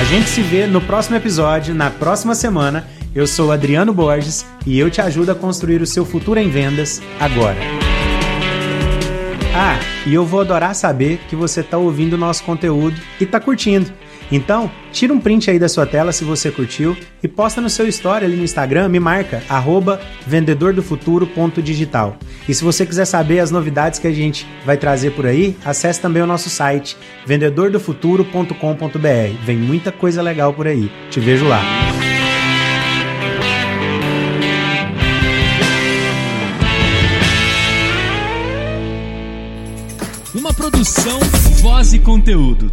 A gente se vê no próximo episódio, na próxima semana. Eu sou Adriano Borges e eu te ajudo a construir o seu futuro em vendas agora. Ah, e eu vou adorar saber que você está ouvindo o nosso conteúdo e está curtindo. Então, tira um print aí da sua tela se você curtiu e posta no seu story ali no Instagram, me marca, arroba vendedordofuturo.digital. E se você quiser saber as novidades que a gente vai trazer por aí, acesse também o nosso site, vendedordofuturo.com.br. Vem muita coisa legal por aí. Te vejo lá. Uma produção, voz e conteúdo.